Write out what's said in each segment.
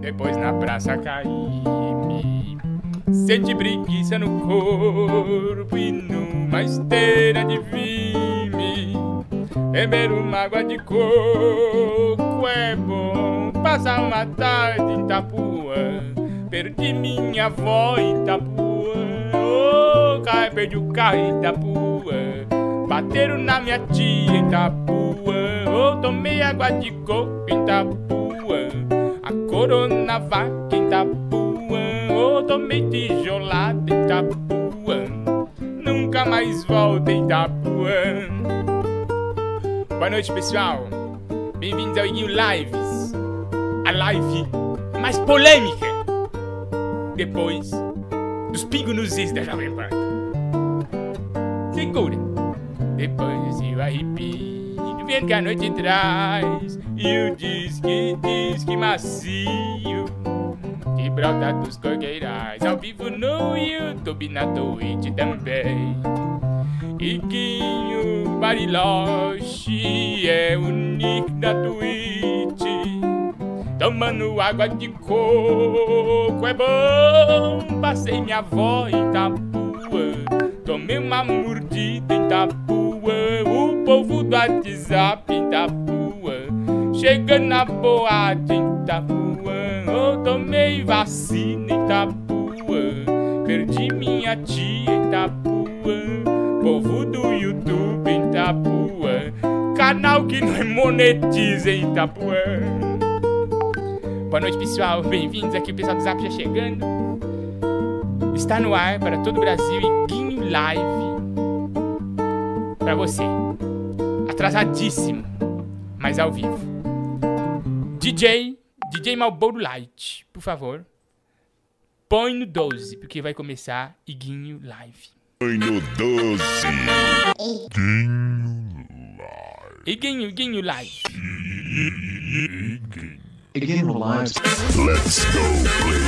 Depois na praça caí me Senti preguiça no corpo e numa esteira de vime. Beber uma água de coco é bom Passar uma tarde em Itapuã. Perdi minha avó em Itapuã. Oh, cai, perdi o carro em Itapuã. Bateram na minha tia em Itapuã. Oh, Tomei água de coco em Itapuã A corona vaca em Itapuã oh, Tomei tijolada em Itapuã Nunca mais volto em Itapuã Boa noite, pessoal. Bem-vindos ao Iguinho Lives. A live mais polêmica. Depois dos pingos nos is da Jovem Pan. Segura. Depois do arrepio do que a noite traz. E o disque, disque macio. Que brota dos coqueirais. Ao vivo no YouTube, na Twitch também. Iguinho Bariloche é o nick da Twitch Tomando água de coco é bom Passei minha avó em Itapuã Tomei uma mordida em Itapuã O povo do WhatsApp em Itapuã Chegando na boate em Itapuã oh, Tomei vacina em Itapuã Perdi minha tia em Itapuã Povo do YouTube em Itapuã Canal que não monetiza em Itapuã Boa noite pessoal, bem-vindos aqui o pessoal do Zap já chegando. Está no ar para todo o Brasil e Guinho Live. Pra você. Atrasadíssimo, mas ao vivo DJ, DJ Malboro Light, por favor Põe no 12, porque vai começar Iguinho Live Põe no 12. Iguinho, Iguinho Live Again, lives. Let's go play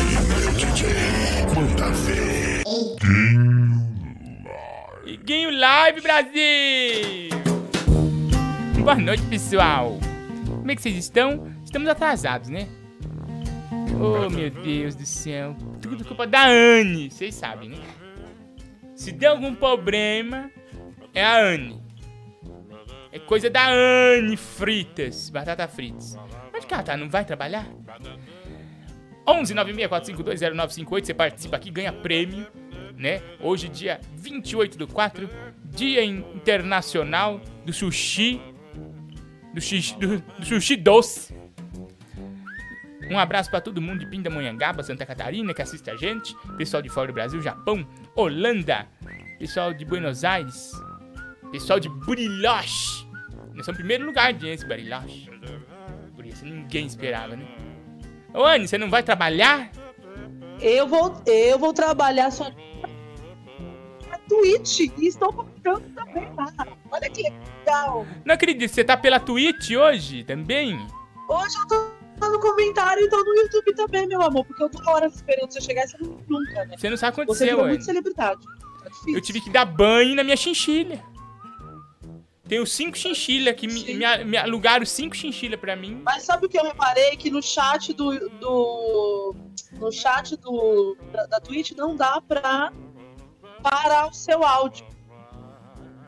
DJ. Manda ver. Iguinho Live Brasil! Boa noite, pessoal! Como é que vocês estão? Estamos atrasados, né? Oh, meu Deus do céu. Tudo culpa da Anne, vocês sabem, né? Se der algum problema, é a Anne. É coisa da Anne Fritas, batata fritas. Onde que ela tá? Não vai trabalhar? 11 964520958, você participa aqui, ganha prêmio, né? Hoje, dia 28 do 4, Dia Internacional do Sushi. Do, xixi, do, do sushi doce. Um abraço pra todo mundo de Pindamonhangaba, Santa Catarina, que assiste a gente. Pessoal de fora do Brasil, Japão, Holanda. Pessoal de Buenos Aires. Pessoal de Bariloche. Nós somos primeiro lugar de esse Bariloche. Por isso ninguém esperava, né? Ô, Anne, você não vai trabalhar? Eu vou, eu vou trabalhar só na Twitch e estou comentando também lá. Olha que legal. Não acredito, você tá pela Twitch hoje também? Hoje eu tô no comentário e tô no YouTube também, meu amor, porque eu tô hora esperando você chegar e você não- nunca, né? Você não sabe o que Você aconteceu, virou Anne. muito celebridade. Tá difícil. Eu tive que dar banho na minha chinchilha. Tenho cinco chinchilhas que me, Sim. me, me alugaram cinco chinchilhas pra mim. Mas sabe o que eu reparei? Que no chat do. do no chat do, da, da Twitch não dá pra parar o seu áudio.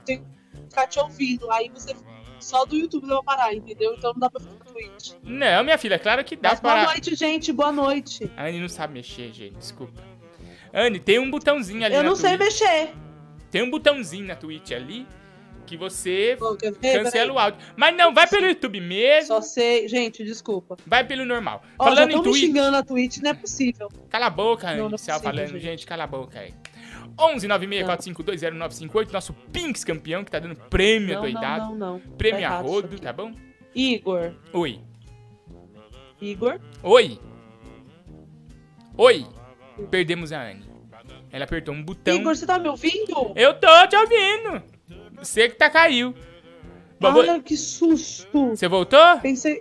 Tem que ficar te ouvindo. Aí você. Só do YouTube não vai parar, entendeu? Então não dá pra ficar Twitch. Não, minha filha, claro que dá Mas boa para. noite, gente. Boa noite. A Anne não sabe mexer, gente, desculpa. Anne, tem um botãozinho ali Eu não sei Twitch. mexer. Tem um botãozinho na Twitch ali que você ver? cancela o áudio. Mas não, vai pelo YouTube mesmo, Só sei. Gente, desculpa. vai pelo normal. Ó, Falando em Twitch, xingando na Twitch, não é possível. cala a boca, Anne, Não, não é possível, falando, gente. gente, cala a boca aí. 11 964520958, nosso Pinks campeão que tá dando prêmio Não, doidado. não, não, não. Prêmio Tá a errado rodo, tá bom? Igor. Oi. Igor. Oi. Oi. Perdemos a Anne. Ela apertou um botão. Igor, você tá me ouvindo? Eu tô te ouvindo. Você que tá caiu. Ai, que susto. Você voltou? Pensei.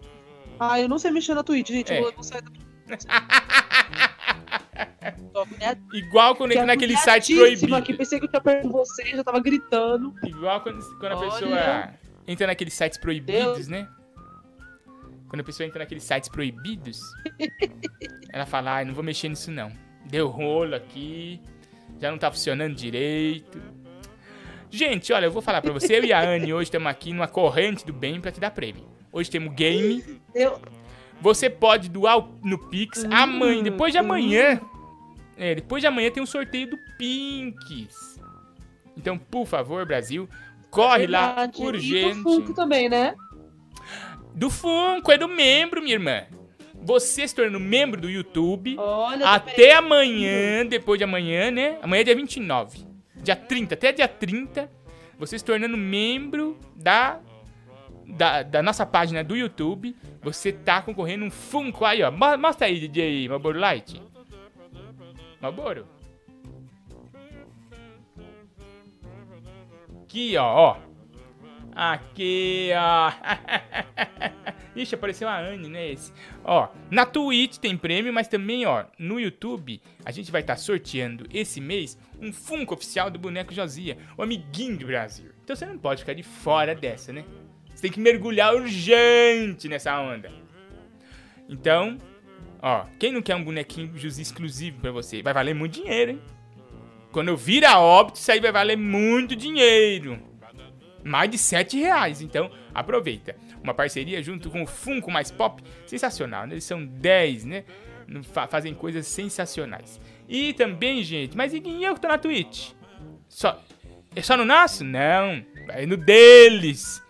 Ah, eu não sei mexer na Twitch, gente. É. Eu vou- sair da. Igual quando entra naquele site proibido. aqui, Pensei que eu tinha perdido você, já tava gritando. Igual quando, quando a Olha. pessoa entra naqueles sites proibidos, Deus. né? Quando a pessoa entra naqueles sites proibidos. Ela fala, ai, não vou mexer nisso não. Deu rolo aqui, já não tá funcionando direito. Gente, olha, eu vou falar pra você, eu e a Anne hoje estamos aqui numa corrente do bem pra te dar prêmio. Hoje temos game, Eu, você pode doar no Pix amanhã, depois de amanhã. É, depois de amanhã tem um sorteio do Pinks. Então, por favor, Brasil, corre lá, verdade. E urgente. do Funko também, né? Do Funko, é do membro, minha irmã. Você se tornando membro do YouTube. Olha, Até amanhã, depois de amanhã, né? Amanhã é dia 29. Dia 30, até dia 30, você se tornando membro da, da, da nossa página do YouTube, você tá concorrendo um Funko aí, ó. Mo- Mostra aí, DJ Malboro Light. Malboro. Aqui, ó, ó. Aqui, ó. Ixi, apareceu a Anne, né? Esse. Ó, na Twitch tem prêmio, mas também, ó, no YouTube a gente vai estar sorteando esse mês um Funko oficial do boneco Josia, o amiguinho do Brasil. Então você não pode ficar de fora dessa, né? Você tem que mergulhar urgente nessa onda. Então, ó, quem não quer um bonequinho Josia exclusivo pra você? Vai valer muito dinheiro, hein? Quando eu vir a óbito, isso aí vai valer muito dinheiro mais de 7 reais. Então, aproveita. Uma parceria junto com o Funko Mais Pop, sensacional, né? Eles são 10, né? Fazem coisas sensacionais. E também, gente, mas e eu que tô na Twitch? Só, é só no nosso? Não, é no deles.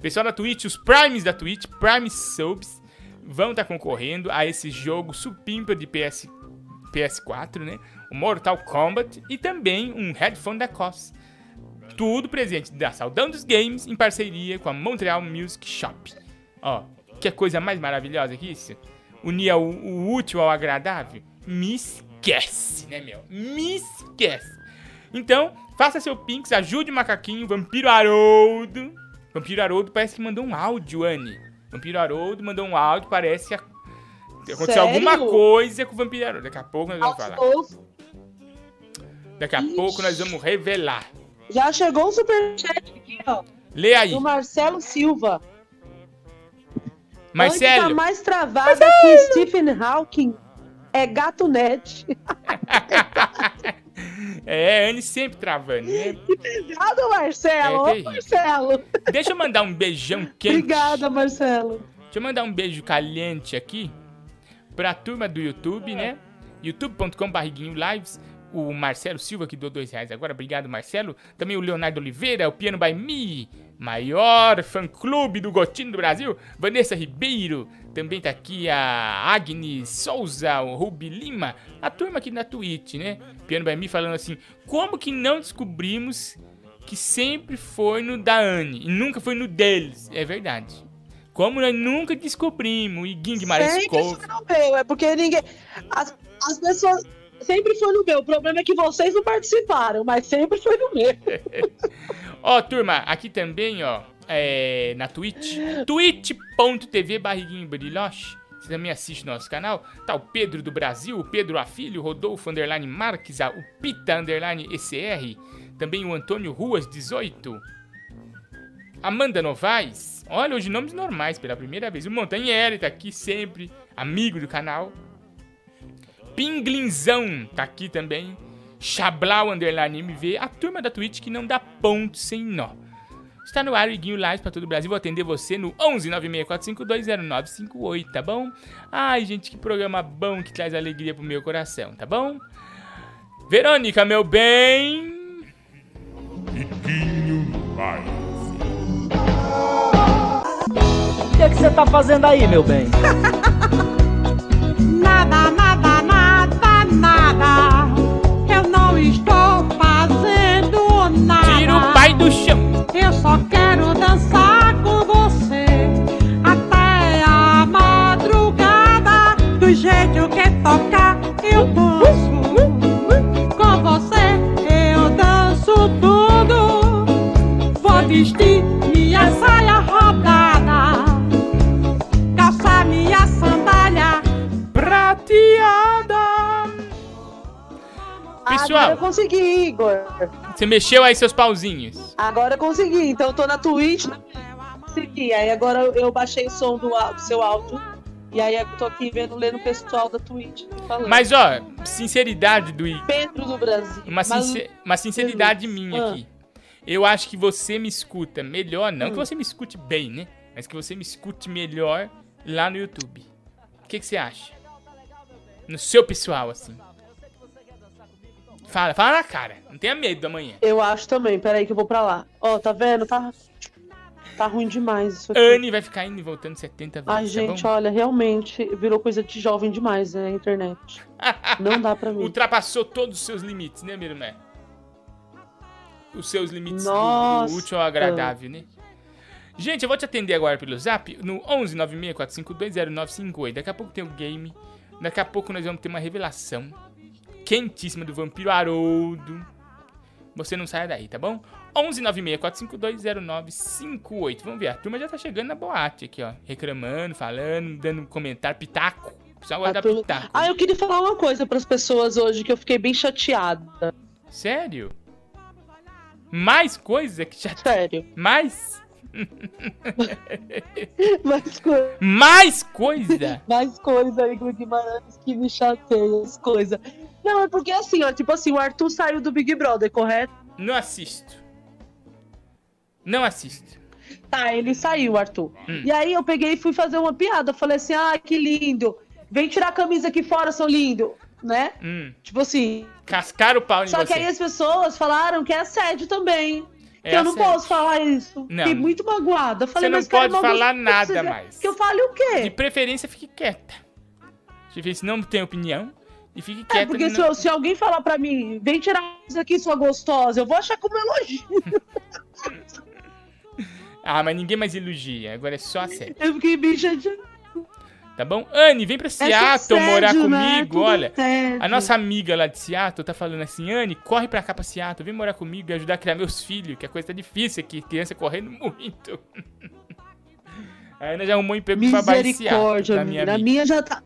Pessoal da Twitch, os Primes da Twitch, Prime Subs, vão estar concorrendo a esse jogo supimpa de PS, PS4, né? O Mortal Kombat e também um headphone da COS. Tudo presente da Saudão dos Games em parceria com a Montreal Music Shop. Ó, que coisa mais maravilhosa que isso? Unir o, o útil ao agradável? Me esquece, né, meu? Me esquece. Então, faça seu Pinks, ajude o macaquinho, Vampiro Haroldo. Vampiro Haroldo parece que mandou um áudio, Anne. Vampiro Haroldo mandou um áudio, parece que a- aconteceu Sério? alguma coisa com o Vampiro Haroldo. Daqui a pouco nós vamos falar. Daqui a Ixi. pouco nós vamos revelar. Já chegou um superchat aqui, ó. Lê aí. Do Marcelo Silva. Onde tá Marcelo, mais travada que Stephen Hawking é gato net. é, Anne sempre travando, né? Que pesado, Marcelo. É Ô. Marcelo. Deixa eu mandar um beijão quente. Obrigada, Marcelo. Deixa eu mandar um beijo caliente aqui pra turma do YouTube, né? youtube.com barriguinho lives. O Marcelo Silva que deu dois reais agora. Obrigado, Marcelo. Também o Leonardo Oliveira, o Piano by Me. Maior fã-clube do Gotinho do Brasil. Vanessa Ribeiro. Também tá aqui a Agnes Souza, o Rubi Lima. A turma aqui na Twitch, né? Piano by Me falando assim. Como que não descobrimos que sempre foi no da Anne e nunca foi no deles? É verdade. Como nós nunca descobrimos, e Ging Guimarães Sempre foi no meu, é porque ninguém. As, as pessoas. Sempre foi no meu. O problema é que vocês não participaram, mas sempre foi no meu. Ó, turma, aqui também, ó, é, na Twitch, twitch.tv barriguinho brilhoche. Você também assiste nosso canal. Tá o Pedro do Brasil, o Pedro Afilho, o Rodolfo Underline Marques, o Pita Underline ECR, também o Antônio Ruas 18, Amanda Novaes. Olha, hoje nomes normais pela primeira vez. O Montanheri tá aqui sempre, amigo do canal. Pinglinzão tá aqui também. Chablau Underline MV. A turma da Twitch que não dá ponto sem nó. Está no ar o Iguinho Live pra todo o Brasil. Vou atender você no 11 964520958, tá bom? Ai, gente, que programa bom que traz alegria pro meu coração, tá bom? Verônica, meu bem. Iguinho Live. O que é que você tá fazendo aí, meu bem? Nada, nada, nada. Eu não estou fazendo nada. Tira o pai do chão. Eu só quero dançar com você até a madrugada. Do jeito que tocar, eu danço. Com você, eu danço tudo. Vou vestir Agora Pessoal, eu consegui, Igor. você mexeu aí seus pauzinhos. Agora eu consegui. Então eu tô na Twitch. Consegui. Aí agora eu baixei o som do, do seu áudio E aí eu tô aqui vendo, lendo o pessoal da Twitch falando. Mas, ó, sinceridade do I- Pedro do Brasil. Uma, Mas- sincer- uma sinceridade minha Ah. aqui. Eu acho que você me escuta melhor, não que Hum. você me escute bem, né? Mas que você me escute melhor lá no YouTube. O que, que você acha? No seu pessoal, assim. Fala, fala na cara. Não tenha medo amanhã. Eu acho também, peraí que eu vou pra lá. Ó, tá vendo? Tá, tá ruim demais isso aqui. Anne vai ficar indo e voltando 70 vezes, Ai, gente, tá olha, realmente virou coisa de jovem demais, né, a internet. Não dá pra mim. Ultrapassou todos os seus limites, né, irmão? Os seus limites do- do, Nossa. útil ao agradável, né? Gente, eu vou te atender agora pelo zap no 11 964520958. Daqui a pouco tem o game. Daqui a pouco nós vamos ter uma revelação quentíssima do vampiro Haroldo. Você não saia daí, tá bom? 11 964520958. Vamos ver, a turma já tá chegando na boate aqui, ó. Reclamando, falando, dando um comentário, pitaco. O pessoal A guarda turma- pitaco. Ah, eu queria falar uma coisa pras pessoas hoje que eu fiquei bem chateada. Sério? Mais coisa que já. Sério. Mais? Mais coisa, Mais coisa? mais coisa o Guimarães que me chateia as coisas. Não, é porque assim, ó, tipo assim, o Arthur saiu do Big Brother, correto? Não assisto. Não assisto. Tá, ele saiu, Arthur. Hum. E aí eu peguei e fui fazer uma piada. Falei assim, ah, que lindo. Vem tirar a camisa aqui fora, seu lindo. Né? Hum. Tipo assim. Cascar o pau em Só você. que aí as pessoas falaram que é assédio também. É que eu não posso falar isso. Não. Fiquei muito magoada. Falei, Você não cara, pode mal falar nada mais. Que eu fale o quê? De preferência, fique quieta. Se você não tem opinião, e fique É, quieta. porque não- se, eu- se alguém falar pra mim, vem tirar isso aqui, sua gostosa, eu vou achar como elogio. Ah, mas ninguém mais elogia. Agora é só assédio. Eu fiquei bem chateada. Tá bom? Anne, vem pra É Seattle morar assédio, né? comigo. Tudo Olha. A nossa amiga lá de Seattle tá falando assim, Anne, corre pra cá pra Seattle, vem morar comigo e ajudar a criar meus filhos, que a coisa tá difícil aqui, criança correndo muito. A Ana já arrumou um emprego Seattle, Misericórdia, pra minha menina. A amiga. minha já tá.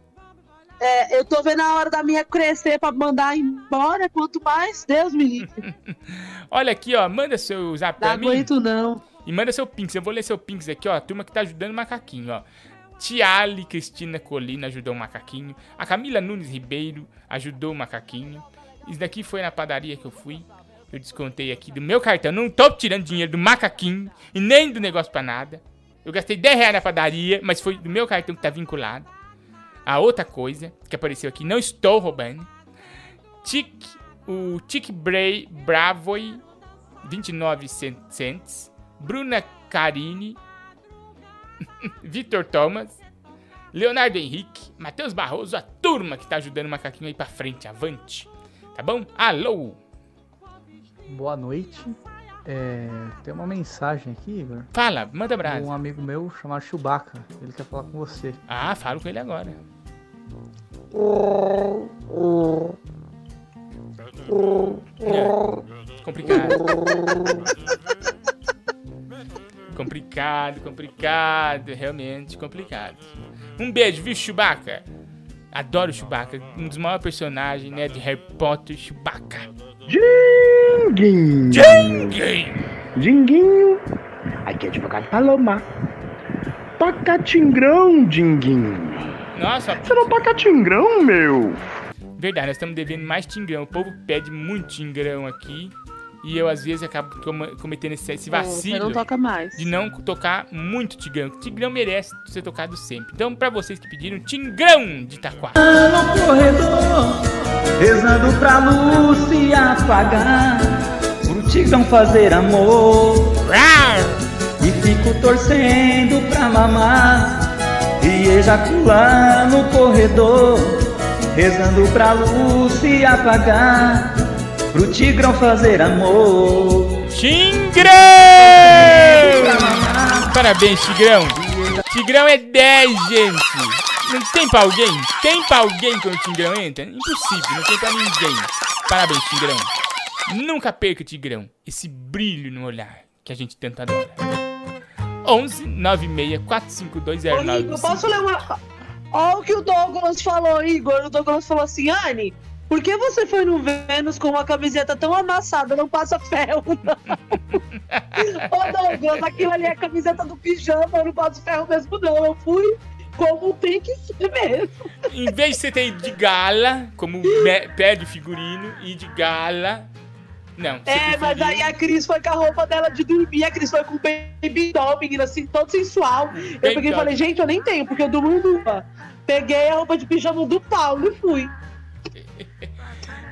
É, eu tô vendo a hora da minha crescer pra mandar embora. Quanto mais, Deus me livre. Olha aqui, ó, manda seu zap Não pra mim aguento, não. e manda seu pinks. Eu vou ler seu pinks aqui, ó, a turma que tá ajudando o macaquinho, ó. Tiali Cristina Colina ajudou o macaquinho. A Camila Nunes Ribeiro ajudou o macaquinho. Isso daqui foi na padaria que eu fui. Eu descontei aqui do meu cartão. Não tô tirando dinheiro do macaquinho e nem do negócio pra nada. Eu gastei 10 reais na padaria, mas foi do meu cartão que tá vinculado. A outra coisa que apareceu aqui, não estou roubando. Tic, o Tic Bray Bravoi, 29 cent- cents. Bruna Carini, Vitor Thomas, Leonardo Henrique, Matheus Barroso, a turma que tá ajudando o macaquinho aí pra frente, avante. Tá bom? Alô! Boa noite. É, tem uma mensagem aqui, Igor, Fala, manda de um amigo meu chamado Chewbacca. Ele quer falar com você. Ah, falo com ele agora. É, complicado. complicado, complicado, realmente complicado. Um beijo, viu, Chewbacca? Adoro o Chewbacca, um dos maiores personagens, né, de Harry Potter, Chewbacca. Dinguinho. Ninguém! Dinguinho. Aqui é advogado Paloma. Toca tingrão, Dinguinho. Nossa, Você não toca tingrão, meu? Verdade, nós estamos devendo mais tingrão. O povo pede muito tingrão aqui. E eu, às vezes, acabo cometendo esse, esse Você vacilo não toca mais. de não tocar muito tigrão. Tigrão merece ser tocado sempre. Então, pra vocês que pediram, tingrão de Itaquá. no corredor, rezando pra luz se apagar, pro tigrão fazer amor, Rar! e fico torcendo pra mamar, e ejacular no corredor, rezando pra luz se apagar, pro tigrão fazer amor. Tigrão! Parabéns, Tigrão. Tigrão é 10, gente. Não tem pra alguém? Tem pra alguém quando o Tigrão entra? Impossível, não tem pra ninguém. Parabéns, Tigrão. Nunca perca, Tigrão, esse brilho no olhar que a gente tanto adora. 11 96 452 Ô, Igor, posso ler uma. Olha o que o Douglas falou, Igor. O Douglas falou assim: Anne, por que você foi no Vênus com uma camiseta tão amassada? Não passa ferro, não. Ô, Douglas, aquilo ali é a camiseta do pijama. Eu não passo ferro mesmo, não. Eu fui como tem que ser mesmo. Em vez de você ter de gala, como pede o figurino, e de gala. Não, É, mas aí a Cris foi com a roupa dela de dormir, a Cris foi com o baby doll, menina, assim, todo sensual. Eu peguei e falei, gente, eu nem tenho, porque eu durmo nua. Peguei a roupa de pijama do Paulo e fui.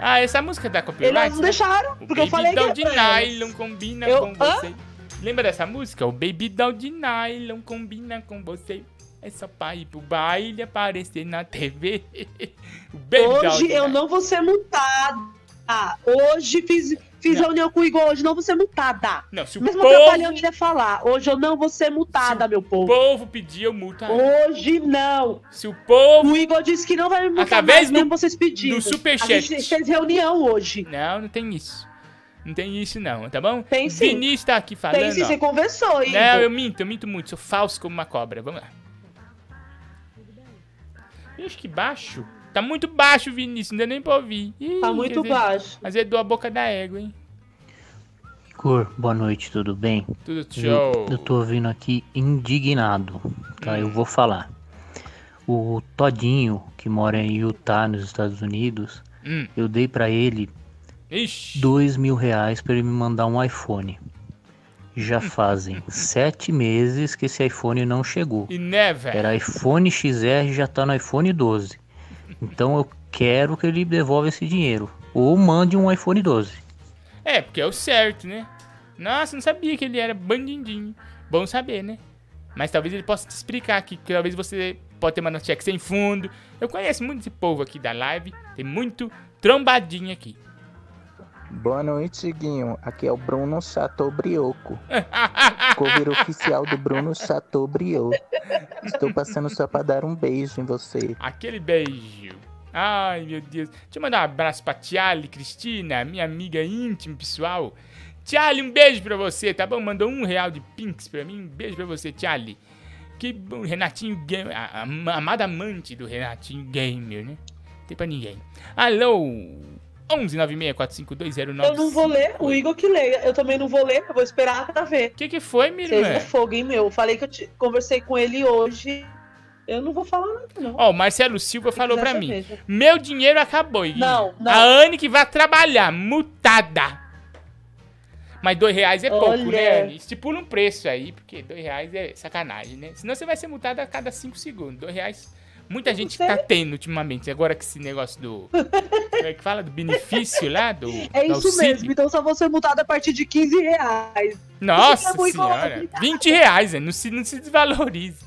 Ah, essa música da copyright? Eles não né? deixaram, O porque eu falei Doll que de é eles. nylon combina Eu- com Hã? você. Lembra dessa música? O Baby Doll de nylon combina com você. É só pra ir pro baile aparecer na TV. Hoje de eu não vou ser multada. Hoje fiz, fiz Não. reunião com o Igor, hoje não vou ser multada. Não, se o Mesmo povo, atrapalhando ele a falar. Hoje eu não vou ser multada, meu o povo. povo pedir, eu multo. Hoje não. Se o povo... O Igor disse que não vai me multar Através mais, do- mesmo vocês pedindo. do superchat. A gente fez reunião hoje. Não, não tem isso. Não tem isso não, tá bom? Tem sim. Vinícius tá aqui falando, Tem sim, ó. você conversou, Igor. Não, eu minto, eu minto muito. Sou falso como uma cobra. Vamos lá. Ixi, que baixo. Tá muito baixo, Vinícius. Não deu nem pra ouvir. Ih, Tá muito dizer, baixo. Azedou a boca da égua, hein? Igor, boa noite, tudo bem? Tudo Eu, show. eu tô vindo aqui indignado, tá? Eu vou falar. O Todinho, que mora em Utah, nos Estados Unidos, Hum. eu dei pra ele Ixi. dois mil reais pra ele me mandar um iPhone. Já fazem sete meses que esse iPhone não chegou. E né, velho? Era iPhone XR já tá no iPhone 12. Então eu quero que ele devolva esse dinheiro. Ou mande um iPhone 12. É, porque é o certo, né? Nossa, não sabia que ele era bandidinho. Bom saber, né? Mas talvez ele possa te explicar aqui, que talvez você pode ter uma notícia sem fundo. Eu conheço muito esse povo aqui da live. Tem muito trombadinho aqui. Boa noite, Guinho. Aqui é o Bruno Chateaubrioco, cover oficial do Bruno Chateaubriand. Estou passando só para dar um beijo em você. Aquele beijo. Ai, meu Deus. Deixa eu mandar um abraço pra Tiali Cristina, minha amiga íntima, pessoal. Tiali, um beijo pra você, tá bom? Mandou um real de pinks pra mim. Um beijo pra você, Tiali. Que bom, Renatinho Gamer, a, a, amada amante do Renatinho Gamer, né? Tem pra ninguém. Alô? 119645209. Eu não vou ler, o Igor que leia. Eu também não vou ler, eu vou esperar pra ver. O que, que foi, minha Vocês é fogo, hein, meu? Eu falei que eu te- conversei com ele hoje. Eu não vou falar nada, não. Ó, o Marcelo Silva falou quiser pra mim. Meu dinheiro acabou, Iguinho. Não, não. A Anne que vai trabalhar, mutada. Mas dois reais é pouco, Olha. né, Anne? Estipula um preço aí, porque dois reais é sacanagem, né? Senão você vai ser multada a cada cinco segundos. Dois reais. Muita gente tá tendo ultimamente. Agora que esse negócio do. Como é que fala? Do benefício lá? Do, É isso auxílio. mesmo, então só vou ser multado a partir de 15 reais. Nossa Isso é senhora. complicado. 20 reais? Não se, não se desvaloriza.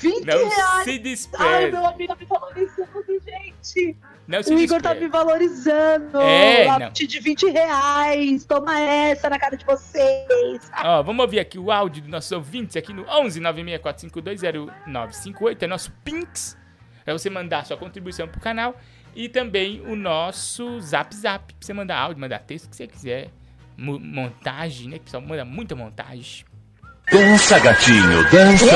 20 Não reais! se Ai, meu amigo me valorizando, gente. Não se O Igor tá despreze. me valorizando. É, partir de 20 reais. Toma essa na cara de vocês. Ó, vamos ouvir aqui o áudio dos nossos ouvintes aqui no 11 964520958. É nosso Pinks. Pra você mandar sua contribuição pro canal. E também o nosso Zap Zap. Pra você mandar áudio, mandar texto, o que você quiser. Mo- montagem, né? Que o pessoal manda muita montagem. Dança, gatinho, dança.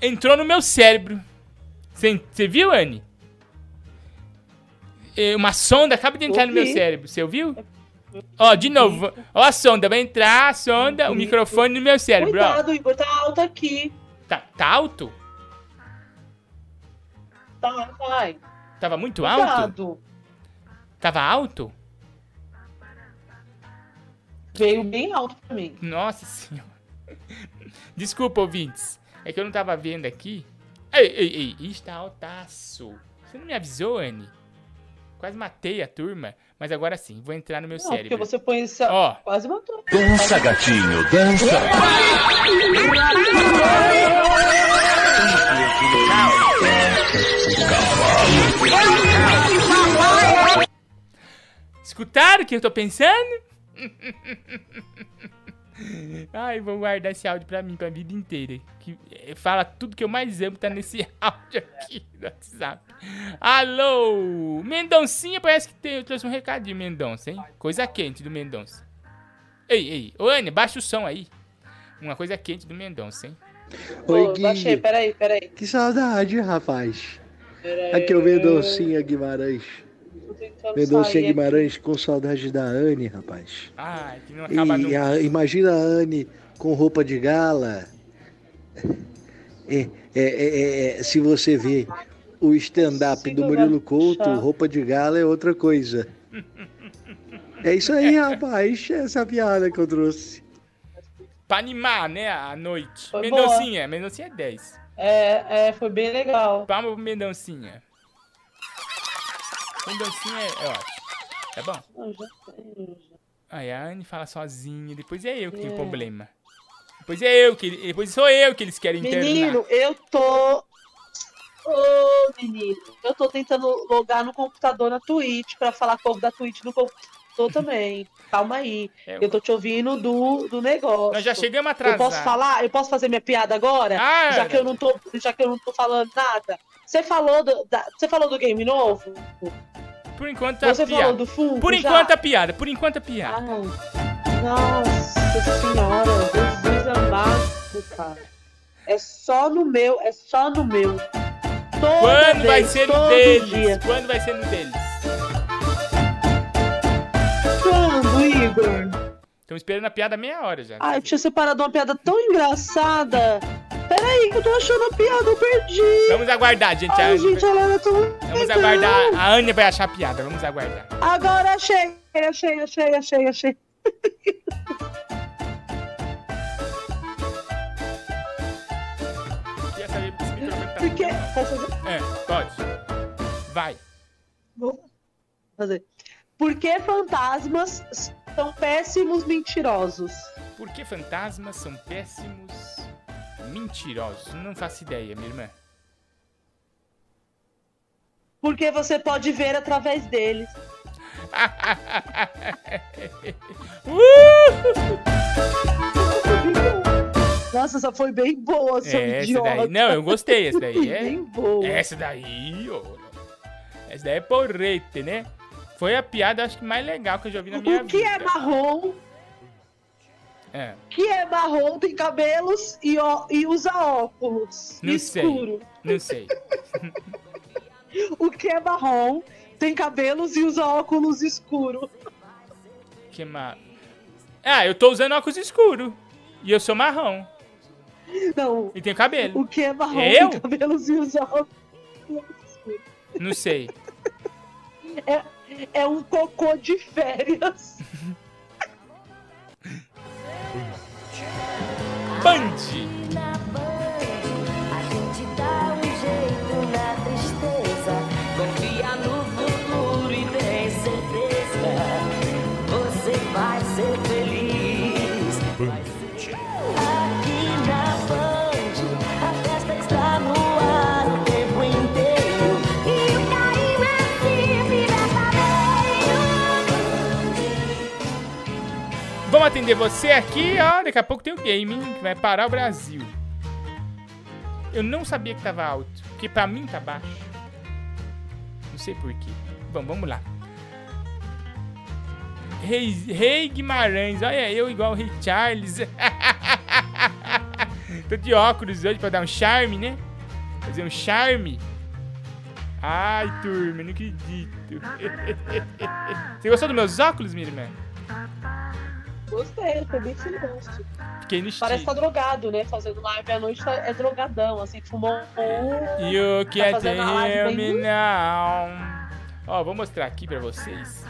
Entrou no meu cérebro. Você viu, Anne? É, Uma sonda acaba de entrar no meu cérebro. Você ouviu? Ó, de novo. Ó a sonda. Vai entrar a sonda, o microfone no meu cérebro, ó. Cuidado, o Igor tá alto aqui. Tá, tá alto? Tá, vai. Tava muito alto? Cuidado. Tava alto? Veio bem alto pra mim. Nossa senhora. Desculpa, ouvintes. É que eu não tava vendo aqui. Ei, ei, ei. Está altaço. Você não me avisou, Anne? Quase matei a turma. Mas agora sim, vou entrar no meu Não, porque cérebro. você põe essa. Ó. Quase matou. Dança, gatinho, dança. Escutaram o que eu tô pensando? Ai, vou guardar esse áudio pra mim, pra vida inteira. Que eh, fala tudo que eu mais amo, tá nesse áudio aqui do WhatsApp. Alô! Mendoncinha, parece que tem, eu trouxe um recadinho, Mendonça, hein? Coisa quente do Mendonça. Ei, ei, ô Anne, baixa o som aí. Uma coisa quente do Mendonça, hein? Oi, Ô, baixei, Gui. peraí, peraí. Que saudade, rapaz. peraí. Aqui é o Mendoncinha Guimarães. Mendonça Guimarães com saudade da Anne, rapaz. Ai, que não acaba E nunca. a- imagina a Anne com roupa de gala. É, é, é, é, se você vê o stand-up do Murilo Couto, roupa de gala é outra coisa. É isso aí, rapaz. Essa é a piada que eu trouxe. Pra animar, né, a noite. Foi Mendoncinha, Mendoncinha é 10. É, é, foi bem legal. Palma pro Mendoncinha. Mendoncinha é, é ótimo. Tá bom? Não, já sei, já. Aí a Anne fala sozinha, depois é eu que tenho É. problema. Depois é eu que. Depois sou eu que eles querem internar. Menino, eu tô. Ô, menino, eu tô tentando logar no computador na Twitch pra falar povo da Twitch no computador também. Calma aí. É, Eu tô te ouvindo do, do negócio. Nós já chegamos Eu posso falar? Eu posso fazer minha piada agora? Ah, já que eu não tô, já que eu não tô falando nada. Você falou do, da- você falou do game novo? Por enquanto a Você piada. falou do fundo? Por já? enquanto a piada, por enquanto a piada. Nossa senhora, Jesus amado, cara. É só no meu, é só no meu. Toda Quando vai vez, ser no deles? dia. Quando vai ser no deles? Quando, Igor? Estamos esperando a piada meia hora já. Ai, eu tinha separado uma piada tão engraçada. Peraí, que eu tô achando a piada, eu perdi. Vamos aguardar, gente. a Ai, Anne gente, ela era tão Vamos legal. aguardar. A Anne vai achar a piada. Vamos aguardar. Agora achei, achei, achei, achei, achei. Queria saber se esse microfone tá Porque. É, pode. Vai. Vou fazer. Por que fantasmas são péssimos mentirosos? Por que fantasmas são péssimos mentirosos? Não faço ideia, minha irmã. Porque você pode ver através deles. Nossa, essa foi bem boa, seu É, idiota. daí. Não, eu gostei. Essa daí é. bem boa. Essa daí, ô. Essa daí é porrete, né? Foi a piada, acho que mais legal que eu já vi na minha O que vida. é marrom? É. que é marrom, tem cabelos e, ó, e usa óculos Não escuro. sei. Não sei. O que é marrom, tem cabelos e usa óculos escuro. Que ma... Ah, eu tô usando óculos escuro. E eu sou marrom. Não. E tenho cabelo. O que é marrom, Eu? tem cabelos e usa óculos escuro. Não sei. É, é um cocô de férias. Band. A gente dá um jeito na tristeza. Confia no futuro e tem certeza. Você vai ser Vamos atender você aqui, ó. Daqui a pouco tem o game, hein, que vai parar o Brasil. Eu não sabia que tava alto, porque pra mim tá baixo. Não sei porquê. Bom, vamos lá. Rei, Rei Guimarães, olha eu igual o Rei Charles. Tô de óculos hoje pra dar um charme, né? Fazer um charme. Ai, turma, não acredito. Você gostou dos meus óculos, minha irmã? Gostei, foi bem silêncio. Fiquei no Parece que tá drogado, né? Fazendo live à noite tá- é drogadão, assim, fumou um. Tá a live hear bem- me now. Ó, vou mostrar aqui pra vocês.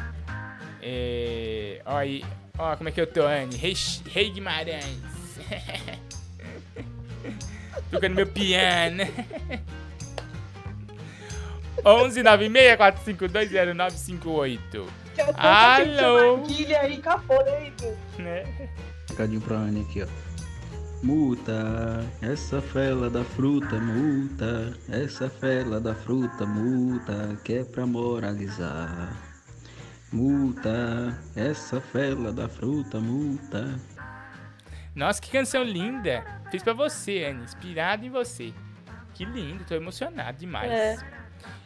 É... Ó aí. Ó, como é que eu tô, Anne? Rei, Rei Guimarães. Tocando meu piano. 11 96 452 0958. Alô? Guilha aí, caponeiro. Né? Recadinho pra Anne aqui, ó. Multa, essa fela da fruta, multa, essa fela da fruta, multa, que é pra moralizar. Multa, essa fela da fruta, multa. Nossa, que canção linda. Fiz pra você, Anne. Inspirado em você. Que lindo, tô emocionado demais. É.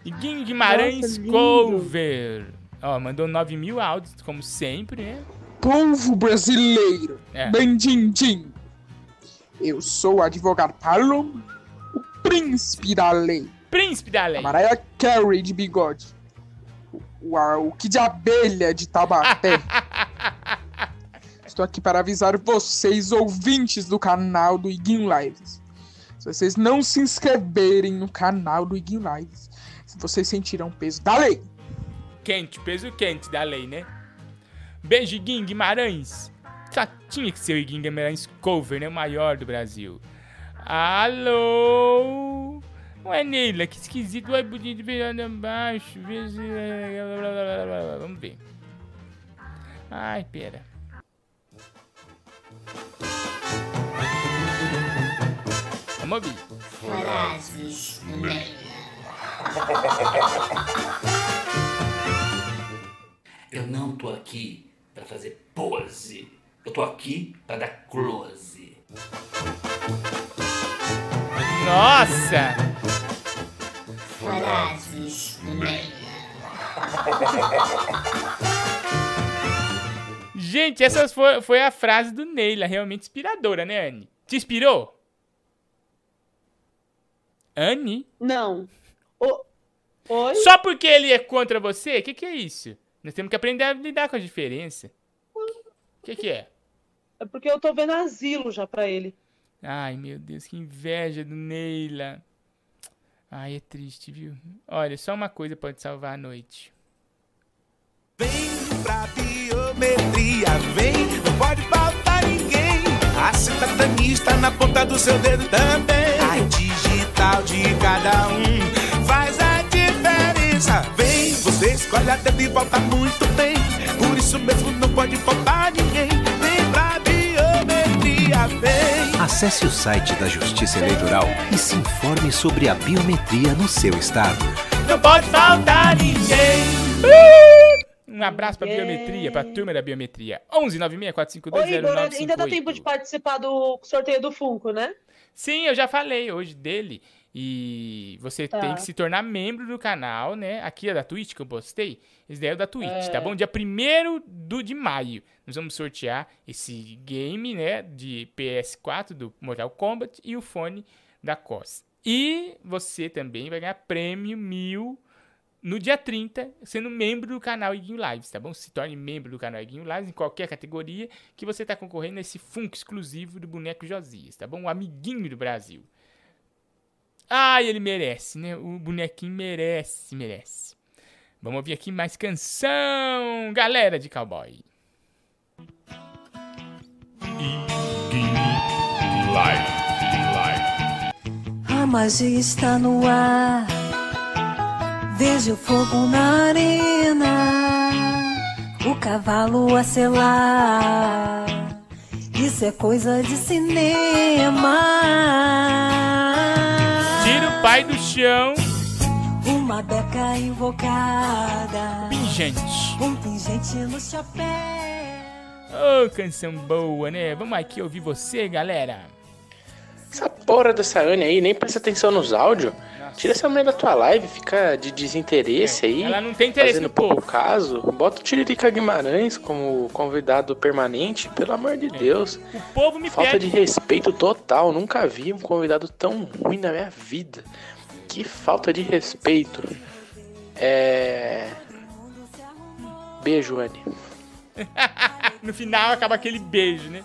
E Guinho Guimarães Nossa, lindo. Cover. Ó, mandou 9 mil áudios, como sempre, né? Povo brasileiro, É. Bandindim. Eu sou o advogado Palom, o príncipe da lei. Príncipe da lei. A Mariah Carey de bigode. O, o, o Kid Abelha de Taubaté. Estou aqui para avisar vocês, ouvintes do canal do Iguinho Lives. Se vocês não se inscreverem no canal do Iguinho Lives, vocês sentirão o peso da lei. Quente, peso quente da lei, né? Beijo, Iguinho Guimarães. Só tinha que ser o Iguinho Guimarães cover, né? O maior do Brasil. Alô? Ué, Neila, que esquisito. Ué, bonito virando abaixo. se- Vamos ver. Ai, pera. Vamos ouvir. Frases do Eu não tô aqui pra fazer pose. Eu tô aqui pra dar close. Nossa! Frases do Gente, essa foi, foi a frase do Neila, realmente inspiradora, né, Anne? Te inspirou? Anne? Não. Oi? Só porque ele é contra você? O que, que é isso? Nós temos que aprender a lidar com a diferença. O que, que é? É porque eu tô vendo asilo já pra ele. Ai, meu Deus, que inveja do Neila. Ai, é triste, viu? Olha, só uma coisa pode salvar a noite. pra biometria. Vem, não pode faltar ninguém. A cidadania está na ponta do seu dedo também. A digital de cada um você escolhe até de volta muito bem. Por isso mesmo não pode faltar ninguém. Vem pra biometria, vem. Acesse o site da Justiça Eleitoral e se informe sobre a biometria no seu estado. Não pode faltar ninguém. Um abraço pra biometria, pra turma da biometria. 11 96 452 Ô, Igor, ainda dá 0958. tempo de participar do sorteio do Funko, né? Sim, eu já falei hoje dele. E você Tá. tem que se tornar membro do canal, né? Aqui é da Twitch que eu postei. Esse daí é o da Twitch, É. tá bom? Dia 1 do, de maio. Nós vamos sortear esse game, né? De PS4 do Mortal Kombat e o fone da COS. E você também vai ganhar prêmio mil no dia 30, sendo membro do canal Iguinho Lives, tá bom? Se torne membro do canal Iguinho Lives em qualquer categoria que você tá concorrendo nesse Funko exclusivo do boneco Josias, tá bom? O amiguinho do Brasil. Ai, ele merece, né? O bonequinho merece, merece. Vamos ouvir aqui mais canção, galera de cowboy. A magia está no ar. Vejo fogo na arena. O cavalo a selar. Isso é coisa de cinema. Pai do chão. Uma beca invocada. Pingente. Um pingente no chapéu. Ô, canção boa, né? Vamos aqui ouvir você, galera. Essa porra dessa Anne aí, nem presta atenção nos áudios. Tira essa mulher da tua live, fica de desinteresse aí. Ela não tem interesse fazendo no pouco caso. Bota o Tiririca Guimarães como convidado permanente, pelo amor de Deus. O povo me Falta pede. de respeito total. Nunca vi um convidado tão ruim na minha vida. Que falta de respeito. É. Beijo, Anne. no final acaba aquele beijo, né?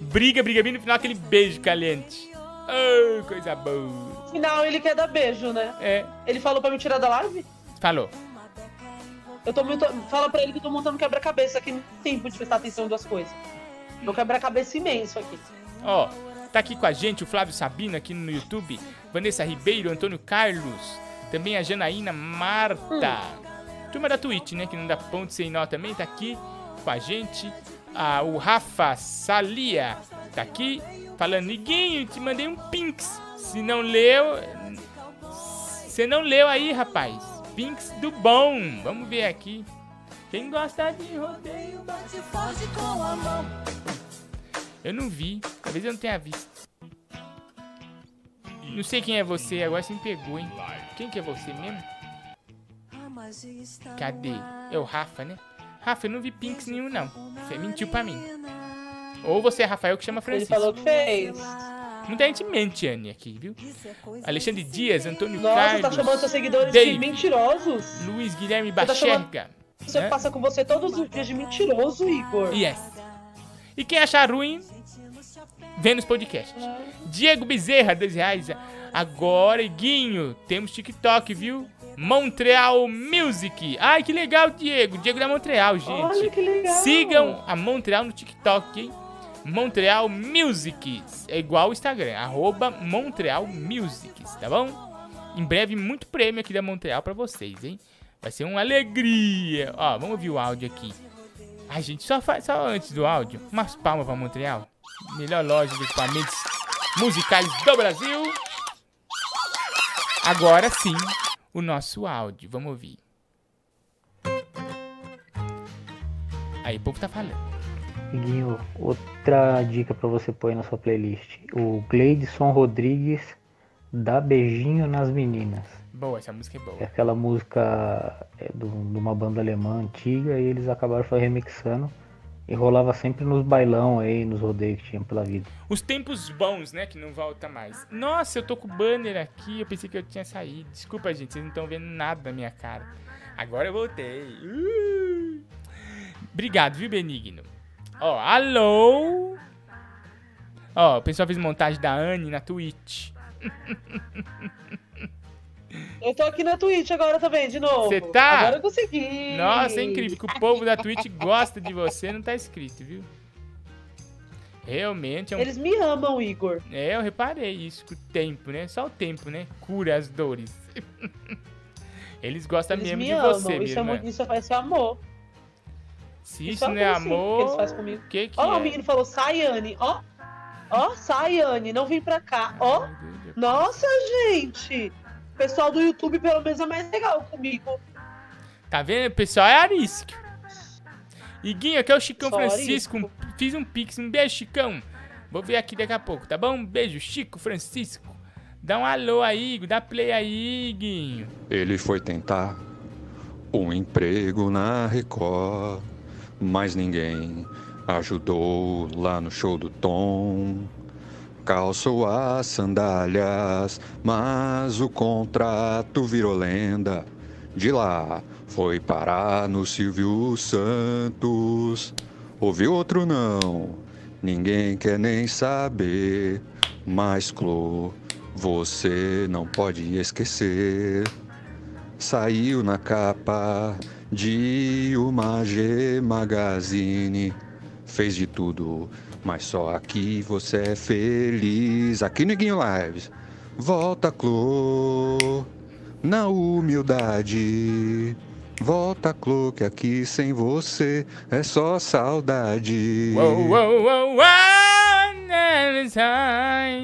Briga, briga, briga, no final aquele beijo caliente. Oh, coisa boa. No final ele quer dar beijo, né? É. Ele falou pra me tirar da live? Falou. Eu tô muito... Fala pra ele que eu tô montando quebra-cabeça aqui. Não tem tempo de prestar atenção em duas coisas. Meu quebra-cabeça imenso aqui. Ó, tá aqui com a gente o Flávio Sabino aqui no YouTube, Vanessa Ribeiro, Antônio Carlos, também a Janaína Marta. Turma da Twitch, né, que não dá ponto sem nó também, tá aqui com a gente. Ah, o Rafa Salia tá aqui falando, Niguinho, te mandei um pinks. Se não leu, você não leu aí, rapaz. Pinks do bom. Vamos ver aqui. Quem gosta de rodeio, bate Foge com a mão. eu não vi. Talvez eu não tenha visto. Não sei quem é você, agora você me pegou, hein? Quem que é você mesmo? Cadê? É o Rafa, né? Rafa, eu não vi Pinks nenhum, não. Você mentiu pra mim. Ou você é Rafael que chama Ele Francisco. falou que fez. Muita gente mente, Anne, aqui, viu? Alexandre Dias, Antônio Nossa, Carlos. tá chamando seus seguidores David, de mentirosos? Luiz Guilherme tá Bacherga. Você É. passa com você todos os dias de mentiroso, Igor. Yes. E quem achar ruim, vê nos podcasts. Diego Bezerra, 10 reais. Agora, Guinho, temos TikTok, viu? Montreal Music. Ai, que legal, Diego. Diego da Montreal, gente. Olha que legal. Sigam a Montreal no TikTok, hein? Montreal Music. É igual o Instagram, arroba Montreal Music, tá bom? Em breve, muito prêmio aqui da Montreal pra vocês, hein? Vai ser uma alegria. Ó, vamos ouvir o áudio aqui. Ai, gente, só, faz, só antes do áudio, umas palmas pra Montreal. Melhor loja de equipamentos musicais do Brasil. Agora sim, o nosso áudio. Vamos ouvir. Aí, o povo tá falando. Guinho, outra dica pra você pôr na sua playlist. O Gleidson Rodrigues dá beijinho nas meninas. Boa, essa música é boa. É aquela música é, do- de uma banda alemã antiga e eles acabaram remixando. E rolava sempre nos bailão aí, nos rodeios que tinha pela vida. Os tempos bons, né? Que não volta mais. Nossa, eu tô com o banner aqui. Eu pensei que eu tinha saído. Desculpa, gente. Vocês não estão vendo nada da minha cara. Agora eu voltei. Uh! Obrigado, viu, Benigno? Ó, alô? Ó, o pessoal fez montagem da Anne na Twitch. Eu tô aqui na Twitch agora também, de novo. Você tá? Agora eu consegui. Nossa, é incrível que o povo da Twitch gosta de você, não tá escrito, viu? Realmente é um. Eles me amam, Igor. É, eu reparei isso com o tempo, né? Só o tempo, né? Cura as dores. Eles gostam Eles mesmo me de amam. você, minha isso, é, irmã. muito- isso faz ser amor. Se Isso isso não é amor, sim, que amor, eles fazem comigo. o que que Ó, o é? menino falou, Sayane, ó. Ó, Sayane, não vem pra cá. Ó. Nossa, gente. O pessoal do YouTube, pelo menos, é mais legal comigo. Tá vendo? O pessoal é arístico. Iguinho, aqui é o Chicão Só Francisco. um- Fiz um pix. Um beijo, Chicão. Vou ver aqui daqui a pouco, tá bom? Um beijo, Chico Francisco. Dá um alô aí. Dá play aí, Iguinho. Ele foi tentar um emprego na Record, mas ninguém ajudou lá no show do Tom. Calçou as sandálias, mas o contrato virou lenda. De lá foi parar no Silvio Santos. Ouviu outro não, ninguém quer nem saber. Mas, Clô, você não pode esquecer. Saiu na capa de uma G Magazine. Fez de tudo, mas só aqui você é feliz. Aqui no Guinho Lives. Volta, Clô, na humildade. Volta, Clô, que aqui sem você é só saudade. Uou, uou, uou, uou.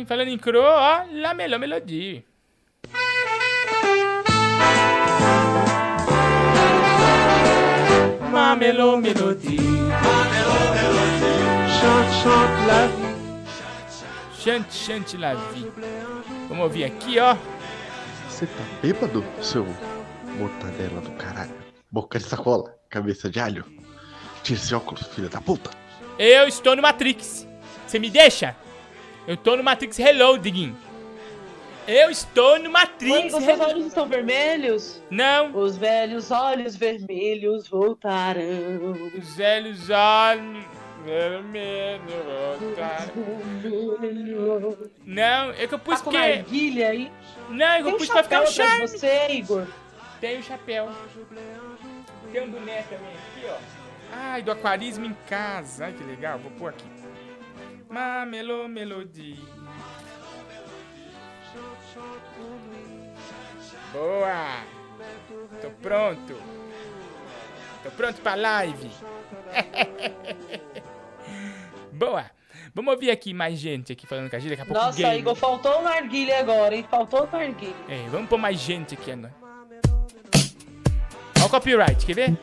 Falando em cro, ó, La Melô Melodia. Mamelô Melodia. Chante, chante la vie. Chante, chante la vie. Vamos ouvir aqui, ó. Você tá bêbado, seu mortadela do caralho? Boca de sacola, cabeça de alho. Tira esse óculos, filha da puta. Eu estou no Matrix. Você me deixa? Eu tô no Matrix Reloading. Eu estou no Matrix Os seus olhos estão vermelhos? Não. Os velhos olhos vermelhos voltarão. Os velhos olhos voltaram. Não, é que eu pus Tá narguilha aí? Não, é que Tem eu um pus pra ficar um charme. de você, Igor. Tem o chapéu. Tem um boné também aqui, ó. Ai, do aquarismo em casa. Ai, que legal. Vou pôr aqui. Mamelô Melodia. Boa. Tô pronto. Tô pronto pra live. Boa. Vamos ouvir aqui mais gente aqui falando com a gente. Daqui a pouco Nossa, game. Igor, faltou o narguilha agora, hein? Faltou o narguilha. É, vamos pôr mais gente aqui agora. Olha o copyright, quer ver?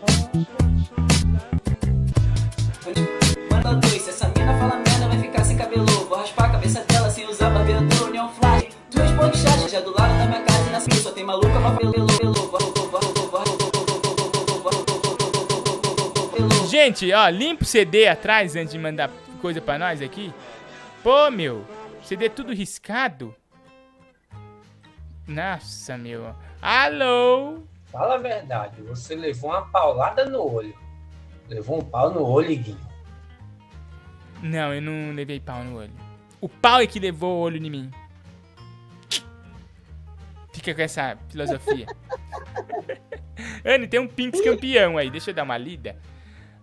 Manda dois, se essa mina fala merda vai ficar sem cabelo Vou raspar a cabeça dela sem usar barbeador Neon flash Duas bochechas já do lado da minha casa e na Só tem maluca, mas pelo, pelo, pelo Gente, ó, limpa o CD atrás antes de mandar coisa pra nós aqui. Pô, meu, CD tudo riscado. Nossa, meu. Alô? fala a verdade. Você levou uma paulada no olho. Levou um pau no olho, Iguinho. Não, eu não levei pau no olho. O pau é que levou o olho em mim. Fica com essa filosofia. Anne, tem um Pinks campeão aí. Deixa eu dar uma lida.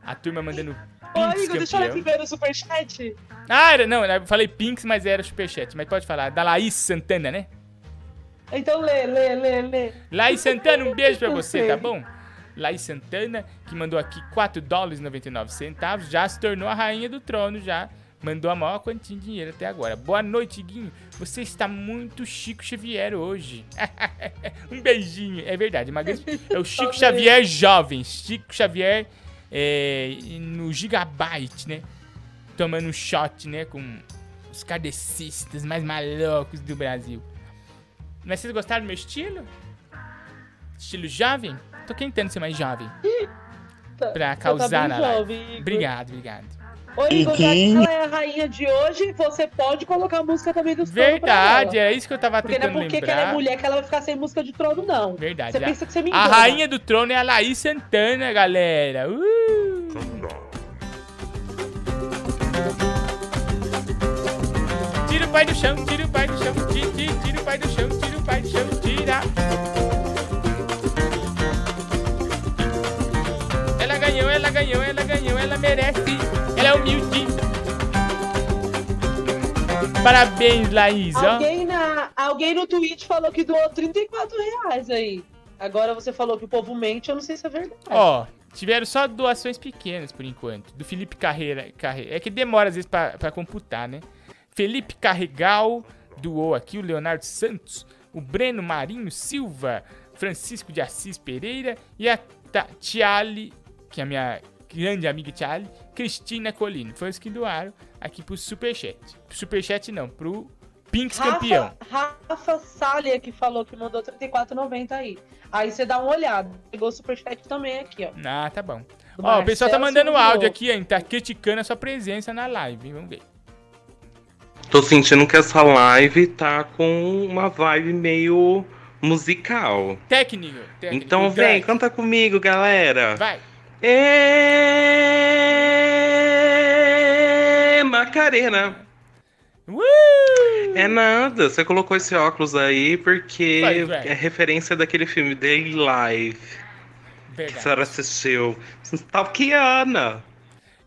A turma mandando Ô, Igor, deixa eu aqui ver no superchat. Ah, era, não, eu falei Pinks, mas era superchat. Mas pode falar. Da Laís Santana, né? Então lê, lê, lê, lê. Laís Santana, um beijo pra você, tá bom? Laís Santana, que mandou aqui 4 dólares e 99 centavos, já se tornou a rainha do trono, já mandou a maior quantia de dinheiro até agora. Boa noite, Guinho. Você está muito Chico Xavier hoje. um beijinho. É verdade, Magrinho. É o Chico Xavier jovem. Chico Xavier é, no Gigabyte, né? Tomando um shot, né? Com os kardecistas mais malucos do Brasil. Mas vocês gostaram do meu estilo? Estilo jovem? Tô tentando ser mais jovem. Pra Você causar tá na live. jovem. Obrigado, obrigado. Já que ela é a rainha de hoje, você pode colocar a música também do trono pra Verdade, ela. era isso que eu tava Porque não é tentando porque que ela é lembrar. mulher que ela vai ficar sem música de trono, não. Verdade. Você a- pensa que você me A engana. rainha do trono é a Laís Santana, galera. Uh! Tira o pai do chão, tira o pai do chão, tira, tira, tira o pai do chão, tira o pai do chão, tira. Ela ganhou, ela ganhou, ela ganhou, ela merece. É humilde. Parabéns, Laís, ó. Alguém, na, alguém no Twitch falou que doou 34 reais aí. Agora você falou que o povo mente, eu não sei se é verdade. Ó, tiveram só doações pequenas por enquanto. Do Felipe Carreira. Carre... É que demora às vezes pra, pra computar, né? Felipe Carregal doou aqui, o Leonardo Santos, o Breno Marinho Silva, Francisco de Assis Pereira e a Ta- Tiale, que é a minha grande amiga Tiale, Cristina Colino. Foi os que doaram aqui pro Superchat. Pro Superchat não, pro Pinks campeão. Rafa, Rafa Salia que falou que mandou 34,90 aí. Aí você dá uma olhada. Pegou o superchat também aqui, ó. Ah, tá bom. Do Ó, o pessoal tá mandando Silvio. áudio aqui, hein? Tá criticando a sua presença na live, hein? Vamos ver. Tô sentindo que essa live tá com uma vibe meio musical. Técnico. técnico Então vem, drag. canta comigo, galera. Vai. Ê, Macarena. É nada, você colocou esse óculos aí porque Vai, vai. é referência daquele filme Daily Life que a Verdade. senhora assistiu. Stalkiana.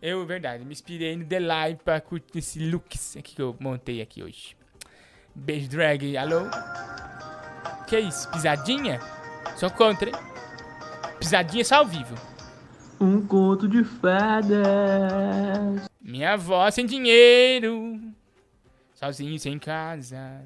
Eu, verdade, me inspirei no The Live pra curtir esse looks aqui que eu montei aqui hoje. Beijo, drag. Alô? Que isso? Pisadinha? Só contra, hein? Pisadinha só ao vivo. Um conto de fadas. Minha avó sem dinheiro. Sozinho sem casa.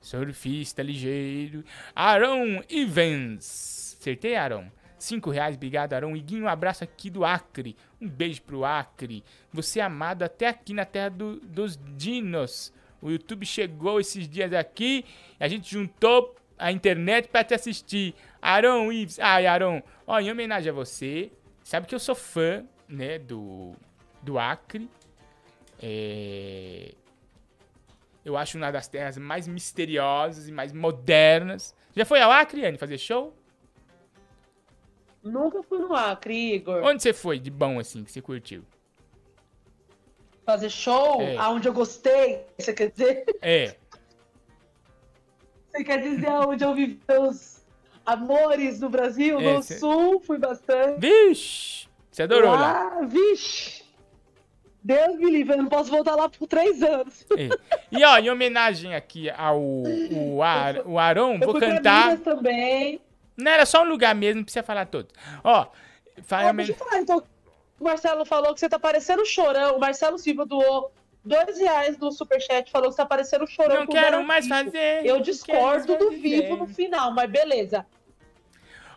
Surfista ligeiro. Aaron Evans. Acertei, Aaron? Cinco reais, obrigado, Aaron. Iguinho, um abraço aqui do Acre. Um beijo pro Acre. Você é amado até aqui na terra do- dos dinos. O YouTube chegou esses dias aqui. A gente juntou a internet pra te assistir. Aaron Ives. Ai, Aaron. Ó, em homenagem a você. Sabe que eu sou fã, né, do, do Acre. É... Eu acho uma das terras mais misteriosas e mais modernas. Já foi ao Acre, Anne, fazer show? Nunca fui no Acre, Igor. Onde você foi de bom, assim, que você curtiu? Fazer show É. aonde eu gostei. Você quer dizer? É. Você quer dizer aonde eu vivi os amores no Brasil? É, no cê- Sul, fui bastante. Vixe! Você adorou lá. Ah, vixe! Deus me livre, eu não posso voltar lá por três anos. É. E ó, em homenagem aqui ao o, Ar, o Aron, Eu vou cantar. Também. Não era só um lugar mesmo, não precisa falar todo. Ó, fala Ah, deixa eu falar, então. O Marcelo falou que você tá parecendo chorão. O Marcelo Silva doou dois reais no superchat, falou que você tá parecendo chorão. Não quero mais fazer, Eu discordo do vivo no final, mas beleza.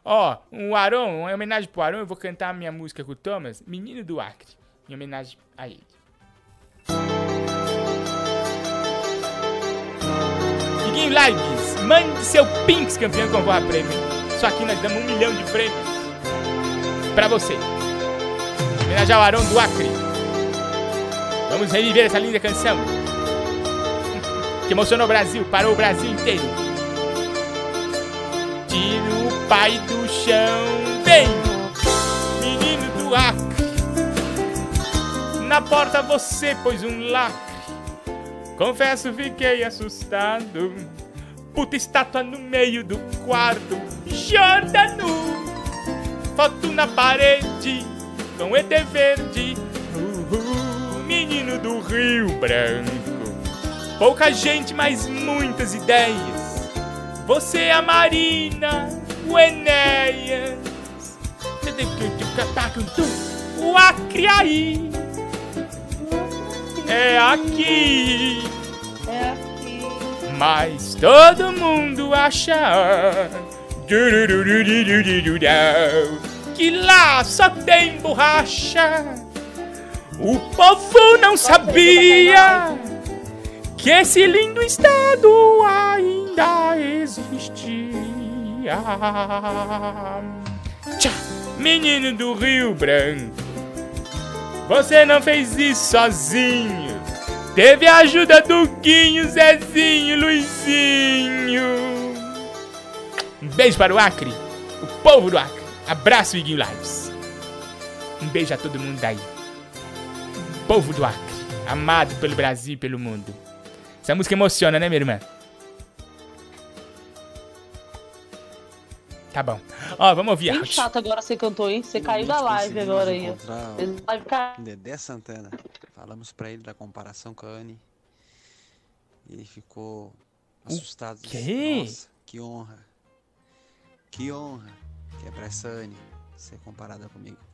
Ó, o Aron, em homenagem pro Aron, eu vou cantar a minha música com o Thomas, Menino do Acre, em homenagem a ele. Diguinho Lives, mande seu Pinks campeão com a prêmio. Só aqui nós damos um milhão de prêmios pra você. Em homenagem ao Aron do Acre. Vamos reviver essa linda canção. Que emocionou o Brasil, parou o Brasil inteiro. tira o pai do chão. Vem, menino do Acre. Na porta você pôs um lacre. Confesso, fiquei assustado. Puta estátua no meio do quarto. Jordano. Foto na parede com ET verde. Uhul, menino do Rio Branco. Pouca gente, mas muitas ideias. Você é a Marina, o Enéas. O Acre aí. É aqui. É aqui. Mas todo mundo acha que lá só tem borracha. O povo não sabia que esse lindo estado ainda existia. Tchá, menino do Rio Branco, você não fez isso sozinho. Teve a ajuda do Guinho, Zezinho, Luizinho. Um beijo para o Acre, o povo do Acre. Abraço, Iguinho Lives. Um beijo a todo mundo daí. Povo do Acre, amado pelo Brasil e pelo mundo. Essa música emociona, né, minha irmã? Tá bom. Ó, vamos ouvir Bem chato agora você cantou, hein? Você caiu da live agora aí. o Dedé Santana. Falamos pra ele da comparação com a Anne. E ele ficou assustado. Quê? Nossa, que honra. Que honra que é pra essa Anne ser comparada comigo.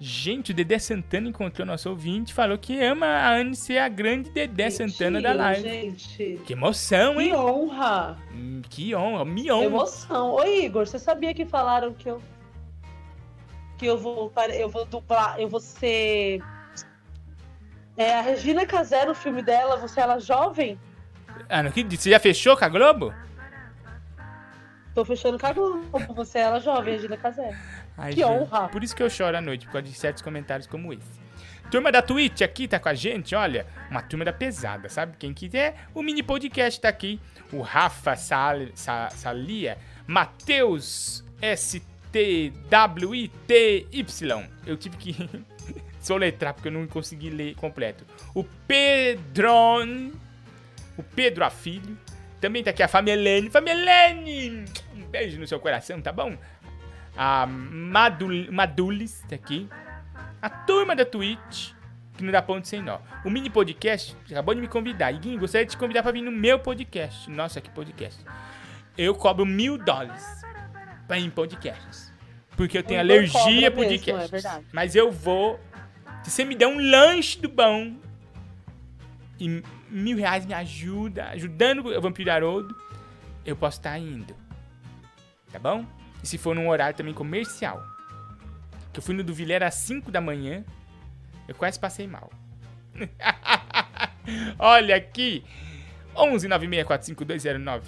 Gente, o Dedé Santana encontrou nosso ouvinte e falou que ama a Anne ser a grande Dedé Santana da Mentira, live. Gente. Que emoção, hein? Que honra. Hum, Que honra, me honra. Emoção. Ô, Igor, você sabia que falaram que eu. Que eu vou. Eu vou dublar. Eu vou ser. É, a Regina Casé no filme dela, você ela jovem? Ah, não acredito. Você já fechou com a Globo? Tô fechando com a Globo. Você ela jovem, Regina Casé. Ai, que honra. Por isso que eu choro à noite, por causa de certos comentários como esse. Turma da Twitch aqui tá com a gente, olha, uma turma da pesada, sabe? Quem quiser, o mini podcast tá aqui. O Rafa Sal, Sa- Salia, Matheus STWITY. Eu tive que soletrar porque eu não consegui ler completo. O Pedron, o Pedro Afilho. Também tá aqui a Famelene. Famelene! Um beijo no seu coração, tá bom? A Madul Madulis tá aqui. A turma da Twitch, que não dá ponto sem nó. O mini podcast acabou de me convidar. Iguinho, gostaria de te convidar pra vir no meu podcast. Nossa, que podcast. Eu cobro mil dólares pra ir em podcasts. Porque eu tenho Igor alergia a cobra mesmo, podcasts. é. Mas eu vou. Se você me der um lanche do bom e mil reais me ajuda, ajudando o Vampiro Haroldo, eu posso estar indo. Tá bom? E se for num horário também comercial. Que eu fui no do às 5 da manhã, eu quase passei mal. Olha aqui. 11 9645209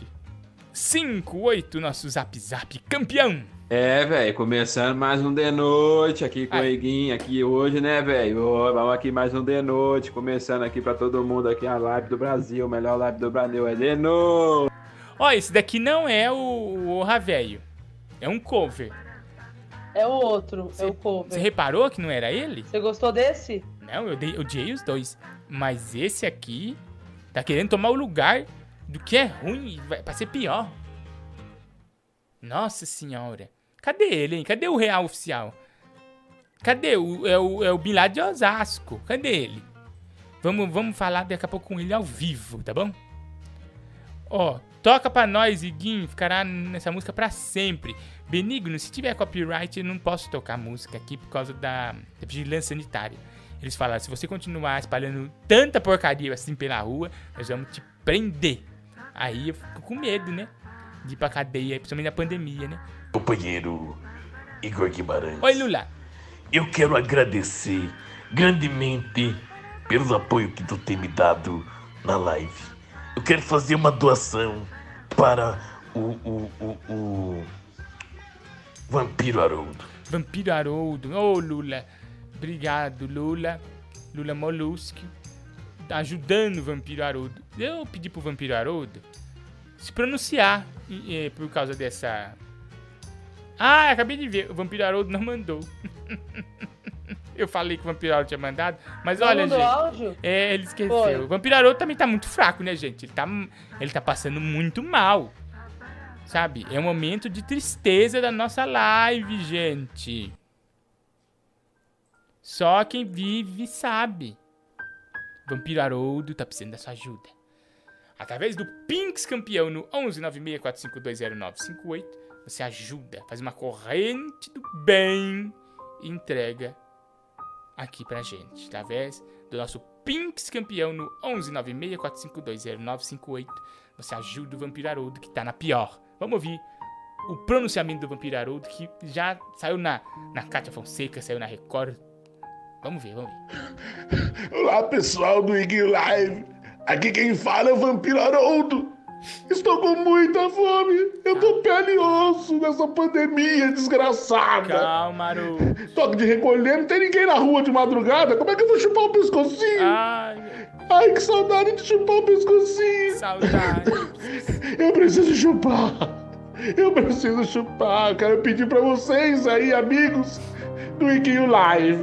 58, nosso zap zap campeão. É, velho, começando mais um de noite aqui com o Eguinho aqui hoje, né, velho? Vamos aqui mais um de noite, começando aqui pra todo mundo aqui a live do Brasil, melhor live do Brasil é de noite. Ó, esse daqui não é o, o Orra Velho. É um cover. É o outro, é o cover. Você reparou que não era ele? Você gostou desse? Não, eu dei- odiei os dois. Mas esse aqui tá querendo tomar o lugar do que é ruim pra ser pior. Nossa senhora. Cadê ele, hein? Cadê o real oficial? Cadê o, é o, é o Bin Laden de Osasco? Cadê ele? Vamos, vamos falar daqui a pouco com ele ao vivo, tá bom? Ó, toca pra nós, Iguinho. Ficará nessa música pra sempre. Benigno, se tiver copyright, eu não posso tocar música aqui por causa da, da vigilância sanitária. Eles falaram, se você continuar espalhando tanta porcaria assim pela rua, nós vamos te prender. Aí eu fico com medo, né? De ir pra cadeia, principalmente na pandemia, né? Companheiro Igor Guimarães. Oi, Lula. Eu quero agradecer grandemente pelo apoio que tu tem me dado na live. Eu quero fazer uma doação para o, o, o, o Vampiro Haroldo. Vampiro Haroldo. Ô, Lula. Obrigado, Lula. Lula Molusco. Ajudando o Vampiro Haroldo. Eu pedi pro Vampiro Haroldo se pronunciar por causa dessa. Ah, acabei de ver. O Vampiro Haroldo não mandou. Eu falei que o Vampiro Haroldo tinha mandado, mas Não olha, gente. áudio? É, ele esqueceu. Foi. O Vampiro Haroldo também tá muito fraco, né, gente? Ele tá, ele tá passando muito mal. Sabe? É um momento de tristeza da nossa live, gente. Só quem vive sabe. Vampiro Haroldo tá precisando da sua ajuda. Através do Pinks campeão no 11964520958, você ajuda, faz uma corrente do bem e entrega aqui pra gente. Através do nosso Pinks campeão no 11964520958, você ajuda o Vampiro Haroldo que tá na pior. Vamos ouvir o pronunciamento do Vampiro Haroldo que já saiu na, na Cátia Fonseca, saiu na Record. Vamos ver, vamos ver. Olá pessoal do Ig Live, aqui quem fala é o Vampiro Haroldo. Estou com muita fome, eu tô pele e osso nessa pandemia desgraçada. Calma, Haroldo. Toque de recolher, não tem ninguém na rua de madrugada, como é que eu vou chupar o pescocinho? Ai, Ai que saudade de chupar o pescocinho. Saudade. Eu preciso chupar. Eu preciso chupar. Quero pedir pra vocês aí, amigos do Iguinho Live,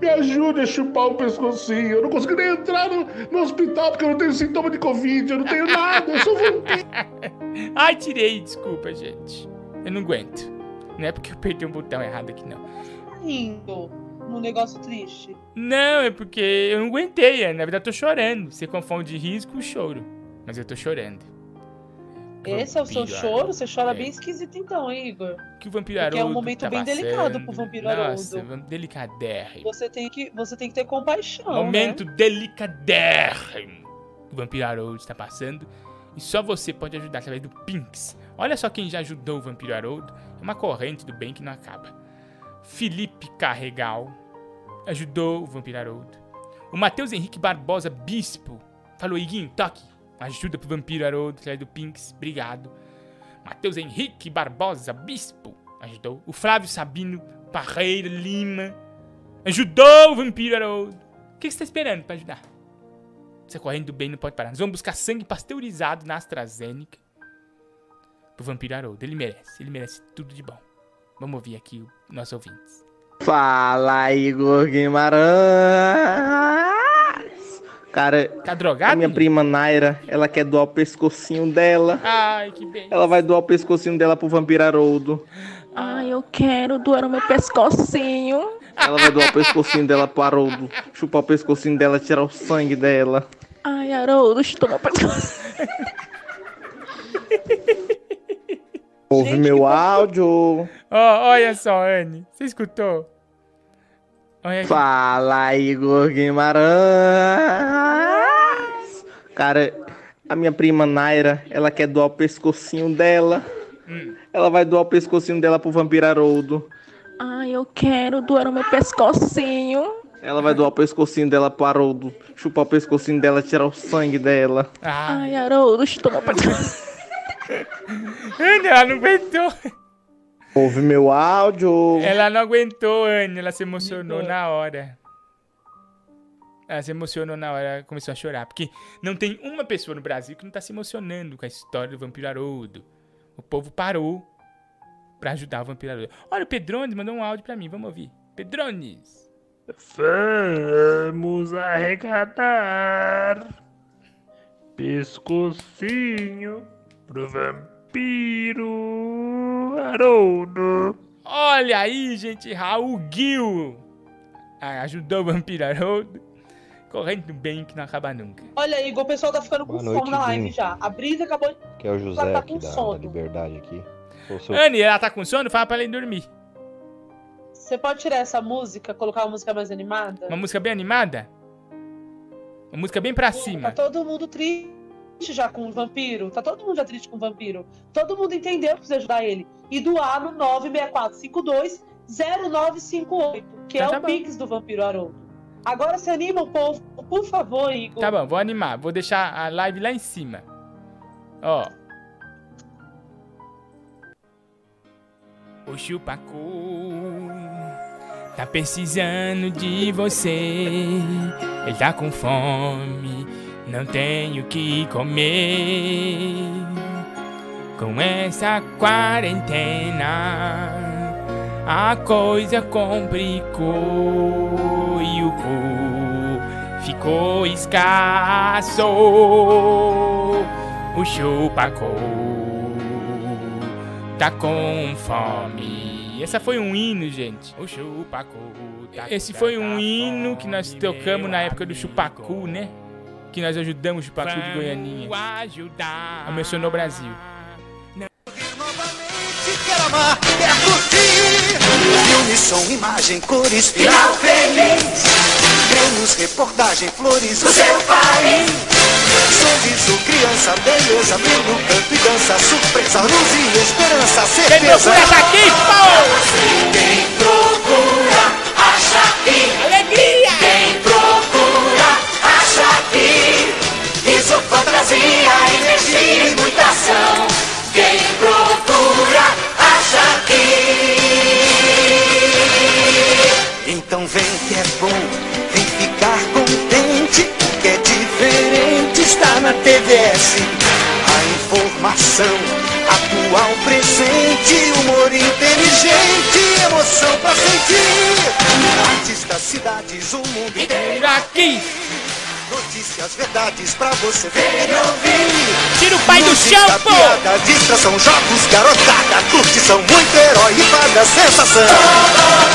me ajude a chupar o pescocinho. Eu não consigo nem entrar no, no hospital porque eu não tenho sintoma de Covid, eu não tenho nada, eu sou vampiro. Ai, tirei, desculpa, gente. Eu não aguento. Não é porque eu apertei um botão errado aqui, não. Tá rindo num negócio triste. Não, é porque eu não aguentei. Na verdade, eu tô chorando. Você confunde riso com choro. Mas eu tô chorando. Esse é o seu choro? Você chora É. bem esquisito então, hein, Igor? Que o Vampiro Porque é um Haroldo momento tá bem passando. delicado pro Vampiro Nossa, Haroldo. delicadérrimo. Você tem que, você tem que ter compaixão, Momento né? delicadérrimo que o Vampiro Haroldo está passando. E só você pode ajudar através do Pinks. Olha só quem já ajudou o Vampiro Haroldo. É uma corrente do bem que não acaba. Felipe Carregal ajudou o Vampiro Haroldo. O Matheus Henrique Barbosa Bispo falou: Iguinho, toque. Ajuda pro Vampiro Haroldo através do Pinks. Obrigado. Matheus Henrique Barbosa Bispo ajudou. O Flávio Sabino Parreira Lima ajudou o Vampiro Haroldo. O que você tá esperando pra ajudar? Essa corrente do bem não pode parar. Nós vamos buscar sangue pasteurizado na AstraZeneca pro Vampiro Haroldo. Ele merece. Ele merece tudo de bom. Vamos ouvir aqui nossos ouvintes. Fala, Igor Guimarães. Cara, tá drogado? a minha prima Naira, ela quer doar o pescocinho dela. Ai, que bem. Ela vai doar o pescocinho dela pro Vampiro Haroldo. Ai, eu quero doar o meu pescocinho. Ela vai doar o pescocinho dela pro Haroldo. Chupar o pescocinho dela, tirar o sangue dela. Ai, Haroldo, chutou meu pescoço. Ouve meu áudio. Ó, olha só, Anne. Você escutou? Olha aqui. Fala, Igor Guimarães. Cara, a minha prima Naira, ela quer doar o pescocinho dela. Hum. Ela vai doar o pescocinho dela pro Vampiro Haroldo. Ai, eu quero doar o meu pescocinho. Ela vai doar o pescocinho dela pro Haroldo. Chupar o pescocinho dela, tirar o sangue dela. Ai, Haroldo, chutou meu pescoço. Anne, ela não aguentou. Ouve meu áudio. Ela não aguentou, Anne. Ela se emocionou na hora. Ela se emocionou na hora, ela começou a chorar. Porque não tem uma pessoa no Brasil que não tá se emocionando com a história do Vampiro Haroldo. O povo parou pra ajudar o Vampiro Haroldo. Olha, o Pedrones mandou um áudio pra mim. Vamos ouvir. Pedrones. Vamos arrecadar pescocinho pro vampiro Haroldo. Olha aí, gente. Raul Gil. Ah, ajudou o Vampiro Haroldo. Corrente do bem que não acaba nunca. Olha, Igor, o pessoal tá ficando com Boa noite, na live já. A Brisa acabou de. Que é o José tá aqui com da, sono. da Liberdade aqui. Sou seu- Anne, ela tá com sono? Fala pra ela ir dormir. Você pode tirar essa música, colocar uma música mais animada? Uma música bem animada? Uma música bem pra Tá cima. todo mundo triste já com o vampiro. Tá todo mundo já triste com o vampiro. Todo mundo entendeu que precisa ajudar ele. E doar no 964520958, que Então é tá o bom. Pix do Vampiro Haroldo. Agora se anima o povo, por favor, Igor. Tá bom, vou animar. Vou deixar a live lá em cima. Ó. O Chupacu tá precisando de você. Ele tá com fome, não tem o que comer. Com essa quarentena, a coisa complicou e o cu ficou escasso. O chupacô tá com fome. Essa foi um hino, gente. O chupacô. tá- Esse foi um hino que nós tocamos na época do chupacu, né? Que nós ajudamos o chupacu de Goianinha. Mencionou Brasil. Quer amar, quer curtir. Filme, som, imagem, cores, final feliz. Temos reportagem, flores, o seu país. Sorriso, criança, beleza, brilho, canto e dança, surpresa, luz e esperança, certeza. Quem procura acha aqui, pô! Quem procura, fantasia, energia e muita ação. Quem procura, acha aqui. Então vem que é bom, vem ficar contente. O que é diferente está na TVS. A informação atual, presente, humor inteligente, emoção pra sentir. Artistas, cidades, o mundo inteiro aqui. Notícias, verdades pra você ver e ouvir. Tira o pai do chão, pô! Piada, distração, jogos, garotada, curtição, muito herói e fada, sensação.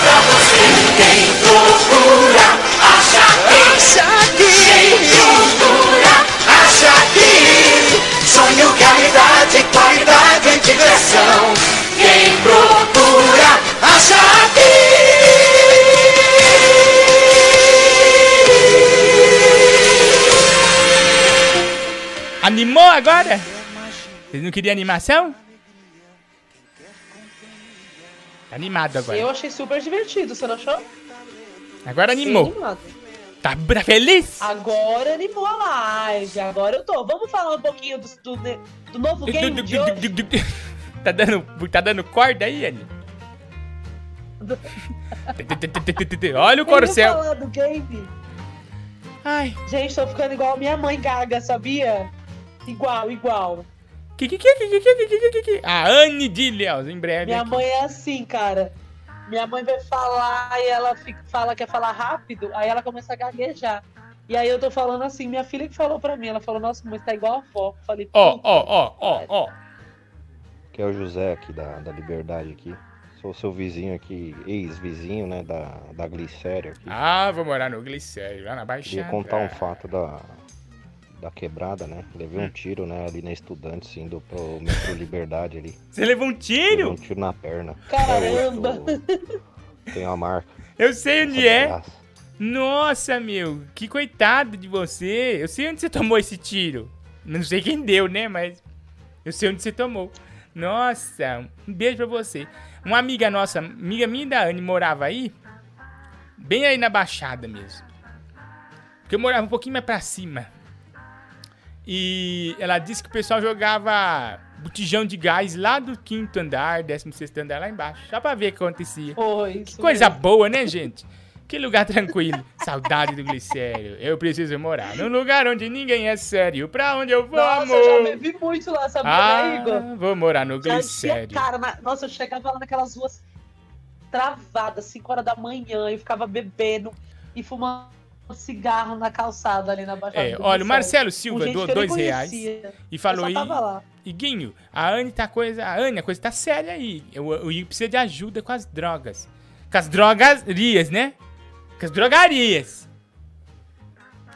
pra você. Quem procura, acha aqui. Acha aqui. Quem procura, acha aqui. Sonho, realidade, qualidade em diversão. Quem procura, acha Animou agora? Vocês não queriam animação? Tá animado agora. Eu achei super divertido, você não achou? Agora animou. Tá feliz? Agora animou a live, agora eu tô. Vamos falar um pouquinho do, do, do novo game de hoje? Tá dando, tá dando corda aí, Anny? Olha o corcel. Ai. Gente, tô ficando igual a minha mãe gaga, sabia? Igual, igual. Que, que, que, que, que, que, que, que, que? A Anne de Leos, em breve. Minha aqui. mãe é assim, cara. Minha mãe vai falar e ela fica, fala que quer falar rápido, aí ela começa a gaguejar. E aí eu tô falando assim, minha filha que falou pra mim, ela falou, nossa, você tá igual a. Eu Falei, Ó, ó, ó, ó, ó. Que é o José aqui da, da Liberdade aqui. Sou seu vizinho aqui, ex-vizinho, né, da, da Glicério aqui. Ah, vou morar no Glicério, lá na Queria Baixada. contar um fato da, da quebrada, né? Levei Hum. um tiro, né, ali na Estudantes, indo pro metrô Liberdade ali. Você levou um tiro? Levei um tiro na perna. Caramba! Tem uma marca. Eu sei onde é. Nossa, meu, que coitado de você. Eu sei onde você tomou esse tiro. Não sei quem deu, né? Mas eu sei onde você tomou. Nossa, um beijo pra você. Uma amiga nossa, amiga minha da Anne, morava aí. Bem aí na Baixada mesmo. Porque eu morava um pouquinho mais pra cima. E ela disse que o pessoal jogava botijão de gás lá do quinto andar, décimo sexto andar lá embaixo. Só pra ver o que acontecia. Que coisa boa, né, gente? Que lugar tranquilo. Saudade do glicério. Eu preciso morar num lugar onde ninguém é sério. Pra onde eu vou, Nossa, amor? eu já bebi muito lá, sabe, ah, Igor? vou morar no Já glicério. cara, na- nossa, eu chegava lá naquelas ruas travadas, 5 horas da manhã, e ficava bebendo e fumando cigarro na calçada ali na Baixada É, olha, o. Marcelo Silva doou eu dois reais e falou Eu aí. Iguinho, a Anne tá coisa. A Anne, a coisa tá séria aí. O, o Igor precisa de ajuda com as drogas. Com as drogarias, né? Com as drogarias.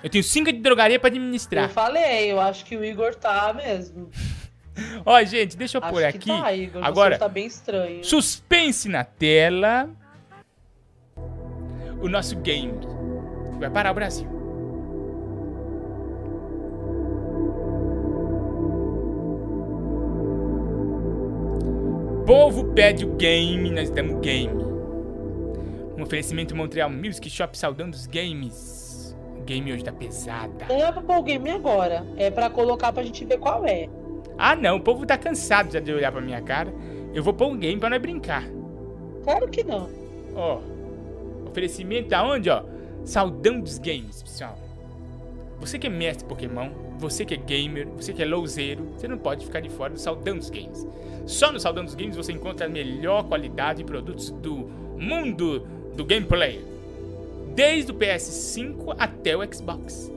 Eu tenho cinco de drogaria pra administrar. Eu falei, eu acho que o Igor tá mesmo. Ó, gente, deixa eu Acho pôr aqui. tá, Igor. Agora, tá bem estranho. suspense na tela. O nosso game. Vai parar o Brasil. Povo pede o game, nós damos game. Um oferecimento Montreal Music Shop saudando os games. O game hoje tá pesada. Não é pra pôr o game agora. É pra colocar pra gente ver qual é. Ah não, o povo tá cansado já de olhar pra minha cara. Eu vou pôr um game pra nós brincar. Claro que não. Ó, oferecimento aonde, ó? Saudão dos games, pessoal. Você que é mestre Pokémon, você que é gamer, você que é louzeiro, você não pode ficar de fora do Saldão dos Games. Só no Saldão dos Games você encontra a melhor qualidade de produtos do mundo do gameplay. Desde o PS5 até o Xbox.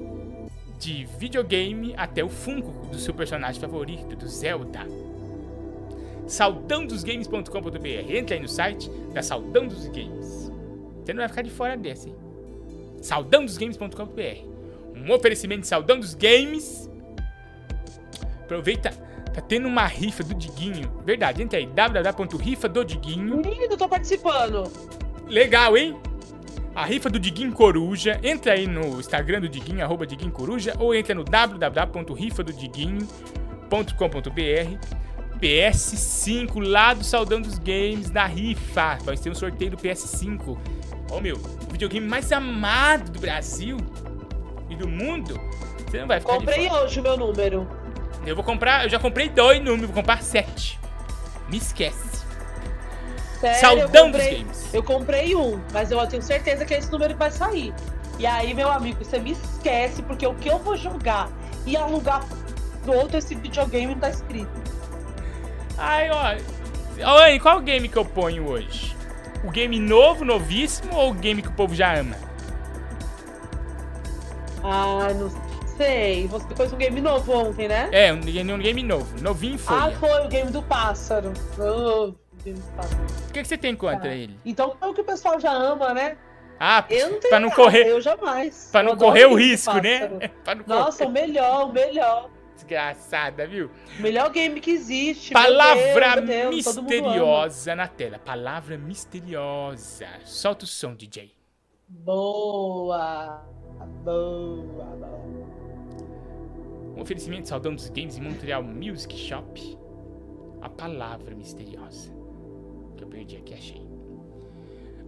De videogame até o Funko do seu personagem favorito, do Zelda. Saldãodosgames.com.br. Entre aí no site da Saldão dos Games. Você não vai ficar de fora dessa, hein? Saldãodosgames.com.br. Um oferecimento de Saldão dos Games. Aproveita, tá tendo uma rifa do Diguinho. Verdade, entra aí, www.rifadodiguinho. Menino, tô participando. Legal, hein? A rifa do Diguinho Coruja. Entra aí no Instagram do Diguinho, arroba Diguinho Coruja, ou entra no www.rifadodiguinho.com.br. PS5 lá do Saldão dos Games da rifa. Vai ter um sorteio do PS5. Ó, meu, o videogame mais amado do Brasil e do mundo. Você não vai ficar Comprei hoje o meu número. Eu vou comprar, eu já comprei dois números, vou comprar sete. Me esquece. Sério, Saldão eu comprei, dos games. Eu comprei um, mas eu tenho certeza que é esse número que vai sair. E aí, meu amigo, você me esquece, porque o que eu vou jogar e alugar do outro esse videogame não tá escrito. Ai, ó. Ô, Anne, qual game que eu ponho hoje? O game novo, novíssimo ou o game que o povo já ama? Ah, não sei. Você pôs um game novo ontem, né? É, um game, um game novo. Novinho folha. Ah, foi o game do pássaro. Oh, o game do pássaro. O que, que você tem contra Tá. ele? Então é o que o pessoal já ama, né? Ah, Eu não pra não nada, correr. Eu jamais. Pra não Eu correr o risco, né? Pra não Nossa, o melhor, o melhor. Desgraçada, viu? Melhor game que existe. meu Palavra Deus, meu Deus, mundo ama. misteriosa na tela. Palavra misteriosa. Solta o som, DJ. Boa. Boa, boa. Um oferecimento de Saldão dos Games em Montreal Music Shop. A palavra misteriosa. Que eu perdi aqui, achei.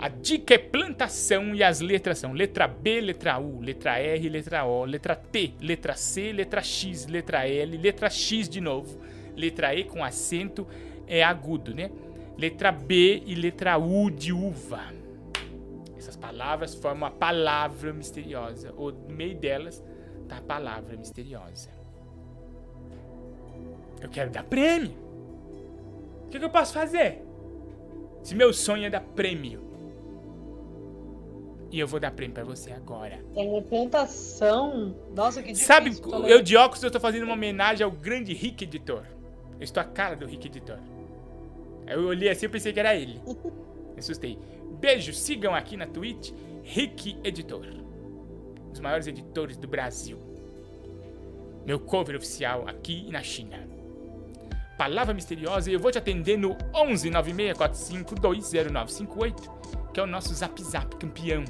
A dica é plantação e as letras são letra B, letra U, letra R, letra O, letra T, letra C, letra X, letra L, letra X de novo, letra E com acento é agudo, né? Letra B e letra U de uva. Essas palavras formam a palavra misteriosa, ou no meio delas tá a palavra misteriosa. Eu quero dar prêmio. O que, que eu posso fazer? Se meu sonho é dar prêmio. E eu vou dar prêmio pra você agora. Plantação. Nossa, que difícil. Sabe, eu de óculos eu tô fazendo uma homenagem ao grande Rick Editor. Eu estou a cara do Rick Editor. Eu olhei assim e pensei que era ele. Me assustei. Beijo, sigam aqui na Twitch Rick Editor. Um dos maiores editores do Brasil. Meu cover oficial aqui na China. Palavra misteriosa e eu vou te atender no 11 9645 20958, que é o nosso Zap Zap campeão.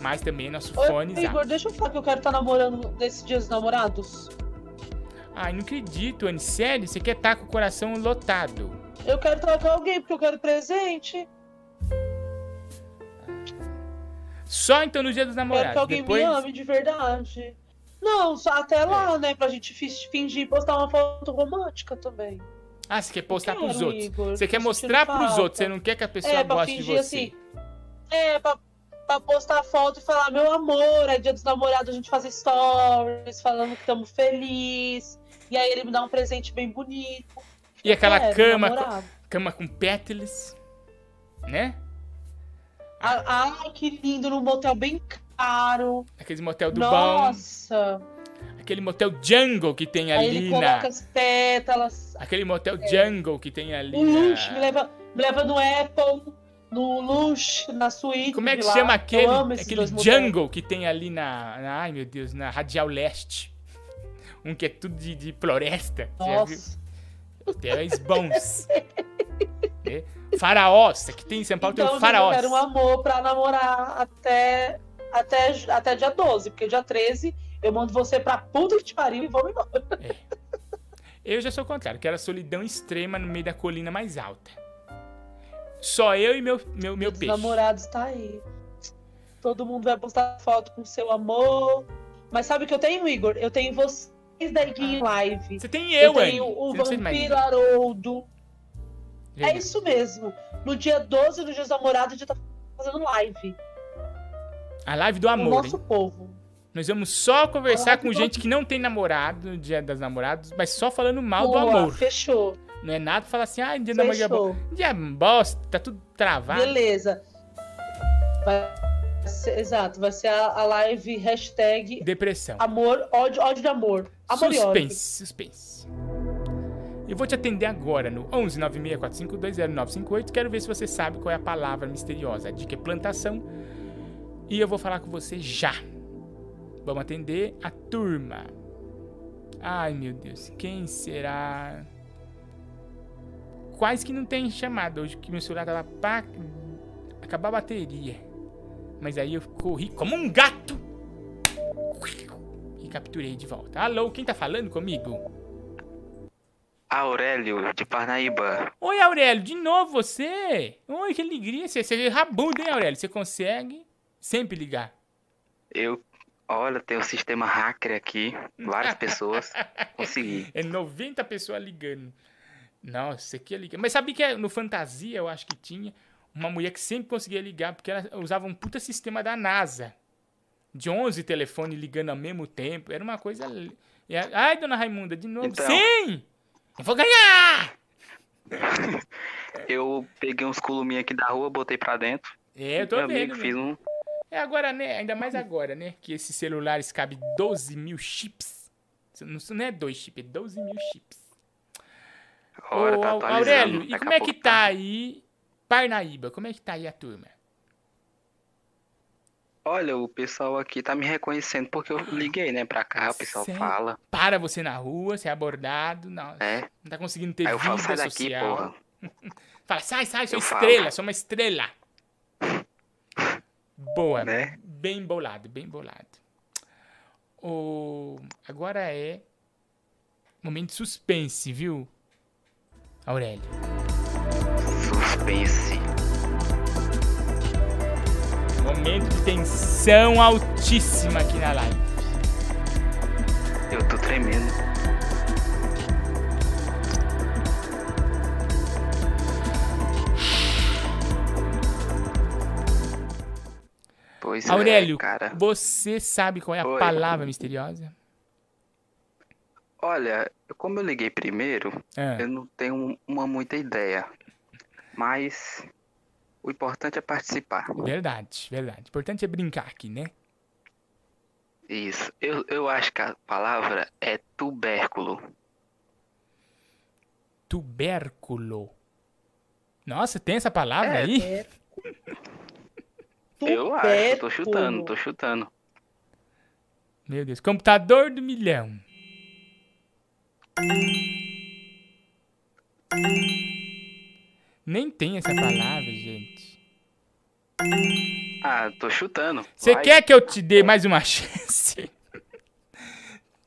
Mas também é nosso Ô, fone Zap. Igor, deixa eu falar que eu quero estar namorando nesses dias dos namorados. Ai, não acredito, Anne. Sério? Você quer estar com o coração lotado? Eu quero estar com alguém porque eu quero presente. Só então no dia dos Quero que namorados. alguém Depois... me ame de verdade. Não, só até lá, né? Pra gente fi- fingir postar uma foto romântica também. Ah, você quer postar quero, pros outros. Igor, você quer mostrar pros falta. outros. Você não quer que a pessoa é, goste de fingir você. assim. É, pra, pra postar foto e falar, meu amor, é dia dos namorados, a gente faz stories falando que estamos felizes. E aí ele me dá um presente bem bonito. E aquela É, cama, com, cama com pétalas, né? Ah, Ai, que lindo, num motel bem caro. Aquele motel do bom. Nossa. Aquele motel jungle que tem Aí ali ele na... coloca as pétalas. Aquele motel jungle que tem ali O luxo, me leva, me leva no Apple, no luxo, na suíte. Como é que chama aquele, aquele jungle que tem ali na, na- Ai, meu Deus, na Radial Leste. Um que é tudo de, de floresta. Nossa. Hotéis bons. né? Faraós. Aqui tem em São Paulo tem Então, o gente, eu Faraós. quero um amor pra namorar até, até, até dia 12, porque dia 13 eu mando você pra puta que te pariu e vamos embora. Eu já sou o contrário. Quero a solidão extrema no meio da colina mais alta. Só eu e meu, meu, meu Os peixe. namorados tá aí. Todo mundo vai postar foto com seu amor. Mas sabe o que eu tenho, Igor? Eu tenho vocês da Iguinho Live. Você tem eu, tenho Anne. o Você Vampiro. Haroldo. É isso mesmo. No dia 12 do Dia dos Namorados, a gente tá fazendo live. A live do Com o amor, nosso hein? povo. Nós vamos só conversar com gente que não tem namorado no dia das namorados, mas só falando mal do Boa, amor. Fechou. Não é nada falar assim, ah, namoro é bom. Dia bosta, tá tudo travado. Beleza. Vai ser, exato, vai ser a, a live hashtag Depressão. amor, ódio, ódio de amor. Amor ódio. Suspense, suspense. Eu vou te atender agora no 11 964520958. Quero ver se você sabe qual é a palavra misteriosa. A dica é plantação. E eu vou falar com você já. Vamos atender a turma. Ai, meu Deus. Quem será? Quase que não tem chamada hoje, que meu celular tava pra acabar a bateria. Mas aí eu corri como um gato. E capturei de volta. Alô, quem tá falando comigo? Aurélio, de Parnaíba. Oi, Aurélio, de novo você? Oi, que alegria. Você, você é rabudo, hein, Aurélio? Você consegue sempre ligar. Eu, olha, tem um sistema hacker aqui, várias pessoas. Consegui. É 90 pessoas ligando. Nossa, isso aqui é ligar. Mas sabia que é- no Fantasia, eu acho que tinha, uma mulher que sempre conseguia ligar, porque ela usava um puta sistema da NASA. De 11 telefones ligando ao mesmo tempo. Era uma coisa... Ai, dona Raimunda, de novo. Então. Sim! Eu vou ganhar! Eu peguei uns culuminhos aqui da rua, botei pra dentro. É, eu tô Meu vendo. amigo, né? fiz um. É agora, né? Ainda mais agora, né? Que esses celulares cabem 12 mil chips. Não não é dois chips, é 12 mil chips. Ora, Ô, tá Au- atualizando. Aurélio, e como é que pouco tá aí Parnaíba? Como é que tá aí a turma? Olha, o pessoal aqui tá me reconhecendo porque eu liguei, né, pra cá, o pessoal Sério? fala. Para você na rua, você é abordado, não, É. não tá conseguindo ter Aí eu vida falo, sai daqui, social. porra. Fala, sai, sai, sou Eu falo. estrela, sou uma estrela. Boa, Né? bem bolado, bem bolado. O... Agora é momento de suspense, viu, Aurélio? Suspense. Momento de tensão altíssima aqui na live. Eu tô tremendo. Pois Aurélio, é, cara. você sabe qual é a Oi. palavra misteriosa? Olha, como eu liguei primeiro, Ah. eu não tenho uma muita ideia. Mas o importante é participar. Verdade, verdade. O importante é brincar aqui, né? Isso. Eu, eu acho que a palavra é tubérculo. Tubérculo. Nossa, tem essa palavra É, aí? Eu acho, tô chutando, tô chutando. Meu Deus. Computador do milhão. Nem tem essa palavra, gente. Ah, tô chutando. Você Vai. quer que eu te dê mais uma chance?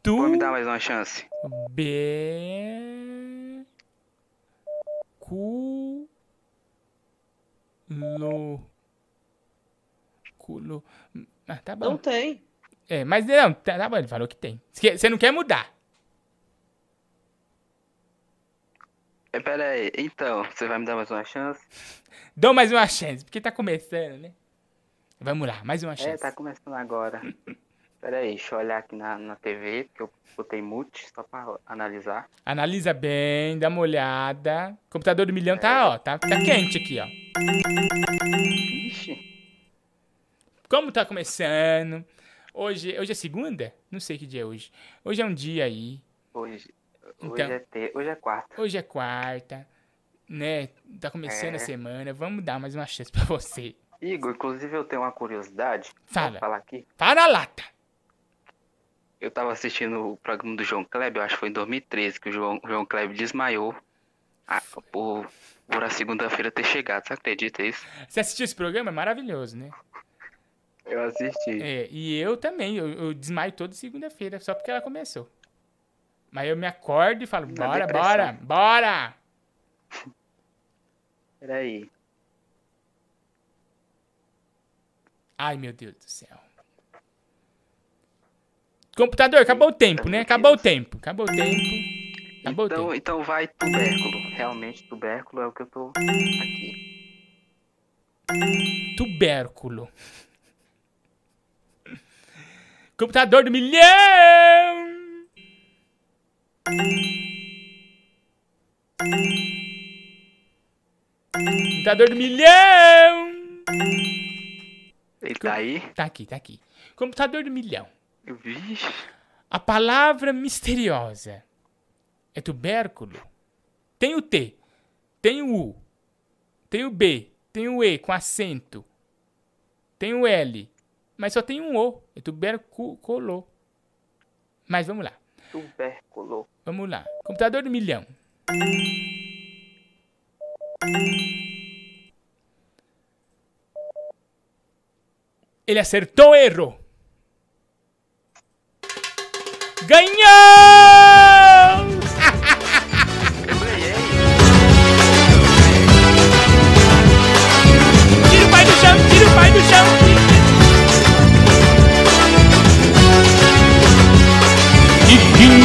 Tu. Pode me dar mais uma chance. B. Cu. Lo. Culo. Ah, tá bom. Não tem. É, mas não, tá, tá bom, ele falou que tem. Você não quer mudar. Pera aí, então, você vai me dar mais uma chance? Dou mais uma chance, porque tá começando, né? Vamos lá, mais uma É, chance. tá começando agora. Pera aí, deixa eu olhar aqui na, na TV, que eu botei mute, só pra analisar. Analisa bem, dá uma olhada. O computador do milhão tá, ó, tá, tá quente aqui, ó. Ixi, Como tá começando? Hoje, hoje é segunda? Não sei que dia é hoje. Hoje é um dia aí. hoje, hoje, Então. é, te, hoje é quarta. Hoje é quarta, né? Tá começando É. a semana. Vamos dar mais uma chance pra você. Igor, inclusive eu tenho uma curiosidade. Fala. Falar aqui? Para na lata. Eu tava assistindo o programa do João Kleber, eu acho que foi em 2013, que o João, o João Kleber desmaiou ah, por, por a segunda-feira ter chegado. Você acredita isso? Você assistiu esse programa? É maravilhoso, né? Eu assisti. É, e eu também. Eu, eu desmaio toda segunda-feira, só porque ela começou. Mas eu me acordo e falo, Na bora, depressão. bora, bora! Peraí. Ai, meu Deus do céu. Computador, acabou o tempo, né? Acabou o tempo. Acabou o tempo. Acabou o tempo. Então, então vai tubérculo. Realmente, tubérculo é o que eu tô aqui. Tubérculo. Computador do milhão! Computador do milhão! Ele tá aí? Tá aqui, tá aqui. Computador do milhão. Vixe. A palavra misteriosa é tubérculo? Tem o T, tem o U, tem o B, tem o E com acento, tem o L, mas só tem um O. É tubérculo. Mas vamos lá. Tubérculo. Vamos lá. Computador do milhão. Ele acertou ou errou? Ganhou!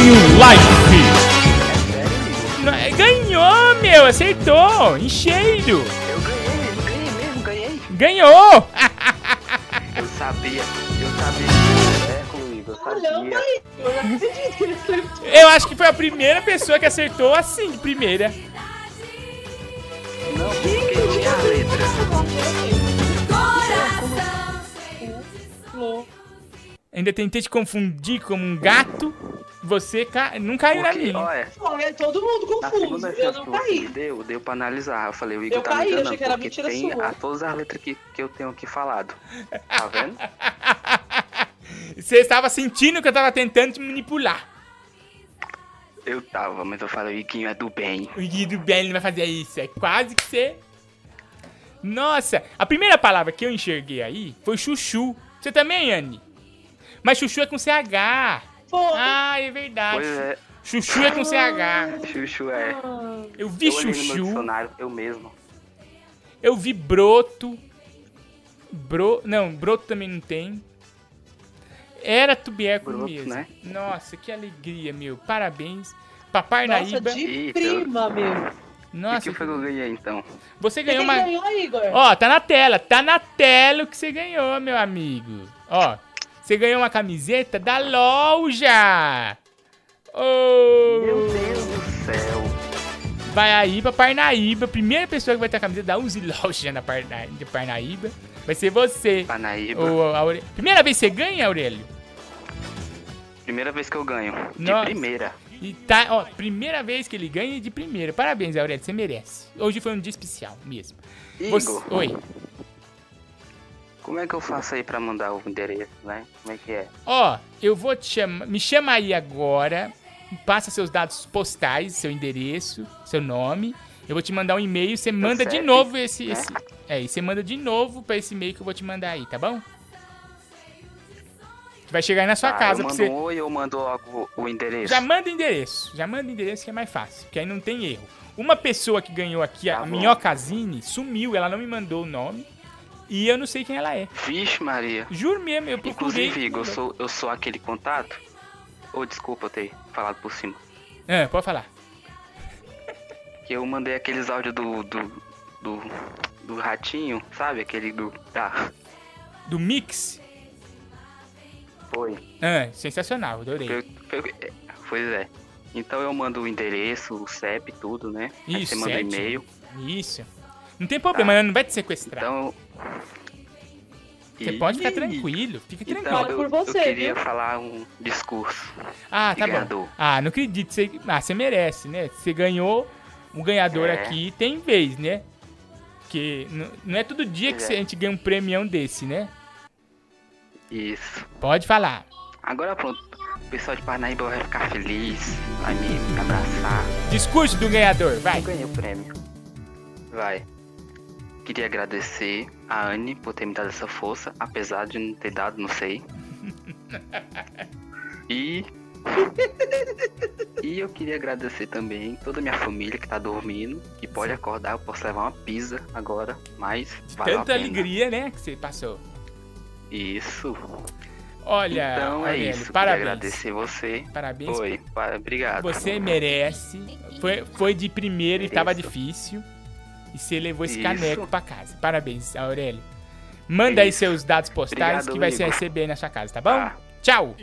Iguinho Life. É, Ganhou, meu, acertou, em cheio. Eu ganhei, ganhei mesmo, ganhei. Ganhou! Eu sabia, eu sabia. Tubérculo, Igor, eu sabia. Eu não acredito que ele acertou. Eu acho que foi a primeira pessoa que acertou assim, de primeira. Não, porque tinha a letra. Ainda tentei te confundir como um gato. Você ca... não caiu na minha. olha, Olha, todo mundo confuso. Eu não caí. deu, deu pra analisar. Eu falei, o Igor Eu tá caí, eu enganando, achei que era porque mentira tem sua. a, todas as letras que, que eu tenho aqui falado. Tá vendo? Você estava sentindo que eu estava tentando te manipular. Eu tava, mas eu falei, o Iguinho é do bem. O Guido bem ele vai fazer isso. É quase que você. Nossa, a primeira palavra que eu enxerguei aí foi chuchu. Você também, Anne? Mas chuchu é com CH. Ah, é verdade. Pois é. Chuchu é com CH. Chuchu é. Eu vi eu chuchu. eu mesmo. Eu vi broto. Bro... Não, broto também não tem. Era tubérculo Broto, mesmo. né? Nossa, que alegria, meu. Parabéns. Papai Nossa, Naíba. de prima, meu. O Nossa, que foi que eu ganhei então? você Quem ganhou uma. ganhou, Igor? Ó, tá na tela. Tá na tela o que você ganhou, meu amigo. Ó, você ganhou uma camiseta da loja. Oh. Meu Deus do céu. Vai aí pra Parnaíba. Primeira pessoa que vai ter a camiseta da Uzi Loja na Parna... de Parnaíba vai ser você. Parnaíba. Aure- Primeira vez que você ganha, Aurélio? Primeira vez que eu ganho. De Nossa. primeira. E tá, ó, primeira vez que ele ganha de primeira. Parabéns, Aurélio, você merece. Hoje foi um dia especial mesmo. Igor. Você- Oi. Como é que eu faço aí pra mandar o endereço, né? Como é que é? Ó, eu vou te chamar. Me chama aí agora. Passa seus dados postais, seu endereço, seu nome. Eu vou te mandar um e-mail. Você manda de CEP, novo esse. né? esse é, e você manda de novo pra esse e-mail que eu vou te mandar aí, tá bom? Vai chegar aí na sua Tá, casa eu mando você. um oi ou mando logo o endereço? Já manda o endereço. Já manda o endereço que é mais fácil. Porque aí não tem erro. Uma pessoa que ganhou aqui, a Tá bom. Minhocazine, sumiu. Ela não me mandou o nome. E eu não sei quem ela é. Vixe, Maria. Juro mesmo, eu procurei. Inclusive, Igor, eu sou, eu sou aquele contato? Ou desculpa eu ter falado por cima. Ah, pode falar. Que eu mandei aqueles áudios do, do, do, do ratinho, sabe? Aquele do... Da... Do Mix. Foi. Ah, sensacional, adorei. Eu- é, Pois é. Então eu mando o endereço, o CEP, tudo, né? Aí Isso, você manda o e-mail. Isso. Não tem problema, né? não vai te sequestrar. Então... Você Ih. pode ficar tranquilo, fica Então, tranquilo. eu, eu queria falar um discurso. Ah, tá bom. ganhador. Ah, não acredito. Você... Ah, você merece, né? Você ganhou um ganhador É. aqui, tem vez, né? Porque não é todo dia que você- é. a gente ganha um premião desse, né? Isso. Pode falar. Agora pronto. O pessoal de Parnaíba vai ficar feliz, vai me abraçar. Discurso do ganhador, vai. Eu ganhei o prêmio. Vai. Queria agradecer a Anne por ter me dado essa força, apesar de não ter dado, não sei. E. E eu queria agradecer também toda a minha família que tá dormindo, que pode acordar, eu posso levar uma pizza agora, mas Tanta alegria, né? Que você passou. Isso. Olha, então é Aurélio, isso. Queria parabéns. agradecer você. Parabéns. Oi, pa- obrigado. Você merece. Foi, foi de primeiro e tava difícil. E você levou esse Isso. caneco pra casa. Parabéns, Aurélio. Manda aí Isso. seus dados postais Obrigado, que vai se Igor. receber aí na sua casa, tá bom? Tá. Tchau.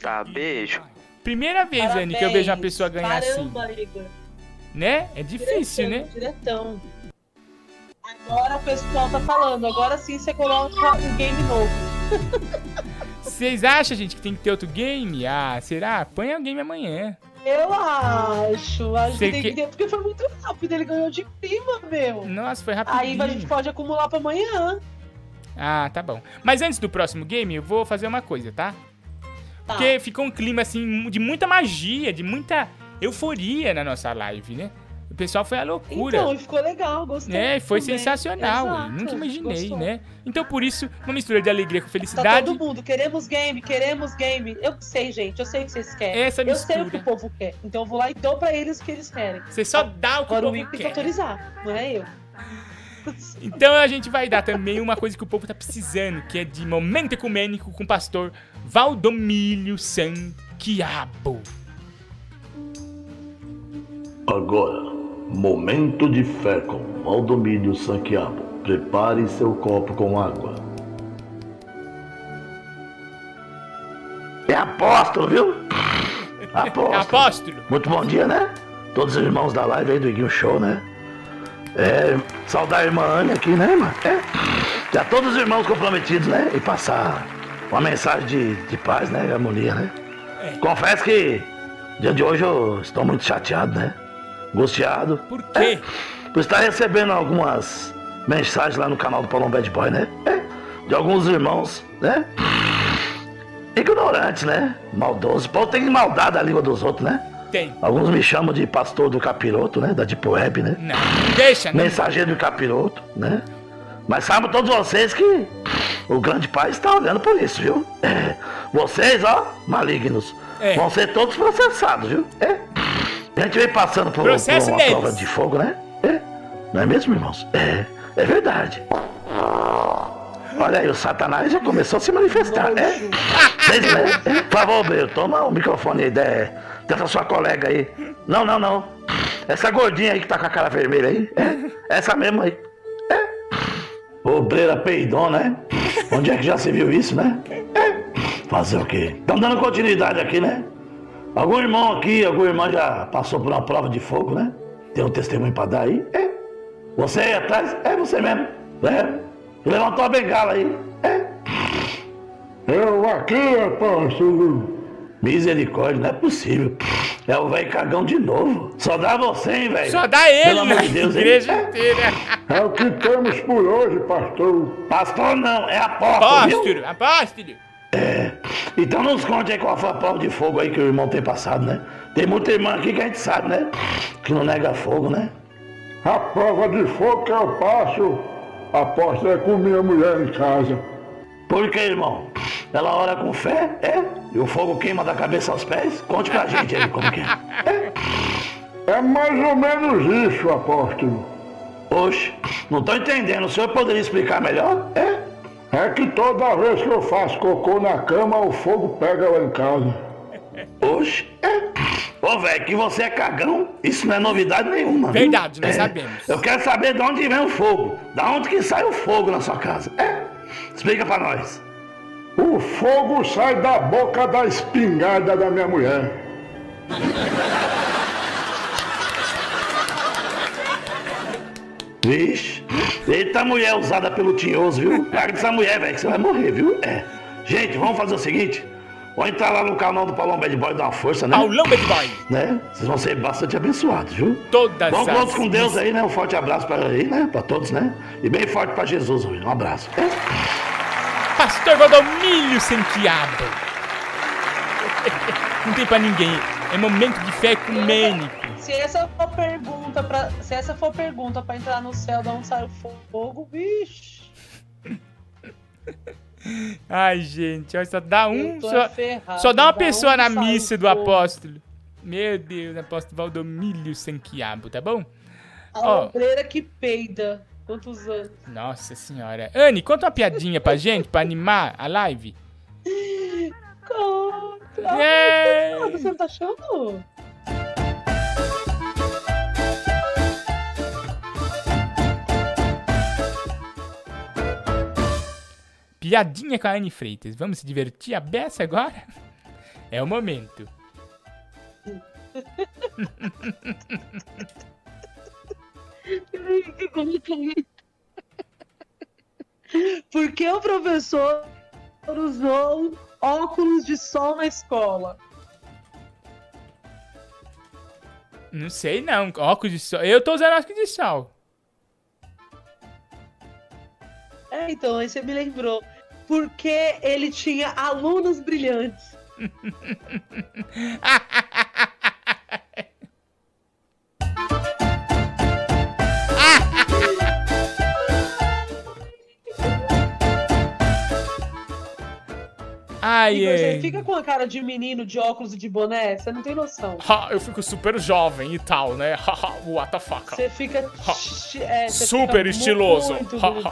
Tá, beijo. Primeira vez, Anne, que eu vejo uma pessoa ganhar assim. Caramba, Igor. Né? É difícil, né? Diretão. Agora o pessoal tá falando. Agora sim você coloca um game novo. Vocês acham, gente, que tem que ter outro game? Ah, será? Põe o game amanhã. Eu acho. Acho que tem que ter, porque foi muito rápido. Ele ganhou de prima, meu. Nossa, foi Aí rapidinho. a gente pode acumular pra amanhã. Ah, tá bom. Mas antes do próximo game, eu vou fazer uma coisa, tá? Porque ficou um clima, assim, de muita magia, de muita euforia na nossa live, né? O pessoal foi à loucura. Então, ficou legal, gostei. É, foi também. sensacional. Exato, Nunca imaginei, gostou. né? Então, por isso, uma mistura de alegria com Tá felicidade. todo mundo, queremos game, queremos game. Eu sei, gente, eu sei o que vocês querem. Essa eu sei o mistura. que o povo quer. Então eu vou lá e dou pra eles o que eles querem. Você só dá o que Agora o o povo Igor tem que quer. autorizar, não é eu. Então a gente vai dar também uma coisa que o povo tá precisando, que é de momento ecumênico com o pastor Valdomílio Sanquiabo. Agora, momento de fé com Valdomínio Sanquiabo. Prepare seu copo com água. É apóstolo, viu? Apóstolo. Apóstolo. Muito bom dia, né? Todos os irmãos da live aí do Iguinho Show, né? É, saudar a irmã Anne aqui, né, irmã? É. Já todos os irmãos comprometidos, né? E passar uma mensagem de, de paz, né? E harmonia, né? Confesso que dia de hoje eu estou muito chateado, né? Angustiado. Por quê? por estar recebendo algumas mensagens lá no canal do Paulão Bad Boy, né? É, de alguns irmãos, né? Ignorantes, né? Maldosos. O povo tem maldade da língua dos outros, né? Tem. Alguns me chamam de pastor do capiroto, né? Da Deep Web, né? Não, deixa, não. Mensageiro do capiroto, né? Mas saibam todos vocês que o grande pai está olhando por isso, viu? É, vocês, ó, malignos, É. vão ser todos processados, viu? É. A gente vem passando por, por uma deles. prova de fogo, né? É. Não é mesmo, irmãos? É, é verdade. Olha aí, o Satanás já começou a se manifestar, é? Vocês, né? É, Por favor, Breu, toma o microfone aí de- dessa sua colega aí. Não, não, não. Essa gordinha aí que tá com a cara vermelha aí. É, essa mesmo aí. É. Obreira peidon, né? Onde é que já se viu isso, né? É. Fazer o quê? Estamos dando continuidade aqui, né? Algum irmão aqui, alguma irmã já passou por uma prova de fogo, né? Tem um testemunho pra dar aí? É. Você aí atrás? É você mesmo. É. Levantou a bengala aí. É. Eu aqui, apóstolo. Misericórdia, não é possível. É o velho cagão de novo. Só dá você, hein, velho? Só dá ele Pelo amor de Deus, hein? igreja É. inteira. É o que temos por hoje, pastor. Pastor não, é apóstolo. viu? Apóstolo, apóstolo. É. Então nos conte aí qual foi a prova de fogo aí que o irmão tem passado, né? Tem muita irmã aqui que a gente sabe, né? Que não nega fogo, né? A prova de fogo que eu passo, aposto é com minha mulher em casa. Por que, irmão? Ela ora com fé, é? E o fogo queima da cabeça aos pés? Conte pra gente aí como que é. É mais ou menos isso, apóstolo. Oxe, não tô entendendo. O senhor poderia explicar melhor? É? É que toda vez que eu faço cocô na cama, o fogo pega lá em casa. Oxe, é? Ô, velho, que você é cagão, isso não é novidade nenhuma. viu? Verdade, nós É. sabemos. Eu quero saber de onde vem o fogo. Da onde que sai o fogo na sua casa? É? Explica pra nós. O fogo sai da boca da espingarda da minha mulher. Vixe, eita mulher usada pelo tinhoso, viu? Larga dessa mulher, velho, que você vai morrer, viu? É. Gente, vamos fazer o seguinte. Vamos entrar lá no canal do Paulão Bad Boy dar uma força, né? Paulão Bad Boy. Né? Vocês vão ser bastante abençoados, viu? Todas Vamos todos com Deus aí, né? Um forte abraço para aí, né? Pra todos, né? E bem forte pra Jesus, hoje. Um abraço. Pastor Valdomílio Santiago. Não tem pra ninguém. É momento de fé ecumênico. Se essa for pergunta para, se essa for pergunta para entrar no céu, da onde sai o fogo, vixe. Ai, gente, olha, só dá um. Só, ferrado, só dá uma da pessoa onde na missa do fogo? apóstolo. Meu Deus, apóstolo Valdomílio Sanquiabo, tá bom? A Ó. obreira que peida. Quantos anos? Nossa senhora. Anne, conta uma piadinha pra gente, pra animar a live. Conta. É. Você não tá achando? Piadinha com a Anne Freitas. Vamos se divertir a beça agora? É o momento. Por que o professor usou óculos de sol na escola? Não sei não. Óculos de sol. Eu tô usando óculos de sol. É, então, aí você me lembrou. Porque ele tinha alunos brilhantes. Ai, e você é. fica com a cara de menino de óculos e de boné, você não tem noção. Ha, eu fico super jovem e tal, né? What the fuck. Você fica. É, você super fica estiloso. Muito, muito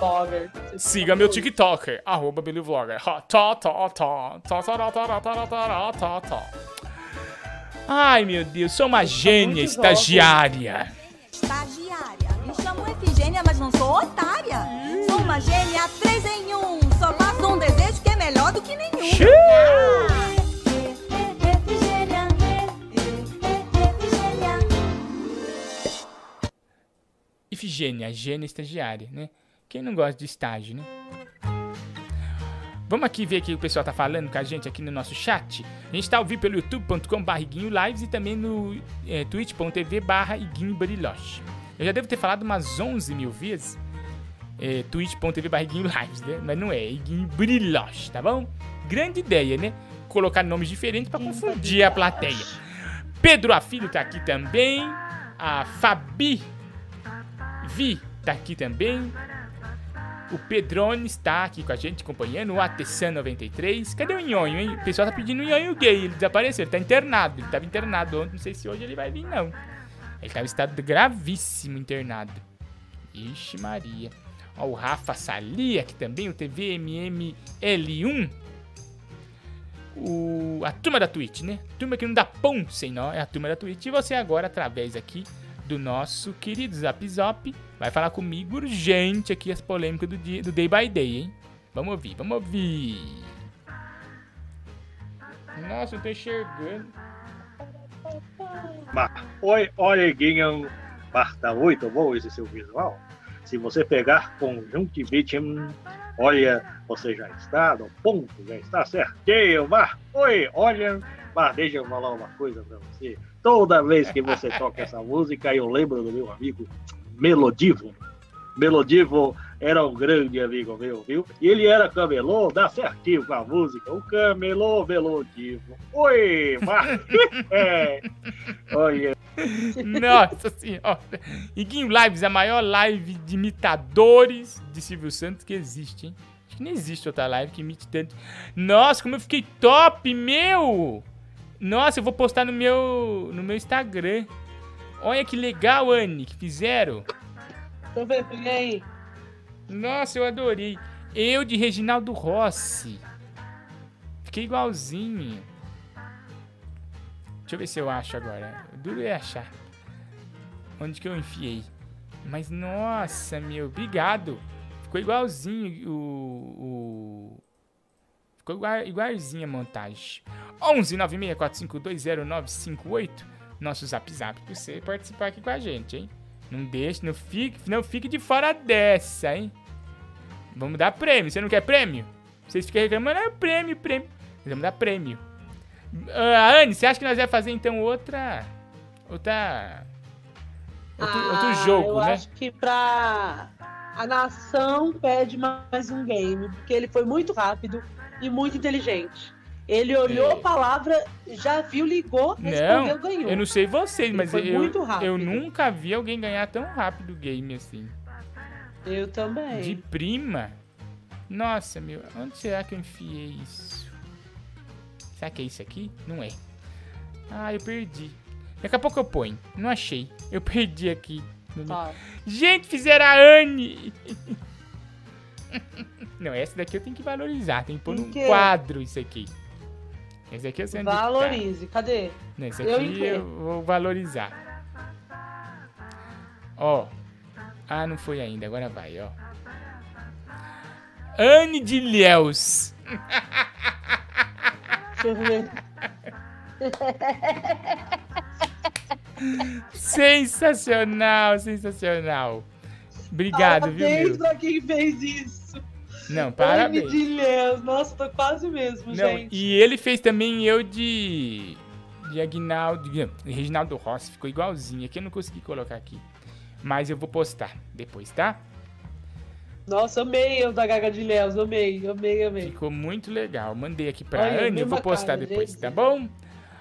Siga meu TikToker, arroba Billy Vlogger. Ai, meu Deus, sou uma gênia estagiária. Jovem. Efigênia, mas não sou otária. Sou uma gênia, três em um. Só faço um desejo que é melhor do que nenhum. Efigênia. Ifigênia, gênia estagiária, né? Quem não gosta de estágio, né? Vamos aqui ver o que o pessoal tá falando com a gente aqui no nosso chat. A gente tá ao vivo pelo youtube.com barra Iguinho Lives e também no é, twitch.tv barra Iguinho Bariloche. Eu já devo ter falado umas 11 mil vezes é, twitch.tv barra Iguinho Lives, né? Mas não é, é tá bom? Grande ideia, né? Colocar nomes diferentes pra confundir a plateia. Pedro Afilho tá aqui também. A Fabi Vi tá aqui também. O Pedrone está aqui com a gente, acompanhando. O ATC93. Cadê o Nhonho, hein? O pessoal tá pedindo o Nhonho gay. Ele desapareceu, ele tá internado. Ele tava internado ontem, não sei se hoje ele vai vir, não. Ele tava em estado gravíssimo internado. Ixi, Maria. Ó, o Rafa Salia aqui também, o TVMML1. O, a turma da Twitch, né? Turma que não dá pão sem nó, é a turma da Twitch. E você agora, através aqui do nosso querido Zap Zop, vai falar comigo urgente aqui as polêmicas do, dia, do Day by Day, hein? Vamos ouvir, vamos ouvir. Nossa, eu tô enxergando. Mas, oi, Guinho, Marta 8, bom esse seu visual. Se você pegar conjuntivite, olha, você já está no ponto, já está certinho. Mas, oi, olha, mas deixa eu falar uma coisa pra você. Toda vez que você toca essa música, eu lembro do meu amigo Melodivo. Melodivo era um grande amigo meu, viu? E ele era camelô, dá certinho com a música. O camelô Melodivo. Oi, mas... é. Olha, Nossa senhora. Iguinho Lives é a maior live de imitadores de Silvio Santos que existe, hein? Acho que não existe outra live que imite tanto. Nossa, como eu fiquei top, meu! Nossa, eu vou postar no meu, no meu Instagram. Olha que legal, Anne, que fizeram. Ver, peguei aí. Nossa, eu adorei. Eu de Reginaldo Rossi. Fiquei igualzinho. Deixa eu ver se eu acho agora. Duro é achar. Onde que eu enfiei? Mas nossa, meu, obrigado. Ficou igualzinho o. o... Ficou igual, igualzinho a montagem. 11 964520958. Nosso zap zap pra você participar aqui com a gente, hein? Não deixe, não fique, não fique de fora dessa, hein? Vamos dar prêmio. Você não quer prêmio? Vocês ficam reclamando, é prêmio, prêmio. Vamos dar prêmio. Ah, Anne, você acha que nós vamos fazer então outra. Outra. Outro, outro Ah, jogo, eu né? acho que pra. A nação pede mais um game, porque ele foi muito rápido e muito inteligente. Ele olhou É. a palavra, já viu, ligou, respondeu, Não, ganhou. eu não sei vocês, Ele mas foi eu, muito rápido. eu nunca vi alguém ganhar tão rápido o game assim. Eu também. De prima? Nossa, meu, onde será que eu enfiei isso? Será que é isso aqui? Não é. Ah, eu perdi. Daqui a pouco eu ponho. Não achei. Eu perdi aqui. Tá. Gente, fizeram a Anne! Não, essa daqui eu tenho que valorizar. Tem que pôr num quadro isso aqui. Esse aqui eu sei tá. Valorize. Cadê? Não, esse Eu aqui quê? eu vou valorizar. Ó. Ah, não foi ainda. Agora vai, ó. Anne de Léus. Deixa eu ver. Sensacional, sensacional. Obrigado, viu, Parabéns pra quem fez isso. Não, parabéns. Léus. Nossa, tô quase mesmo, Não, gente. e ele fez também eu de. De Aguinaldo. Reginaldo Rossi. Ficou igualzinho. Aqui eu não consegui colocar aqui. Mas eu vou postar depois, tá? Nossa, amei o da Gaga de Léus. Amei, amei, amei. Ficou muito legal. Mandei aqui pra Olha, Anne. Eu vou postar cara, depois, gente. tá bom?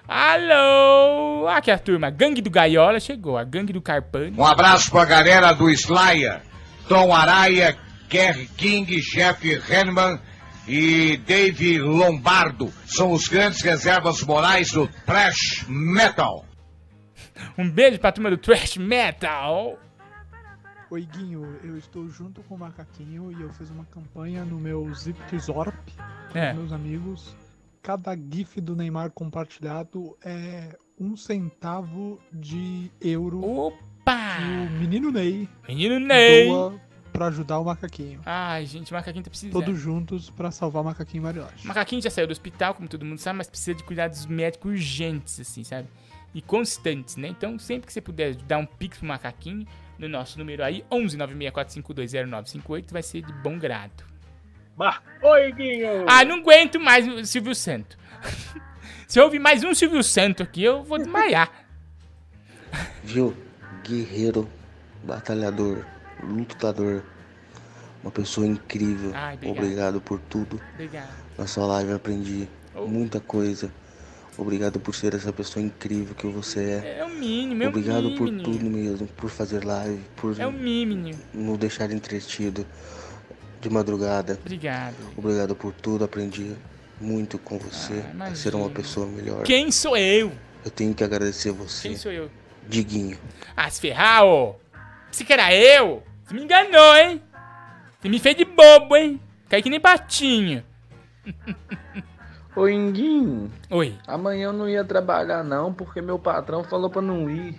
Alô! Aqui a turma. Gangue do Gaiola chegou. A gangue do Carpani. Um abraço pra galera do Slayer, Tom Araia, Kerry King, Jeff Henman e Dave Lombardo. São os grandes reservas morais do thrash metal. Um beijo pra turma do Trash Metal. Oi, Guinho, eu estou junto com o Macaquinho e eu fiz uma campanha no meu Ziptizorp com É. meus amigos. Cada GIF do Neymar compartilhado é um centavo de euro Opa! que o menino Ney, Menino Ney. doa pra ajudar o Macaquinho. Ai, gente, o macaquinho tá precisando. Todos juntos pra salvar o Macaquinho Marilache. O macaquinho já saiu do hospital, como todo mundo sabe, mas precisa de cuidados médicos urgentes, assim, sabe? E constantes, né? Então, sempre que você puder dar um pix pro macaquinho, no nosso número aí, 11 964520958, vai ser de bom grado. Bah, oi, Guinho! Ah, não aguento mais o Silvio Santo. Se eu ouvir mais um Silvio Santo aqui, eu vou desmaiar. Viu? Guerreiro, batalhador, lutador. Uma pessoa incrível. Ai, obrigado. obrigado por tudo. Obrigado. Na sua live eu aprendi Oh. muita coisa. Obrigado por ser essa pessoa incrível que você é. É o mínimo, é o Obrigado por mínimo. tudo mesmo, por fazer live, por É o mínimo. nos deixar entretido de madrugada. Obrigado. Obrigado por tudo, aprendi muito com você a ser uma pessoa melhor. Quem sou eu? Eu tenho que agradecer você, Quem sou eu? Diguinho. Ah, se ferrar, ô. Você que era eu? Você me enganou, hein? Você me fez de bobo, hein? Cai que nem patinho. Ô, Inguinho. Oi. Amanhã eu não ia trabalhar não, porque meu patrão falou pra não ir.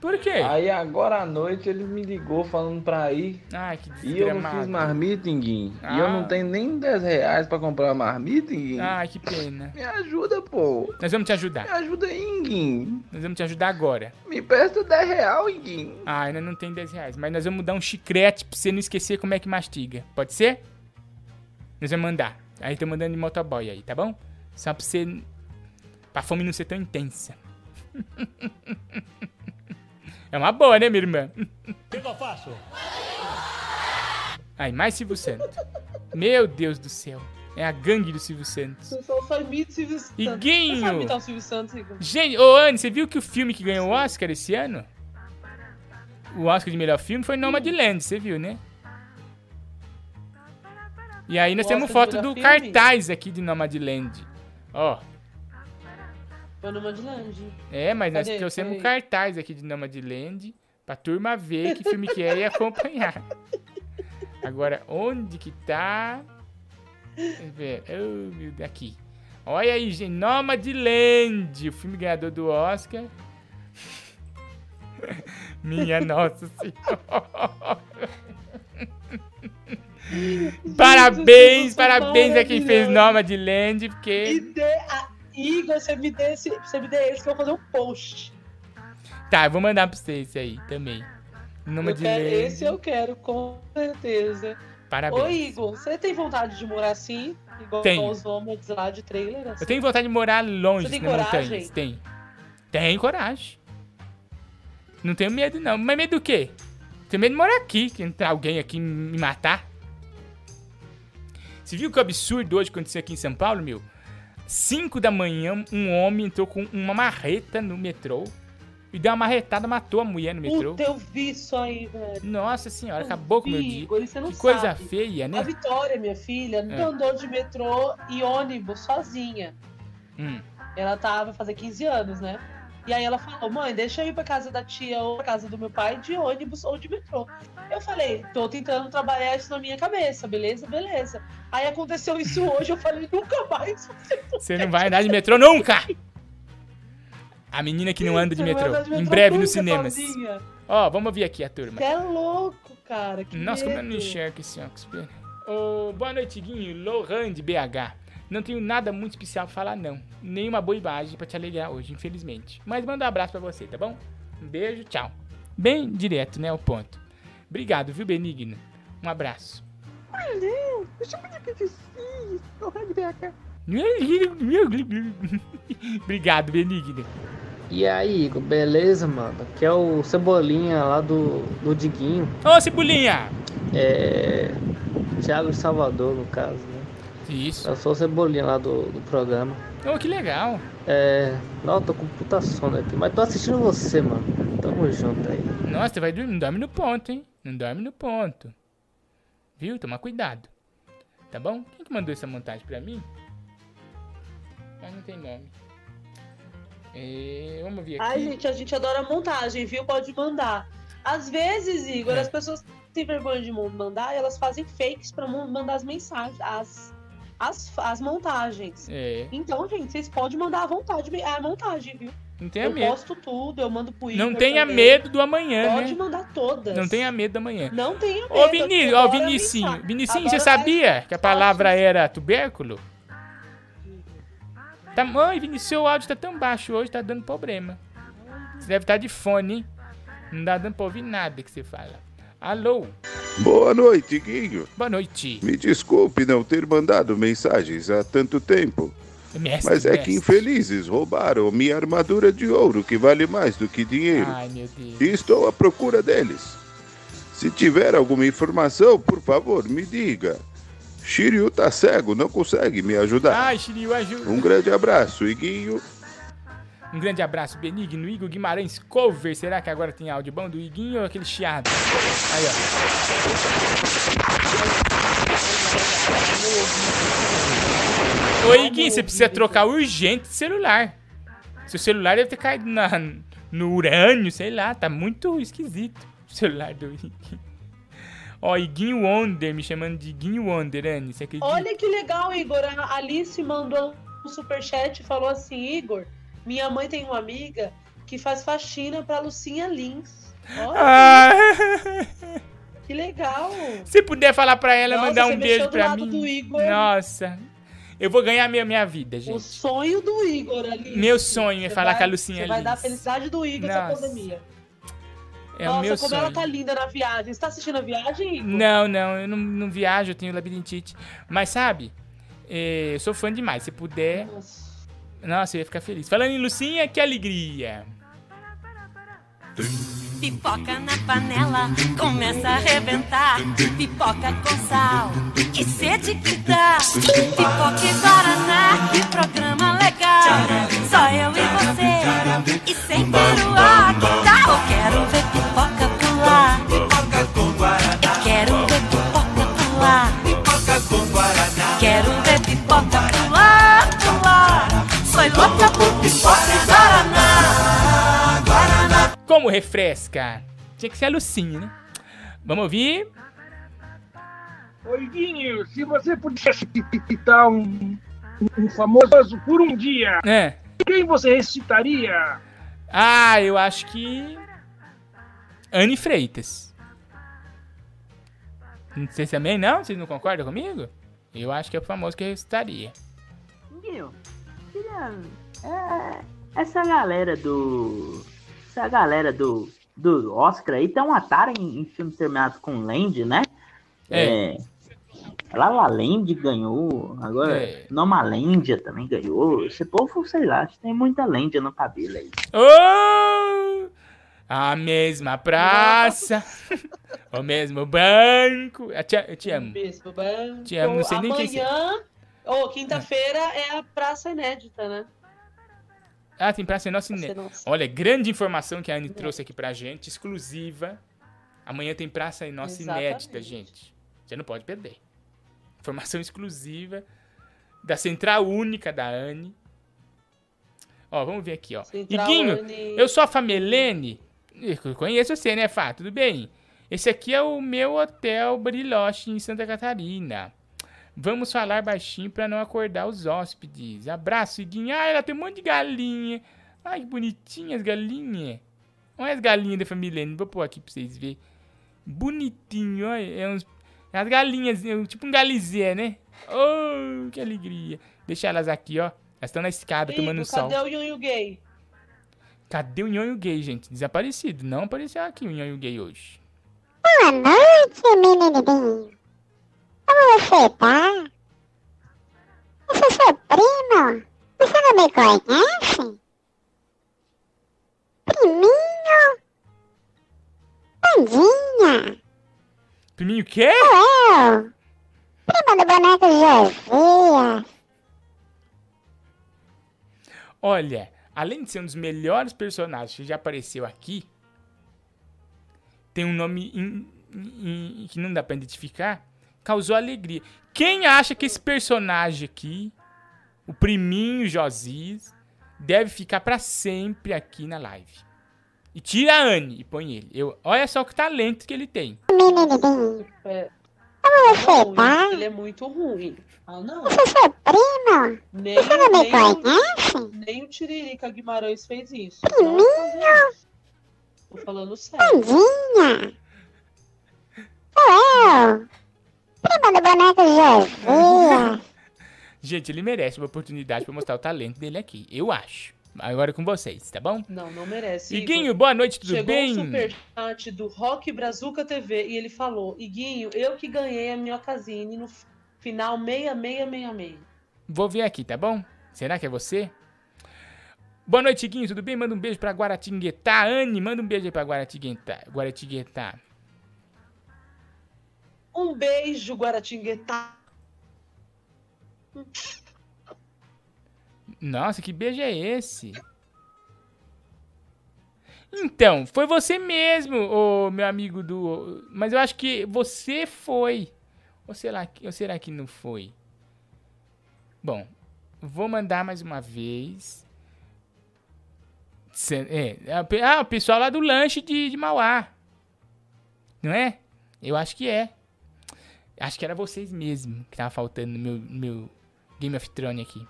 Por quê? Aí agora à noite ele me ligou falando pra ir. Ai, que E eu não fiz marmita, Inguinho. Ah. E eu não tenho nem 10 reais pra comprar marmita, Inguinho. Ai, que pena. Me ajuda, pô. Nós vamos te ajudar. Me ajuda aí, Inguinho. Nós vamos te ajudar agora. Me presta 10 reais, Inguinho. Ah, ainda não tem 10 reais. Mas nós vamos dar um chiclete pra você não esquecer como é que mastiga. Pode ser? Nós vamos mandar. Aí tô mandando de motoboy aí, tá bom? Só pra você. Pra fome não ser tão intensa. É uma boa, né, minha irmã? O que eu faço? Aí, mais Silvio Santos. Meu Deus do céu. É a gangue do Silvio Santos. Eu só só imito o Silvio Santos. Iguinho! Sabe imitar o Silvio Santos, Igor? Gente, ô Anne, você viu que o filme que ganhou o Oscar esse ano? O Oscar de melhor filme foi Nomadland, você viu, né? E aí nós O temos Oscar foto do filme? cartaz aqui de Nomadland. Ó, Foi no Madland. é, mas nós Cadê? trouxemos um Peraí. cartaz aqui de Nomadland pra turma ver que filme que é e acompanhar. Agora, onde que tá? Oh, meu Deus, aqui. Olha aí, gente. Nomadland, o filme ganhador do Oscar. Minha Nossa Senhora. parabéns, parabéns a quem fez Nomadland, porque... Dê a... Igor, você me dê esse, você me dê esse que eu vou fazer um post. Tá, eu vou mandar pra você esse aí também. Eu Nomadland. quero, esse eu quero, com certeza. Parabéns. Ô, Igor, você tem vontade de morar assim? Igual Tenho. os homens lá de trailer? Assim? Eu tenho vontade de morar longe Você tem coragem? montanhas. Tem. Tem coragem. Não tenho medo, não. Mas medo do quê? Tenho medo de morar aqui, que entrar alguém aqui me matar. Você viu que absurdo hoje aconteceu aqui em São Paulo, meu? 5 da manhã, um homem entrou com uma marreta no metrô e deu uma marretada, matou a mulher no metrô. Puta, eu vi isso aí, velho. Nossa senhora, acabou com o meu dia. Igor, você não Que coisa sabe. feia, né? A Vitória, minha filha, É. andou de metrô e ônibus sozinha. Hum. Ela tava fazer 15 anos, né? E aí ela falou, mãe, deixa eu ir pra casa da tia ou pra casa do meu pai de ônibus ou de metrô. Eu falei, tô tentando trabalhar isso na minha cabeça, beleza? Beleza. Aí aconteceu isso hoje, eu falei, nunca mais. Você não vai andar de metrô nunca! A menina que não anda de Você metrô. andar de Em metrô breve nos cinemas. Ó, vamos ouvir aqui a turma. Você é louco, cara. Que Nossa, como eu não medo. enxergo esse óculos. Ô, boa noite, Guinho. Lohan de BH. Não tenho nada muito especial pra falar, não. Nenhuma boa imagem pra te alegrar hoje, infelizmente. Mas manda um abraço pra você, tá bom? Um beijo, tchau. Bem direto, né? O ponto. Obrigado, viu, Benigno? Um abraço. Valeu, eu chamo de de BH. Obrigado, Benigno. E aí, Igor, beleza, mano? Aqui é o Cebolinha lá do, do Diguinho. Ô, Cebolinha! É. Thiago Salvador, no caso, né? Isso. Eu sou o Cebolinha lá do, do programa. Ô, que legal. É. Não, tô com puta sono aqui, mas tô assistindo você, mano. Tamo junto aí. Nossa, você vai dormir. Não dorme no ponto, hein? Não dorme no ponto. Viu? Toma cuidado. Tá bom? Quem que mandou essa montagem pra mim? Ah, não tem nome. É, vamos ver aqui. Ai, gente, a gente adora montagem, viu? Pode mandar. Às vezes, Igor, É. as pessoas têm vergonha de mandar e elas fazem fakes pra mandar as mensagens, as, as, as montagens. É. Então, gente, vocês podem mandar à vontade a montagem, viu? Não tenha eu medo. posto tudo, eu mando pro Igor Não tenha também. medo do amanhã, Pode né? mandar todas. Não tenha medo da manhã. Não tenha medo. Ô, Vinícius, ó, adoro Vinicinho. Vinicinho, Adoro você sabia que a palavra era tubérculo? Tá, oi, Vinícius, seu áudio tá tão baixo hoje, tá dando problema. Você deve estar de fone, hein? Não dá dando pra ouvir nada que você fala. Alô? Boa noite, Guinho. Boa noite. Me desculpe não ter mandado mensagens há tanto tempo. Mestre, Mas é mestre. que infelizes roubaram minha armadura de ouro, que vale mais do que dinheiro. Ai, meu Deus. E estou à procura deles. Se tiver alguma informação, por favor, me diga. Shiryu tá cego, não consegue me ajudar. Ai, Shiryu, ajuda. Um grande abraço, Iguinho. Um grande abraço, Benigno, Igor Guimarães Cover. Será que agora tem áudio bom do Iguinho ou aquele chiado? Aí, ó. Ô, Iguinho, você precisa trocar urgente de celular. Seu celular deve ter caído na, no urânio, sei lá. Tá muito esquisito o celular do Iguinho. Ó, Iguinho Wonder, me chamando de Iguinho Wonder, Anne. Olha que legal, Igor. A Alice mandou um superchat e falou assim: Igor, minha mãe tem uma amiga que faz faxina pra Lucinha Lins. Olha Ah. que legal. Se puder falar pra ela, Nossa, mandar um beijo lado mim. do Igor. Nossa. Eu vou ganhar minha, minha vida, gente. O sonho do Igor, Alice. Meu sonho é Você falar vai- com a Lucinha Você vai dar a Lins. felicidade do Igor essa Nossa. pandemia. É Nossa, o meu como sonho. ela tá linda na viagem. Você tá assistindo a viagem, Igor? Não, não, eu não, não viajo, eu tenho labirintite. Mas sabe, eh, eu sou fã demais. Se puder. Nossa, eu ia ficar feliz. Falando em Lucinha, que alegria. Pipoca na panela, começa a arrebentar. Pipoca com sal, que sede que dá. Pipoca e Guaraná, programa legal. Só eu e você, e sem peruá, que tal? Eu quero ver pipoca pular. Pipoca com Guaraná. Eu quero ver pipoca pular. Pipoca com Guaraná. Quero ver pipoca. Louca por pipoca e Guaraná. Guaraná. Como refresca? Tinha que ser a Lucinha, né? Vamos ouvir? Oi, Guinho, se você pudesse citar um, um famoso por um dia, É. quem você recitaria? Ah, eu acho que. Anne Freitas. Não sei se também não? Vocês não concordam comigo? Eu acho que é o famoso que eu recitaria. Guinho, queria- é, essa galera do. Essa galera do, do Oscar aí tem um Atari em, em filme terminado com Land, né? É. La La Land ganhou, agora É. Nomalândia também ganhou. Esse povo, sei lá, acho que tem muita Lândia no cabelo aí. Oh! A mesma praça, o mesmo banco. Eu te, eu te amo. Mesmo, banco. Te amo, não sei nem quem você- Amanhã, ou quinta-feira, é a Praça Inédita, né? Ah, tem Praça Nossa Inédita. Olha, grande informação que a Anne trouxe aqui pra gente, exclusiva. Amanhã tem Praça Nossa Inédita, Exatamente. gente. Você não pode perder. Informação exclusiva da Central Única da Anne. Ó, vamos ver aqui, ó. Central Iguinho, Anne. eu sou a Famelene. Eu conheço você, né, Fá? Tudo bem? Esse aqui é o meu hotel Bariloche em Santa Catarina. Vamos falar baixinho pra não acordar os hóspedes. Abraço, Iguinho. Ah, ela tem um monte de galinha. Ai, que bonitinhas galinhas. Olha as galinhas da família. Vou pôr aqui pra vocês verem. Bonitinho, olha. É uns As galinhas, tipo um galizé, né? Oh, que alegria. Deixa elas aqui, ó. Elas estão na escada tomando Igor, sol. cadê o Yunho Gay? Cadê o nhonho gay, gente? Desaparecido. Não apareceu aqui o nhonho gay hoje. Boa noite, menininho. Como você tá? Eu sou seu primo. Você não me conhece? Priminho. Bandinha. Priminho o quê? Sou eu. Prima do boneco Josias. Olha, além de ser um dos melhores personagens que já apareceu aqui, tem um nome in- in- in- que não dá pra identificar, causou alegria. Quem acha que esse personagem aqui, o priminho Josias, deve ficar pra sempre aqui na live? E tira a Anne e põe ele. Eu, olha só que talento que ele tem. É, Como você tá? Ele é muito ruim. Ah, não. Sou seu primo. Nem, Você não me nem, conhece? nem o Tiririca Guimarães fez isso. Priminho. Tô falando sério. Bandinha. Sou eu. Prima do boneco Josias. Gente, ele merece uma oportunidade pra mostrar o talento dele aqui. Eu acho. Agora é com vocês, tá bom? Não, não merece. Iguinho, Igor. boa noite, tudo Chegou bem? um superchat do Rock Brazuca TV e ele falou: Iguinho, eu que ganhei a minhocazine no final 6666. Vou ver aqui, tá bom? Será que é você? Boa noite, Guinho, tudo bem? Manda um beijo pra Guaratinguetá. Anne, manda um beijo aí pra Guaratinguetá. Guaratinguetá. Um beijo, Guaratinguetá. Nossa, que beijo é esse? Então, foi você mesmo, ô meu amigo do. Mas eu acho que você foi. Ou será que, ou será que não foi? Bom, vou mandar mais uma vez. É, é, o ah, o pessoal lá do lanche de, de Mauá. Não é? Eu acho que é. Acho que era vocês mesmo que tava faltando no meu, meu Game of Thrones aqui.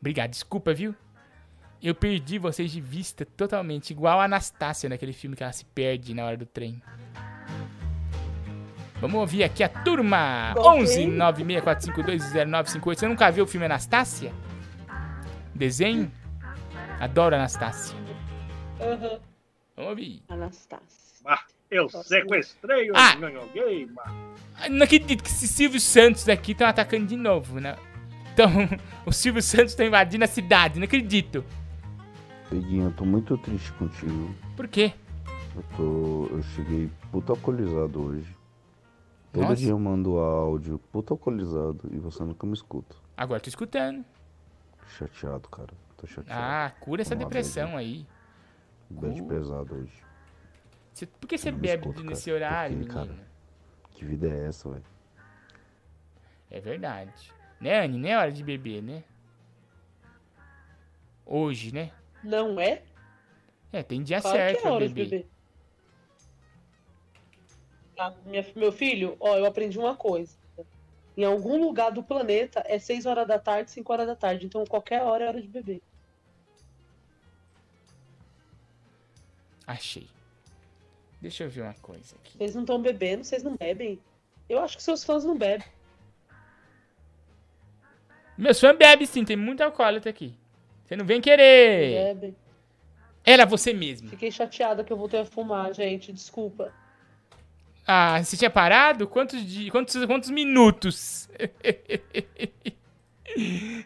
Obrigado, desculpa, viu? Eu perdi vocês de vista totalmente, igual a Anastácia naquele filme que ela se perde na hora do trem. Vamos ouvir aqui a turma! Ok. 11 964520958. Você nunca viu o filme Anastácia? Desenho? Adoro Anastácia. Aham. Vamos ouvir. Anastácia. Ah, eu sequestrei o Ah. Ah, Não acredito que esses Silvio Santos aqui estão atacando de novo, né? Então, o Silvio Santos tá invadindo a cidade, não acredito. Peguinho, eu tô muito triste contigo. Por quê? Eu tô. Eu cheguei puta alcoolizado hoje. Todo Nossa. dia eu mando áudio, puta alcoolizado, e você nunca me escuta. Agora tô escutando. Chateado, cara. Tô chateado. Ah, cura essa Uma depressão aí. Bad Cura. pesado hoje. Você- por que você Não bebe escuta, nesse cara. horário, cara? Que vida é essa, velho? É verdade. Né, Anne? Nem é hora de beber, né? Hoje, né? Não é? É, tem dia Claro certo que é pra hora de beber. beber. Ah, minha- meu filho, ó, eu aprendi uma coisa. Em algum lugar do planeta é 6 horas da tarde, 5 horas da tarde. Então qualquer hora é hora de beber. Achei. Deixa eu ver uma coisa aqui. Vocês não estão bebendo, vocês não bebem. Eu acho que seus fãs não bebem. Meus fãs bebem sim, tem muito alcoólatra aqui. Você não vem querer. Bebem. Era você mesmo. Fiquei chateada que eu voltei a fumar, gente. Desculpa. Ah, você tinha parado? Quantos, di... quantos, quantos minutos?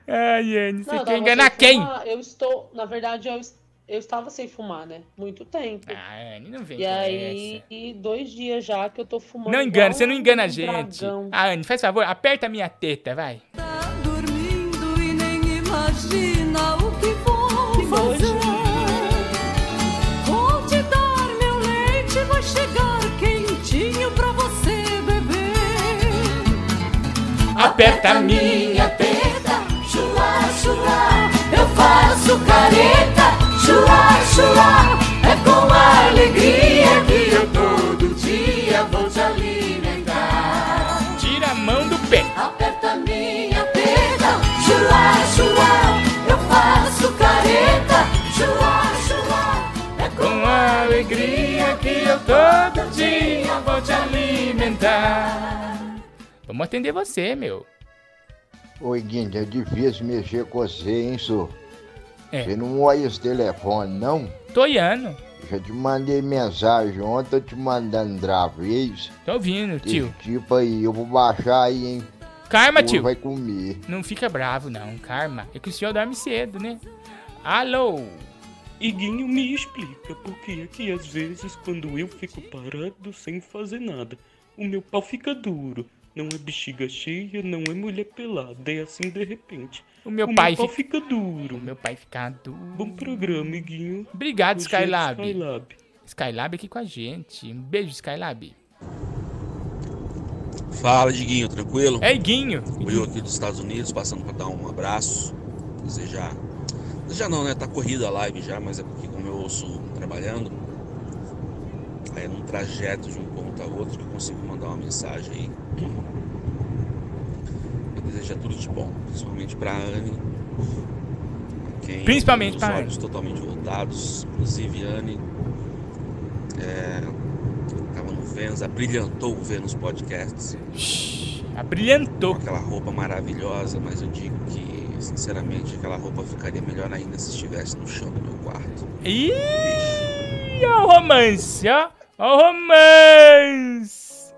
Ai, Anne, você Não, quer enganar quem? fumar. Eu estou, na verdade, eu, es- eu estava sem fumar, né? Muito tempo. Ah, Anne, não vem E aí, e dois dias já que eu tô fumando. Não engana, você não engana a um gente. dragão. Ah, Anne, faz favor, aperta a minha teta, vai. dormindo e nem imagina o que vou fazer. Vou te dar meu leite, vai chegar quentinho pra você beber. Aperta a minha teta, chua, chua. Eu faço careta, chua, chua. É com alegria que eu todo dia vou te alimentar. Tira a mão do pé. Aperta minha teta, chua, chua. Eu faço careta, chua, chua. É Com alegria que eu todo dia vou te alimentar. Vamos atender você, meu. Oi, Guinda, é difícil mexer com você, hein, senhor? É. Você não olha esse telefone, não? Tô olhando. Já te mandei mensagem ontem, eu te mandando draves. Tô ouvindo, tio. Tipo aí, eu vou baixar aí, hein? Karma, O tio. vai comer. Não fica bravo, não. Karma. É que o senhor dorme cedo, né? Alô? Iguinho me explica por que é que às vezes quando eu fico parado sem fazer nada, o meu pau fica duro. Não é bexiga cheia, não é mulher pelada, é assim de repente. O meu o pai meu fica- duro. O meu pai fica duro. Bom programa, Iguinho. Obrigado, Hoje é Skylab. Skylab. Skylab aqui com a gente. Um beijo, Skylab. Fala, Diguinho, tranquilo? É, Guinho. Eu aqui dos Estados Unidos, passando para dar um abraço. Desejar. Desejar não, né? Tá corrida a live já, mas é porque como eu ouço trabalhando, aí é num trajeto de um ponto a outro que eu consigo mandar uma mensagem aí. Desejar tudo de bom, principalmente pra Anne. Quem Principalmente os pra olhos totalmente voltados. Inclusive, Anne. É, tava no Vênus, abrilhantou o Vênus Podcasts. Abrilhantou. Com aquela roupa maravilhosa, mas eu digo que, sinceramente, aquela roupa ficaria melhor ainda se estivesse no chão do meu quarto. Ih, o romance, ó. Ó o romance.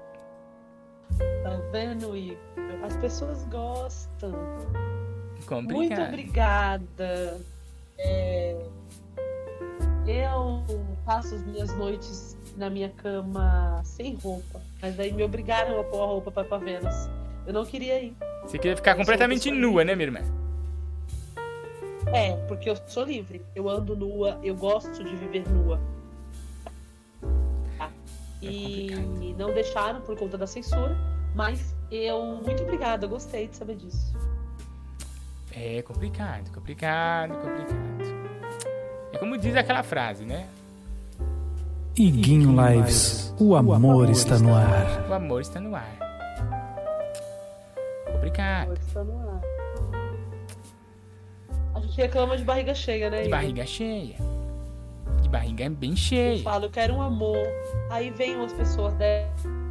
Tá vendo, Igor? As pessoas gostam. Muito Complicado. obrigada. É, eu passo as minhas noites na minha cama sem roupa. Mas daí me obrigaram a pôr a roupa pra, pra Vênus. Eu não queria ir. Você queria ficar Eu completamente nua, né, minha irmã? É, porque eu sou livre. Eu ando nua, eu gosto de viver nua. Tá. E não deixaram por conta da censura, mas eu, muito obrigada, eu gostei de saber disso. É complicado, complicado, complicado. É como diz aquela frase, né? Iguinho Lives, o amor está no ar. O amor está no ar. Complicado. Está no ar. A gente reclama de barriga cheia, né? De barriga cheia. De barriga bem Eu cheia. falo, eu quero um amor. Aí vem umas pessoas dessas.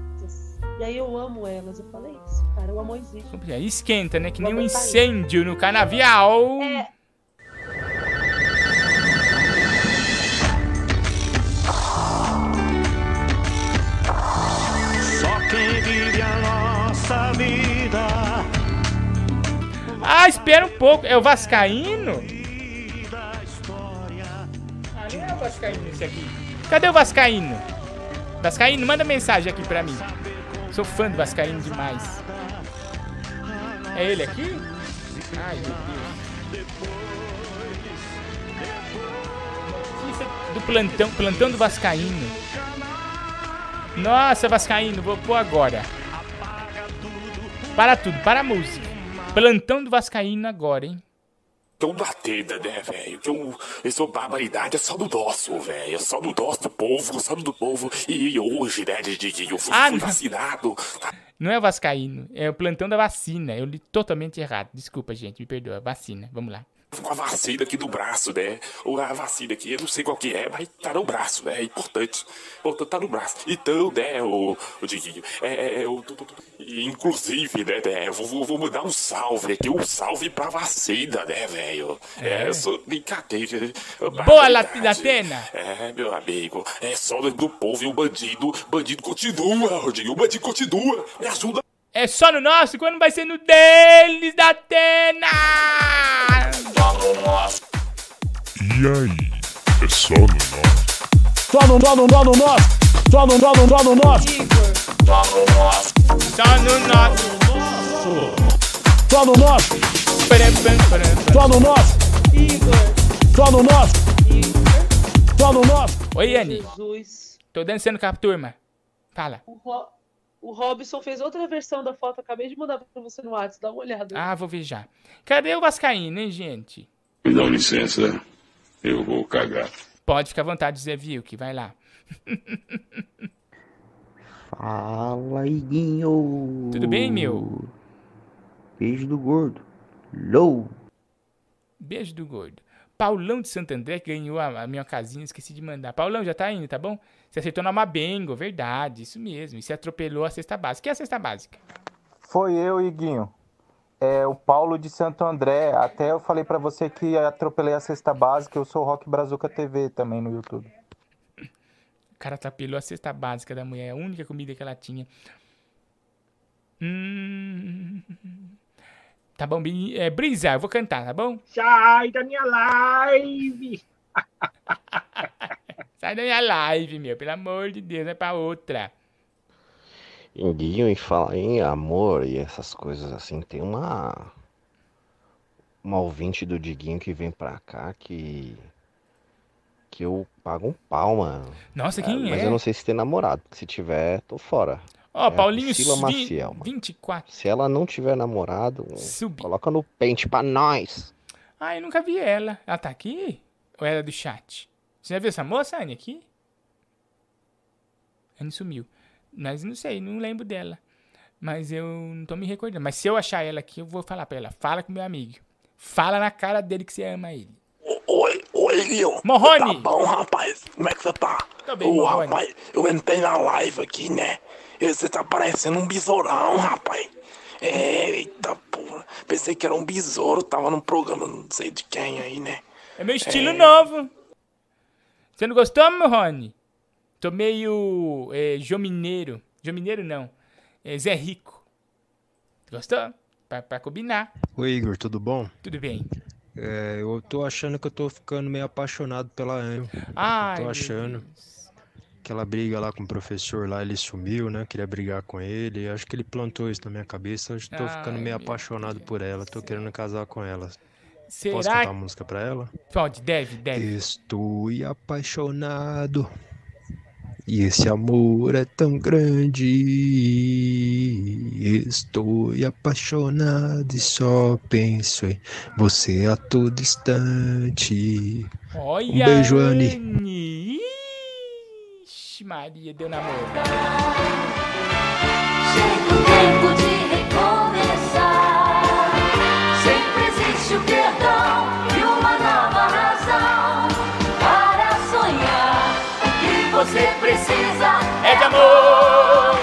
E aí eu amo elas. Eu falei isso, cara, o amor existe. Esquenta, né? Que nem um incêndio no canavial. É. Só quem vive a nossa vida. Ah, espera um pouco. É o Vascaíno? Ah, não é o Vascaíno esse aqui. Cadê o Vascaíno? Vascaíno, manda mensagem aqui pra mim. Sou fã do Vascaíno demais. É ele aqui? Ai, meu Deus. Notícia do plantão, plantão do Vascaíno. Nossa, Vascaíno, vou pôr agora. Para tudo, para a música. Plantão do Vascaíno agora, hein? Tão batida, né, velho? Que eu, essa barbaridade é só do nosso, velho. É só do nosso povo, só do povo. E hoje, né, Didi, eu fui, Ah, fui vacinado. Não é o Vascaíno, é o plantão da vacina. Eu li totalmente errado. Desculpa, gente, me perdoa. Vacina, vamos lá. Com a vacina aqui do braço, né? Ou a vacina aqui, eu não sei qual que é, mas tá no braço, né? É importante. Importante tá no braço. Então, né, o, o Diguinho, é, é, eu tô- tô- tô- e, inclusive, né, né, eu vou, vou- vou mandar um salve aqui, um salve pra vacina, né, velho? É, eu sou brincadeira. né? Boa, Barbaridade. Latina! É, meu amigo, é só do povo e o bandido, bandido continua, Rodinho, o bandido continua. Me ajuda. É só no nosso, quando vai ser no deles da Atena! E aí? É só no nosso. Só no, só no, só no nosso. Só no, só no, só no nosso. Só no nosso. Só no nosso. Só no nosso. Só no nosso. Só no nosso. Oi, Anne. Jesus. Tô dançando com a turma. Fala. O, o Robson fez outra versão da foto, acabei de mandar pra você no WhatsApp, dá uma olhada. Ah, vou ver já. Cadê o Vascaíno, hein, gente? Me dá licença, eu vou cagar. Pode ficar à vontade, Zé Vilk, vai lá. Fala, Iguinho. Tudo bem, meu? Beijo do gordo. Low. Beijo do gordo. Paulão de Santo André ganhou a, a minha casinha, esqueci de mandar. Paulão, já tá indo, tá bom? Você acertou na Mabengo, verdade, isso mesmo. E você atropelou a cesta básica. O que é a cesta básica? Foi eu, Iguinho. É o Paulo de Santo André. Até eu falei pra você que atropelei a cesta básica. Eu sou o Rock Brazuca TV também no YouTube. O cara atropelou a cesta básica da mulher, a única comida que ela tinha. Hum... Tá bom, é, Brisa, eu vou cantar, tá bom? Sai da minha live! Sai da minha live, meu, pelo amor de Deus, vai pra outra. Guinho, em falar em amor e essas coisas assim, tem uma. Uma ouvinte do Diguinho que vem pra cá que. Que eu pago um pau, mano. Nossa, quem Mas é? eu não sei se tem namorado, se tiver, tô fora. Ó, É a Paulinho vi- Maciel, mano. 24. Se ela não tiver namorado, coloca no pente pra nós. Ah, eu nunca vi ela. Ela tá aqui? Ou era do chat? Você já viu essa moça, Anne, aqui? Anne sumiu. Mas não sei, não lembro dela. Mas eu não tô me recordando. Mas se eu achar ela aqui, eu vou falar pra ela. Fala com meu amigo. Fala na cara dele que você ama ele. Oi, oi, Guilherme. Morrone! Tá bom, rapaz? Como é que você tá? Tô bem, Ô, Morrone. rapaz, eu entrei na live aqui, né? Você tá parecendo um besourão, rapaz. Eita, porra. Pensei que era um besouro, tava num programa, não sei de quem aí, né? É meu estilo É. novo. Você não gostou, meu Rony? Tô meio é, João Mineiro. João Mineiro não. É Zé Rico. Gostou? Pra, pra combinar. Oi, Igor, tudo bom? Tudo bem. É, eu tô achando que eu tô ficando meio apaixonado pela Anne. Ai, tô achando. Aquela briga lá com o professor lá, ele sumiu, né? Queria brigar com ele. Acho que ele plantou isso na minha cabeça. Acho que tô ficando meio apaixonado por ela. Tô querendo casar com ela. Será Posso cantar que- a música pra ela? Pode, deve, deve. Estou apaixonado. E esse amor é tão grande. Estou apaixonado e só penso em você a todo instante. Olha, Um beijo, Anne. Anne. Ixi, Maria, deu namoro. Chega o tempo de o perdão e uma nova razão para sonhar. O que você precisa é de amor.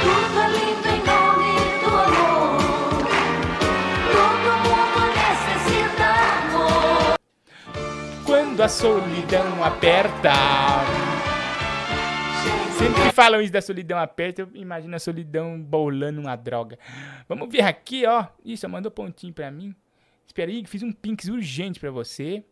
Tudo é lindo em nome do amor. Todo mundo necessita amor. Quando a solidão aperta. Sempre falam isso da solidão aperta, eu imagino a solidão bolando uma droga. Vamos ver aqui, ó. Ih, só mandou pontinho pra mim. Espera aí, fiz um pinks urgente pra você.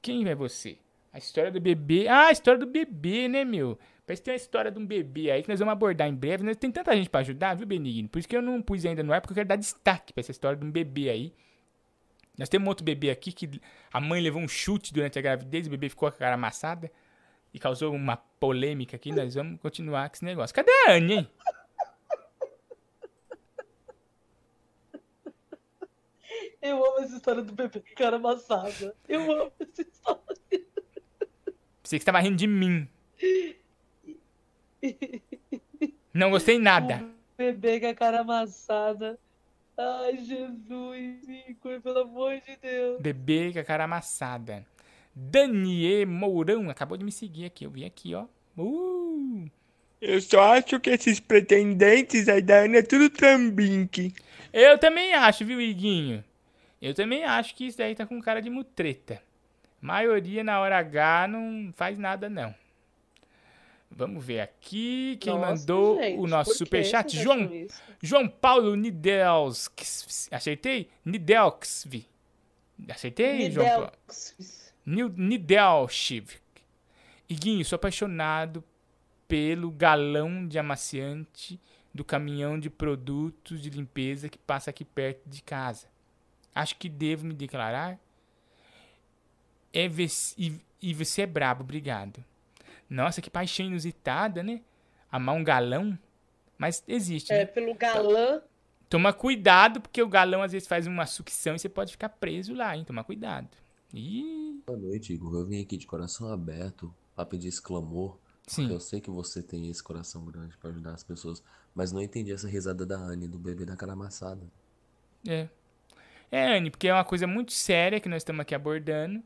Quem é você? A história do bebê. Ah, a história do bebê, né, meu? Parece que tem uma história de um bebê aí que nós vamos abordar em breve. né? Tem tanta gente pra ajudar, viu, Benigno? Por isso que eu não pus ainda no ar, porque eu quero dar destaque pra essa história de um bebê aí. Nós temos um outro bebê aqui que a mãe levou um chute durante a gravidez, o bebê ficou com a cara amassada e causou uma polêmica aqui. Nós vamos continuar com esse negócio. Cadê a Anne, hein? Eu amo essa história do bebê com cara amassada. Eu amo essa história. Pensei que você tava rindo de mim. Não gostei nada. Bebê com a cara amassada. Ai, Jesus, Igor, pelo amor de Deus. Bebê com a cara amassada. Daniel Mourão acabou de me seguir aqui. Eu vi aqui, ó. Uh! Eu só acho que esses pretendentes aí da Ana é tudo trambinque. Eu também acho, viu, Iguinho? Eu também acho que isso daí tá com cara de mutreta. Maioria na hora H não faz nada, não. Vamos ver aqui quem Nossa, mandou gente, o nosso superchat. João? João Paulo Nidelks. Acertei? Nidelksvi. Acertei, João Paulo? Nidelchiv. Iguinho, sou apaixonado pelo galão de amaciante do caminhão de produtos de limpeza que passa aqui perto de casa. Acho que devo me declarar. É e, e você é brabo, obrigado. Nossa, que paixão inusitada, né? Amar um galão. Mas existe, É, né? pelo galã. Toma cuidado, porque o galão às vezes faz uma sucção e você pode ficar preso lá, hein? Toma cuidado. Ih, Boa noite, Igor. Eu vim aqui de coração aberto pra pedir esse clamor. Sim. Porque eu sei que você tem esse coração grande pra ajudar as pessoas. Mas não entendi essa risada da Anne, do bebê da cara amassada. É. É, Anne, porque é uma coisa muito séria que nós estamos aqui abordando.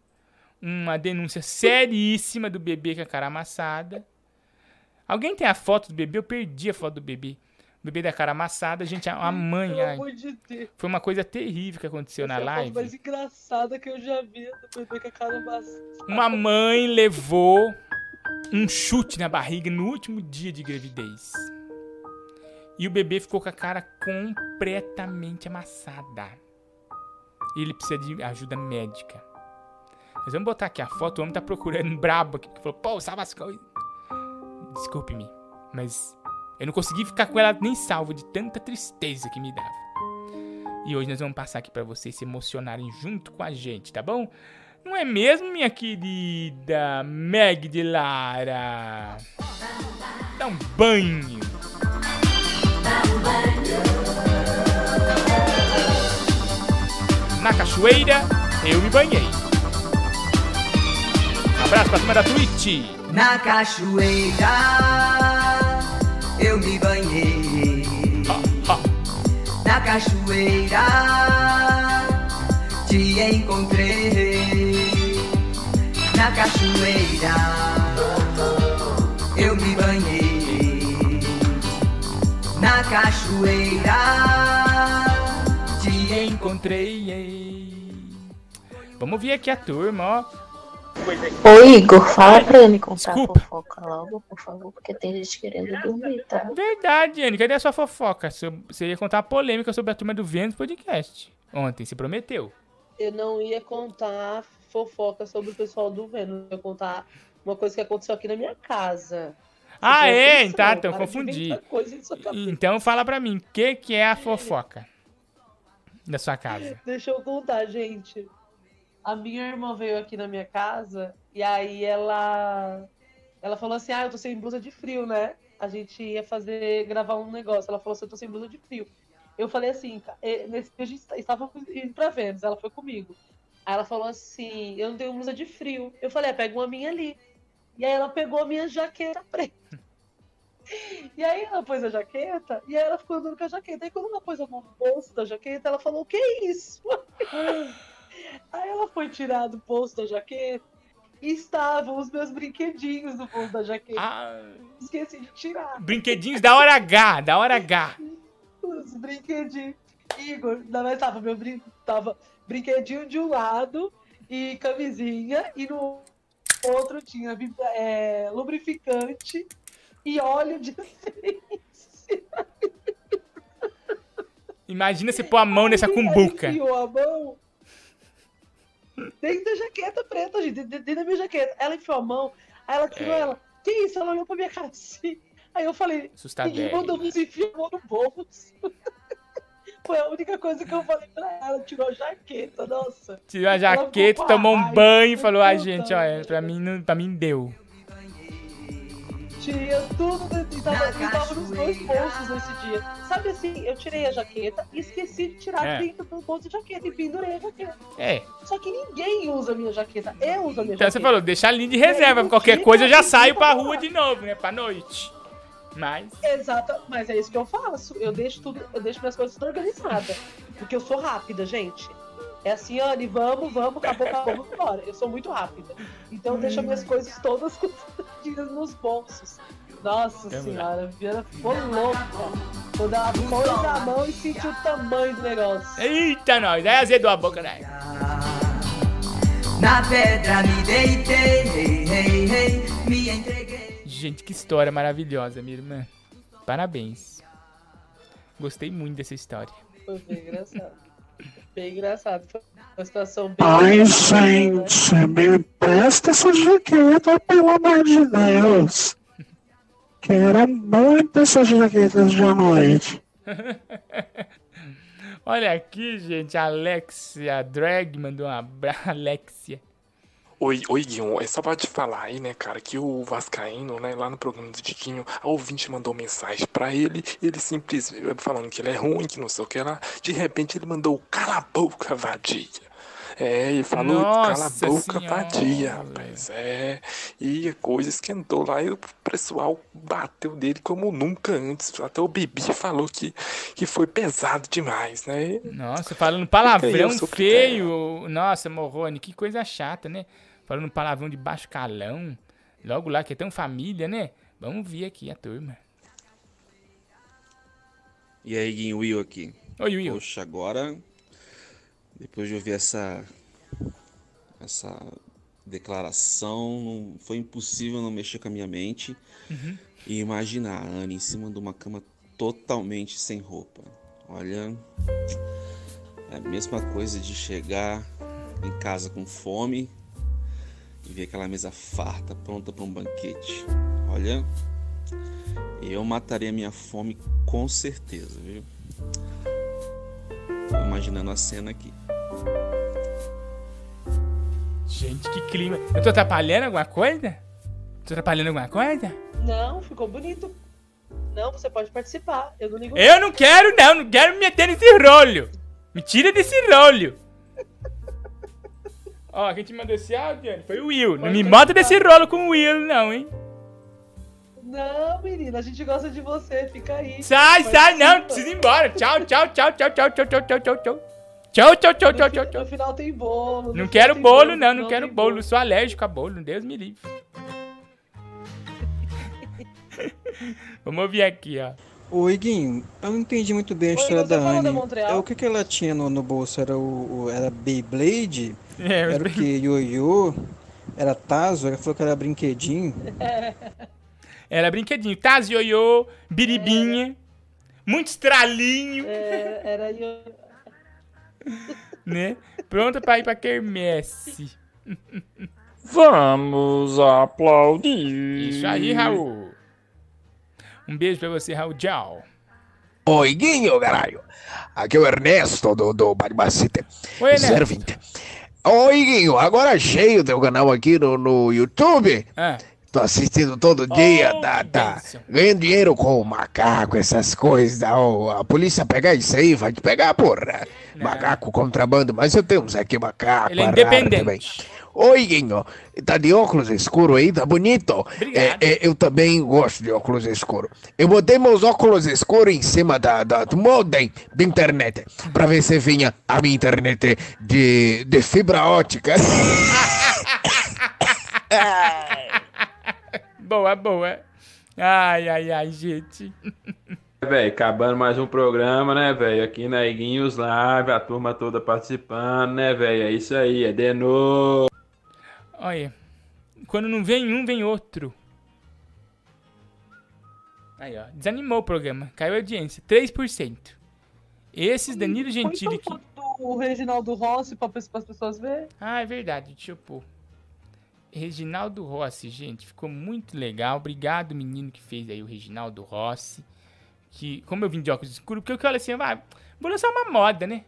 Uma denúncia seríssima do bebê com a cara amassada. Alguém tem a foto do bebê? Eu perdi a foto do bebê. bebê da cara amassada, gente, a a mãe, Pelo ai, amor de Deus. foi uma coisa terrível que aconteceu na Essa é a foto live. mais engraçada que eu já vi do bebê com a cara amassada. Uma mãe levou um chute na barriga no último dia de gravidez. E o bebê ficou com a cara completamente amassada. E ele precisa de ajuda médica. Nós vamos botar aqui a foto, o homem tá procurando brabo aqui. porque Falou, pô, salva as coisas. Desculpe-me, mas eu não consegui ficar com ela nem salvo de tanta tristeza que me dava. E hoje nós vamos passar aqui pra vocês se emocionarem junto com a gente, tá bom? Não é mesmo, minha querida Meg de Lara? Dá um banho. Na cachoeira, eu me banhei. Abraço pra turma da Twitch. Na cachoeira eu me banhei. Na cachoeira te encontrei. Na cachoeira eu me banhei. Na cachoeira Encontrei. Vamos ouvir aqui a turma, ó. Ô Igor, fala pra ele contar a fofoca logo, por favor, porque tem gente querendo dormir, tá? Verdade, Anne. Cadê a sua fofoca? Você ia contar uma polêmica sobre a turma do Vênus Podcast. Ontem, se prometeu. Eu não ia contar fofoca sobre o pessoal do Vênus. Eu ia contar uma coisa que aconteceu aqui na minha casa. Ah, é? atenção, Tá, então confundi. Então fala pra mim, o que, que é a fofoca da sua casa? Deixa eu contar, gente. A minha irmã veio aqui na minha casa e aí ela ela falou assim: "Ah, eu tô sem blusa de frio, né? A gente ia fazer gravar um negócio". Ela falou assim: "Eu tô sem blusa de frio". Eu falei assim: "Ca- eh, nesse dia a gente estava indo pra Vênus, ela foi comigo". Aí ela falou assim: "Eu não tenho blusa de frio". Eu falei: "Ah, pega uma minha ali". E aí ela pegou a minha jaqueta preta. E aí ela pôs a jaqueta e ela ficou andando com a jaqueta. Aí quando ela pôs a mão no bolso da jaqueta, ela falou: O que é isso? Aí ela foi tirar do bolso da jaqueta e estavam os meus brinquedinhos no bolso da jaqueta. Esqueci de tirar. Brinquedinhos da hora H, da hora H. Os brinquedinhos. Igor, na verdade tava meu brin... tava brinquedinho de um lado e camisinha, e no outro tinha é, lubrificante e óleo de essência. Imagina você pôr a mão nessa cumbuca. Ela enfiou a mão dentro da jaqueta preta, gente, dentro da minha jaqueta. Ela enfiou a mão, aí ela tirou É. ela. Que isso? Ela olhou pra minha cara assim. Aí eu falei, Assustadérrima. ninguém mandou você enfiar a mão no bolso. Foi a única coisa que eu falei pra ela. Tirou a jaqueta, nossa. Tirou a jaqueta, tomou um banho e falou: Ai, puta, gente, olha, pra mim, não, pra mim deu. Tinha tudo dentro, e tava, e tava nos dois bolsos nesse dia. Sabe assim, eu tirei a jaqueta e esqueci de tirar É. dentro do bolso da jaqueta e pendurei a jaqueta. É. Só que ninguém usa a minha jaqueta. Eu uso a minha Então jaqueta. você falou, deixa ali de reserva, pra qualquer coisa eu já saio pra rua de novo, né? Pra noite. Mas. Exato, mas é isso que eu faço. Eu deixo tudo, eu deixo minhas coisas tudo organizadas. Porque eu sou rápida, gente. É assim, Anne, vamos, vamos, acabou, acabou, vamos embora. Eu sou muito rápida. Então eu deixo minhas coisas todas guardadas nos bolsos. Nossa É senhora, a Viana ficou louca. Quando ela pôs a mão e sentiu o tamanho do negócio. Eita, nós, aí azedou a boca, né? Na pedra me deitei, hey, hey, me entreguei. Gente, que história maravilhosa, minha irmã. Parabéns. Gostei muito dessa história. Foi bem engraçado. Bem engraçado. Foi uma situação bem. Ai, engraçada, né? gente, me presta essa jaqueta, pelo amor de Deus. Quero muito essas jaquetas de noite. Olha aqui, gente, a Alexia Drag mandou um abraço. Alexia. Oi, oi, Guion, é só pra te falar aí, né, cara, que o Vascaíno, né, lá no programa do Diquinho, a ouvinte mandou mensagem pra ele, ele simplesmente falando que ele é ruim, que não sei o que lá, de repente ele mandou cala a boca, vadia. É, ele falou cala a boca, Senhora. vadia, rapaz, é, e a coisa esquentou lá e o pessoal bateu dele como nunca antes, até o Bibi falou que, que foi pesado demais, né. Nossa, falando palavrão feio. Nossa, Morrone, que coisa chata, né? Falando palavrão de baixo calão. Logo lá, que é tão família, né? Vamos ver aqui a turma. E aí, Guinho Will aqui. Oi, Will. Poxa, agora, depois de ouvir essa, essa declaração, não- foi impossível não mexer com a minha mente Uhum. e imaginar a Ana em cima de uma cama totalmente sem roupa. Olha, é a mesma coisa de chegar em casa com fome e ver aquela mesa farta pronta para um banquete. Olha, eu mataria minha fome com certeza, viu? Tô imaginando a cena aqui. Gente, que clima. Eu tô atrapalhando alguma coisa? Tô atrapalhando alguma coisa? Não, ficou bonito. Não, você pode participar. Eu não ligo. Eu não quero, não. Não quero me meter nesse rolho. Me tira desse rolho. Ó, quem te mandou esse áudio Anny, foi o Will. Não me bota desse rolo com o Will, não, hein? Não, menina, a gente gosta de você. Fica aí. Sai, sai, não. Participa. Precisa ir embora. Tchau, tchau, tchau, tchau, tchau, tchau, tchau, tchau, tchau, tchau. Tchau, tchau, tchau, tchau, tchau, tchau. No final tem bolo. Não quero bolo, no não. Não final quero tem bolo. Sou alérgico a bolo. Deus me livre. Vamos ouvir aqui, ó. Ô, Iguinho, eu não entendi muito bem a Oi, história da Anne. É, o que, que ela tinha no, no bolso? Era o, o- era Beyblade? É, era o que? Ioiô? Era Tazo? Ela falou que era brinquedinho. Era brinquedinho. Taz, ioiô, biribinha. Muito estralinho, É, era eu. né? Pronta pra ir pra quermesse. Vamos aplaudir. Isso aí, Raul. Um beijo pra você, Raul. Tchau. Oi, Guinho, caralho. Aqui é o Ernesto do, do Baribacite. Oi, Ernesto. 020. Oi, Guinho, agora achei o teu canal aqui no, no YouTube. Ah. Tô assistindo todo dia, tá, tá ganhando dinheiro com o macaco, essas coisas. tá? A polícia pegar isso aí, vai te pegar, porra. Macaco contrabando, mas eu tenho Zé aqui macaco. Ele é independente. também. Oi, Guinho, tá de óculos escuro aí, tá bonito. É, é, eu também gosto de óculos escuro. Eu botei meus óculos escuros em cima da, da, do modem da internet, pra ver se vinha a minha internet de, de fibra ótica. Boa, boa. Ai, ai, ai, gente. Velho, acabando mais um programa, né, velho? Aqui na Iguinhos Live, a turma toda participando, né, velho? É isso aí, é de novo. Olha, quando não vem um, vem outro. Aí, ó, desanimou o programa. Caiu a audiência, 3%. Esses Danilo Gentili aqui. O Reginaldo Rossi pra, as pessoas verem. Ah, é verdade, deixa eu pôr. Reginaldo Rossi, gente, ficou muito legal. Obrigado, menino que fez aí o Reginaldo Rossi. Que, como eu vim de óculos escuros, porque eu falei assim, ah, vou lançar uma moda, né?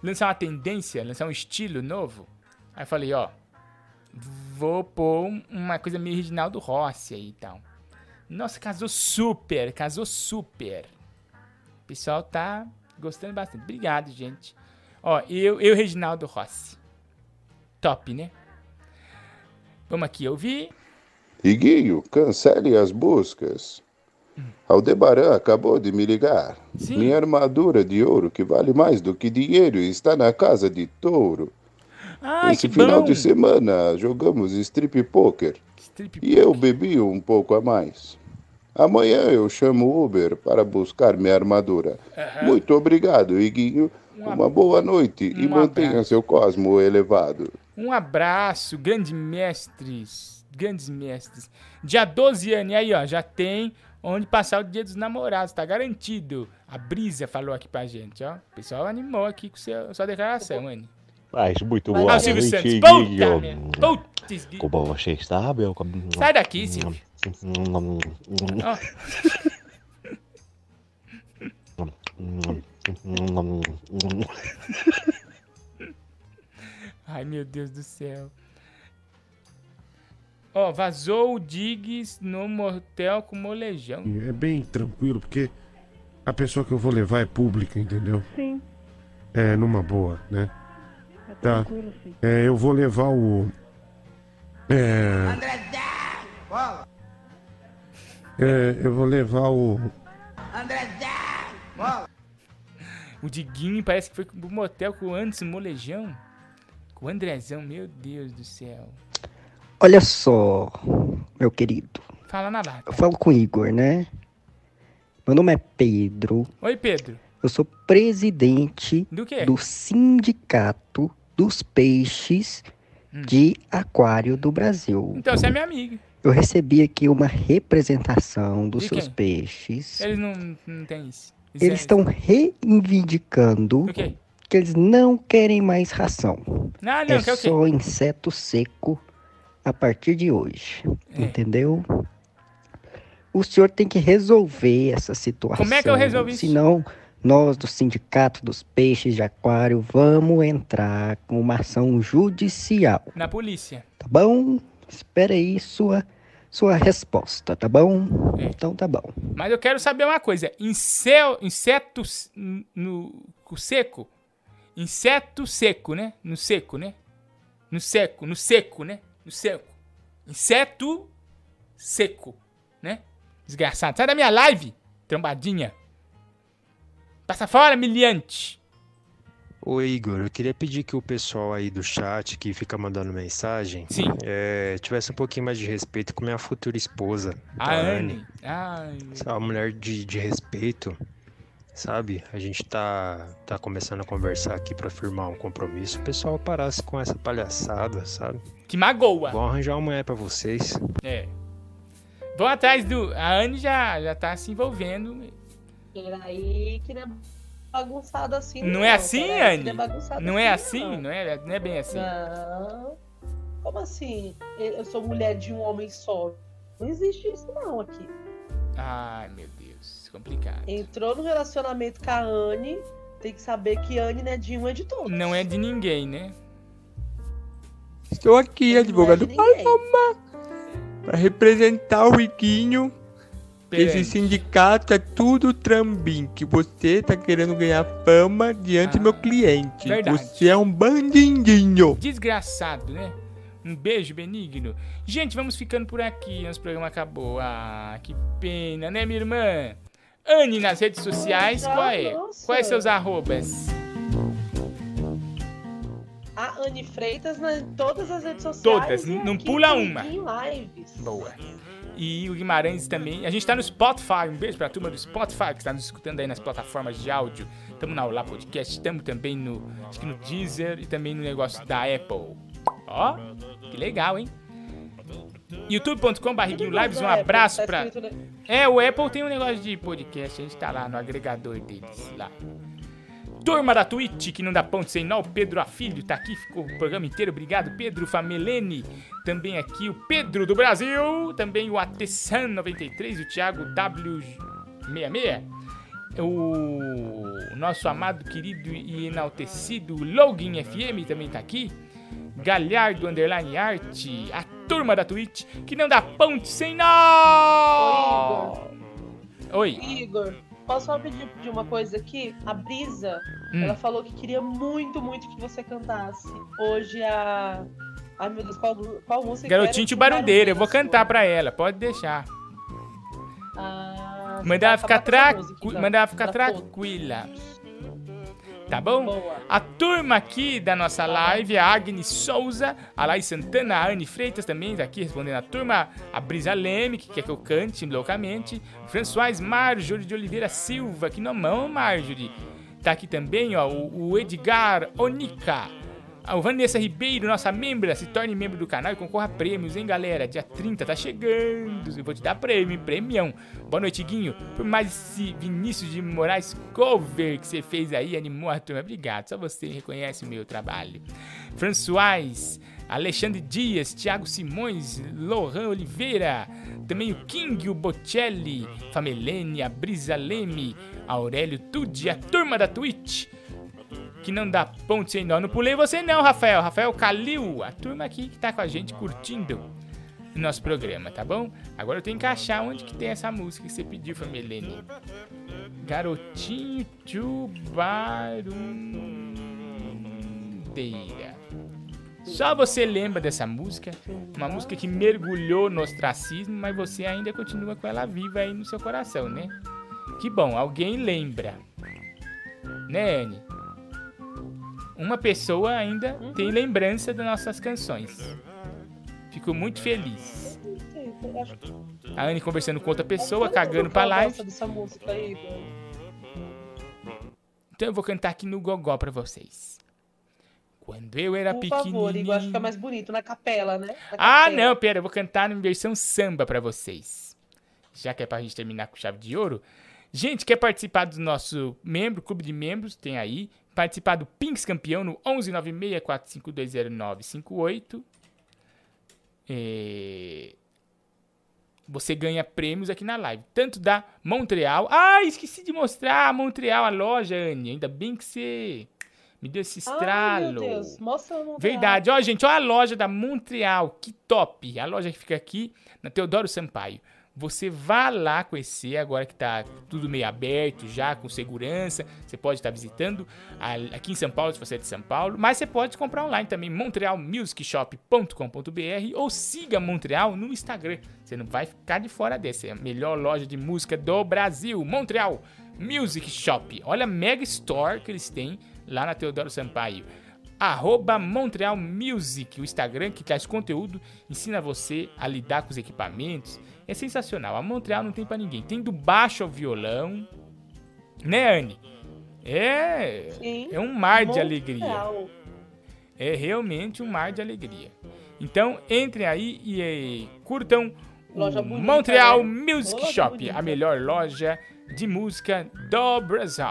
Lançar uma tendência, lançar um estilo novo. Aí eu falei, ó, vou pôr um- uma coisa meio Reginaldo Rossi aí e tal. Nossa, casou super, casou super. O pessoal tá gostando bastante. Obrigado, gente. Ó, eu, eu Reginaldo Rossi. Top, né? Vamos aqui ouvir. Iguinho, cancele as buscas. Aldebaran acabou de me ligar. Minha armadura de ouro, que vale mais do que dinheiro, está na casa de touro. Esse final bom. de semana jogamos strip poker. e eu bebi um pouco a mais. Amanhã eu chamo o Uber para buscar minha armadura. Aham. Muito obrigado, Iguinho. Uma boa noite e um mantenha abraço. seu cosmo elevado. Um abraço, grandes mestres. Grandes mestres. Dia 12 anos, e aí, ó, já tem onde passar o dia dos namorados, tá garantido. A Brisa falou aqui pra gente, ó. O pessoal animou aqui com seu, sua declaração, Anne. Mas muito Ah, boa Silvio noite, Santos. Puta. Putz, Como você está, meu? Sai daqui, Silvio. Ai, meu Deus do céu. Ó, vazou o Diggs no motel com molejão. É bem tranquilo, porque a pessoa que eu vou levar é pública, entendeu? Sim. É, numa boa, né? Tá. É, eu vou levar o. É. É, eu vou levar o. O Diguinho parece que foi pro motel com o Anderson Molejão. Com o Andrezão, meu Deus do céu. Olha só, meu querido. Fala na lata. Eu falo com o Igor, né? Meu nome é Pedro. Oi, Pedro. Eu sou presidente Do quê? Sindicato dos Peixes Hum. de Aquário do Brasil. Então você é minha amiga. Eu recebi aqui uma representação dos De seus quem? peixes. Eles não, não têm isso. Isso Eles é- estão reivindicando O quê? que eles não querem mais ração. Ah, não, é quê? só inseto seco a partir de hoje. É. Entendeu? O senhor tem que resolver essa situação. Como é que eu resolvo isso? Senão, nós do Sindicato dos Peixes de Aquário vamos entrar com uma ação judicial. Na polícia. Tá bom? Espera aí sua, sua resposta, tá bom? É. Então tá bom. Mas eu quero saber uma coisa. Incel, insetos n- no, no seco. Inseto seco, né? No seco, né? No seco, no seco, né? No seco. Inseto seco, né? Desgraçado. Sai da minha live, trombadinha. Passa fora, miliante. Ô Igor, eu queria pedir que o pessoal aí do chat que fica mandando mensagem Sim. eh, tivesse um pouquinho mais de respeito com minha futura esposa, A Anne. Ai, Essa é uma mulher de, de respeito, sabe? A gente tá, tá começando a conversar aqui pra firmar um compromisso. O pessoal parasse com essa palhaçada, sabe? que magoa. Vou arranjar uma mulher pra vocês. É. Vão atrás do. A Anne já, já tá se envolvendo. Peraí, que não é bagunçado assim. Não é assim, peraí, Anne? Não é, Não é assim, assim? Não é, não é bem assim. Não. Como assim? Eu sou mulher de um homem só. Não existe isso não aqui. Ai, meu Deus. Complicado. Entrou no relacionamento com a Anne, tem que saber que Anne não é de um, é de todos. Não é de ninguém, né? Estou aqui, advogado Não é. Paloma, para representar o Iguinho. Esse sindicato é tudo trambim, que você tá querendo ganhar fama diante do meu cliente. Ah, verdade. Você é um bandidinho. Desgraçado, né? Um beijo benigno. Gente, vamos ficando por aqui. Nosso programa acabou. Ah, que pena, né, minha irmã? Anne nas redes sociais, qual é? Quais seus arrobas? A Anne Freitas em todas as redes sociais. Todas, não pula uma. Em lives. Boa. E o Guimarães também. A gente tá no Spotify. Um beijo pra turma do Spotify que está nos escutando aí nas plataformas de áudio. Tamo na Olá Podcast. Tamo também no, acho que no Deezer e também no negócio da Apple. Ó, que legal, hein? youtube.com barriguinho lives. Um abraço Tá pra... escrito, né? É, o Apple tem um negócio de podcast. A gente tá lá no agregador deles. lá. Turma da Twitch, que não dá ponto sem nó, o Pedro Afilho tá aqui, ficou o programa inteiro. Obrigado, Pedro Famelene. Também aqui o Pedro do Brasil. Também o Atessan93, o Thiago W66. O nosso amado, querido e enaltecido Login FM também tá aqui. Galhardo Underline Arte, a turma da Twitch, que não dá ponto sem nó! Oi. Igor, posso só pedir, pedir uma coisa aqui? A Brisa, Hum. ela falou que queria muito, muito que você cantasse. Hoje a. Ai meu Deus, qual, qual música? Garotinho de Barundeira, eu vou cantar pra ela, pode deixar. Ah, Manda ela vai ficar, tra... música, então, Manda ela ficar tranquila. Tá bom? A turma aqui da nossa live, a Agnes Souza, a Laís Santana, a Anne Freitas também tá aqui respondendo a turma, a Brisa Leme, que quer que eu cante loucamente, François Marjorie de Oliveira Silva, que não mão, Marjorie. Tá aqui também, ó, o, o Edgar Onica. A Vanessa Ribeiro, nossa membra, se torne membro do canal e concorra a prêmios, hein, galera? Dia 30 tá chegando. Eu vou te dar prêmio? Premião. Boa noite, Guinho. Por mais esse Vinícius de Moraes cover que você fez aí, animou a turma. Obrigado. Só você reconhece o meu trabalho. François, Alexandre Dias, Thiago Simões, Lohan Oliveira, também o King, o Bocelli, Famelene, a Brisa Leme, Aurélio Tuди, a turma da Twitch que não dá ponto sem nó. Não pulei você não, Rafael. Rafael Calil, a turma aqui que tá com a gente curtindo o nosso programa, tá bom? Agora eu tenho que achar onde que tem essa música que você pediu, Famelene. Garotinho Tubarundeira. Só você lembra dessa música, uma música que mergulhou no ostracismo, mas você ainda continua com ela viva aí no seu coração, né? Que bom, alguém lembra. Né, Anne? Uma pessoa ainda tem lembrança das nossas canções. Fico muito feliz. A Anne conversando com outra pessoa, todo cagando pra live. dessa música aí. Então eu vou cantar aqui no gogó pra vocês. Quando eu era Por favor, Igor, acho que pequenininho... fica mais bonito na capela, né? Na Ah, capela. não, pera, eu vou cantar em versão samba pra vocês. Já que é pra gente terminar com chave de ouro. Gente, quer participar do nosso membro, clube de membros, tem aí. Participar do Pinks Campeão no 11964520958. É... Você ganha prêmios aqui na live. Tanto da Montreal. Ah, esqueci de mostrar a Montreal, a loja, Anne. Ainda bem que você me deu esse Ai, estralo. meu Deus, mostra no Verdade. Ó, gente, ó a loja da Montreal. Que top. A loja que fica aqui na Teodoro Sampaio. Você vá lá conhecer, agora que tá tudo meio aberto já, com segurança. Você pode estar visitando a- aqui em São Paulo, se você é de São Paulo. Mas você pode comprar online também, montrealmusicshop.com.br ou siga Montreal no Instagram. Você não vai ficar de fora dessa. É a melhor loja de música do Brasil. Montreal Music Shop. Olha a mega store que eles têm lá na Teodoro Sampaio arroba Montreal Music, o Instagram que traz conteúdo, ensina você a lidar com os equipamentos. É sensacional. A Montreal não tem pra ninguém. Tem do baixo ao violão. Né, Anne? É, Sim. é um mar de alegria. Montreal. É realmente um mar de alegria. Então, entrem aí e eh, curtam Loja o bonita, Montreal né? Music Loja Shop, bonita. a melhor loja de música do Brasil.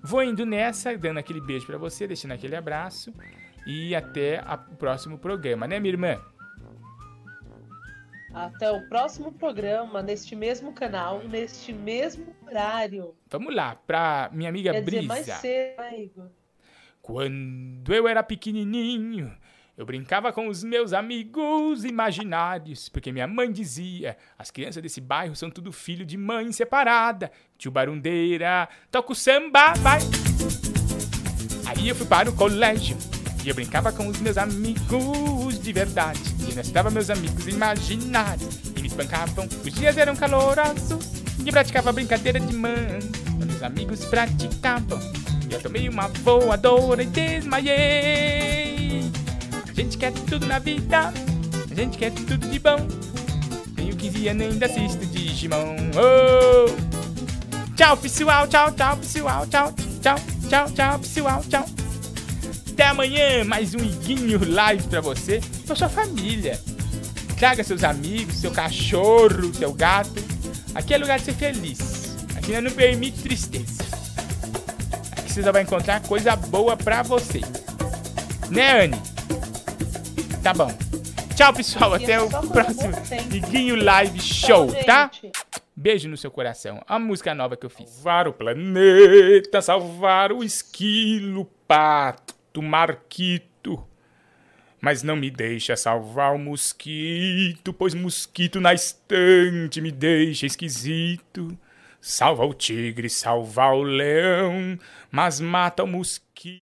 Vou indo nessa, dando aquele beijo pra você, deixando aquele abraço e até o próximo programa, né, minha irmã? Até o próximo programa, neste mesmo canal, neste mesmo horário. Vamos lá, pra minha amiga Quer dizer, Brisa. mais cedo, né, Igor? Quando eu era pequenininho, eu brincava com os meus amigos imaginários, porque minha mãe dizia: as crianças desse bairro são tudo filho de mãe separada. Tio Barundeira, toca o samba, vai. Aí eu fui para o colégio eu brincava com os meus amigos de verdade. E nós estava meus amigos imaginários e me espancavam. Os dias eram calorosos e praticava brincadeira de mãe. Meus amigos praticavam. E eu tomei uma voadora e desmaiei. A gente quer tudo na vida, a gente quer tudo de bom. Tenho 15 anos e ainda assisto Digimon. Oh! Tchau, pessoal, tchau, tchau, pessoal, tchau, tchau, tchau, tchau, pessoal, tchau. Até amanhã, mais um Iguinho Live pra você e pra sua família. Traga seus amigos, seu cachorro, seu gato. Aqui é lugar de ser feliz. Aqui não permite tristeza. Aqui você só vai encontrar coisa boa pra você. Né, Anne? Tá bom. Tchau, pessoal. Até o próximo. Iguinho Live Show, tá? Beijo no seu coração. A música nova que eu fiz. Salvar o planeta, salvar o esquilo, pato, marquito. Mas não me deixa salvar o mosquito, pois mosquito na estante me deixa esquisito. Salva o tigre, salva o leão, mas mata o mosquito.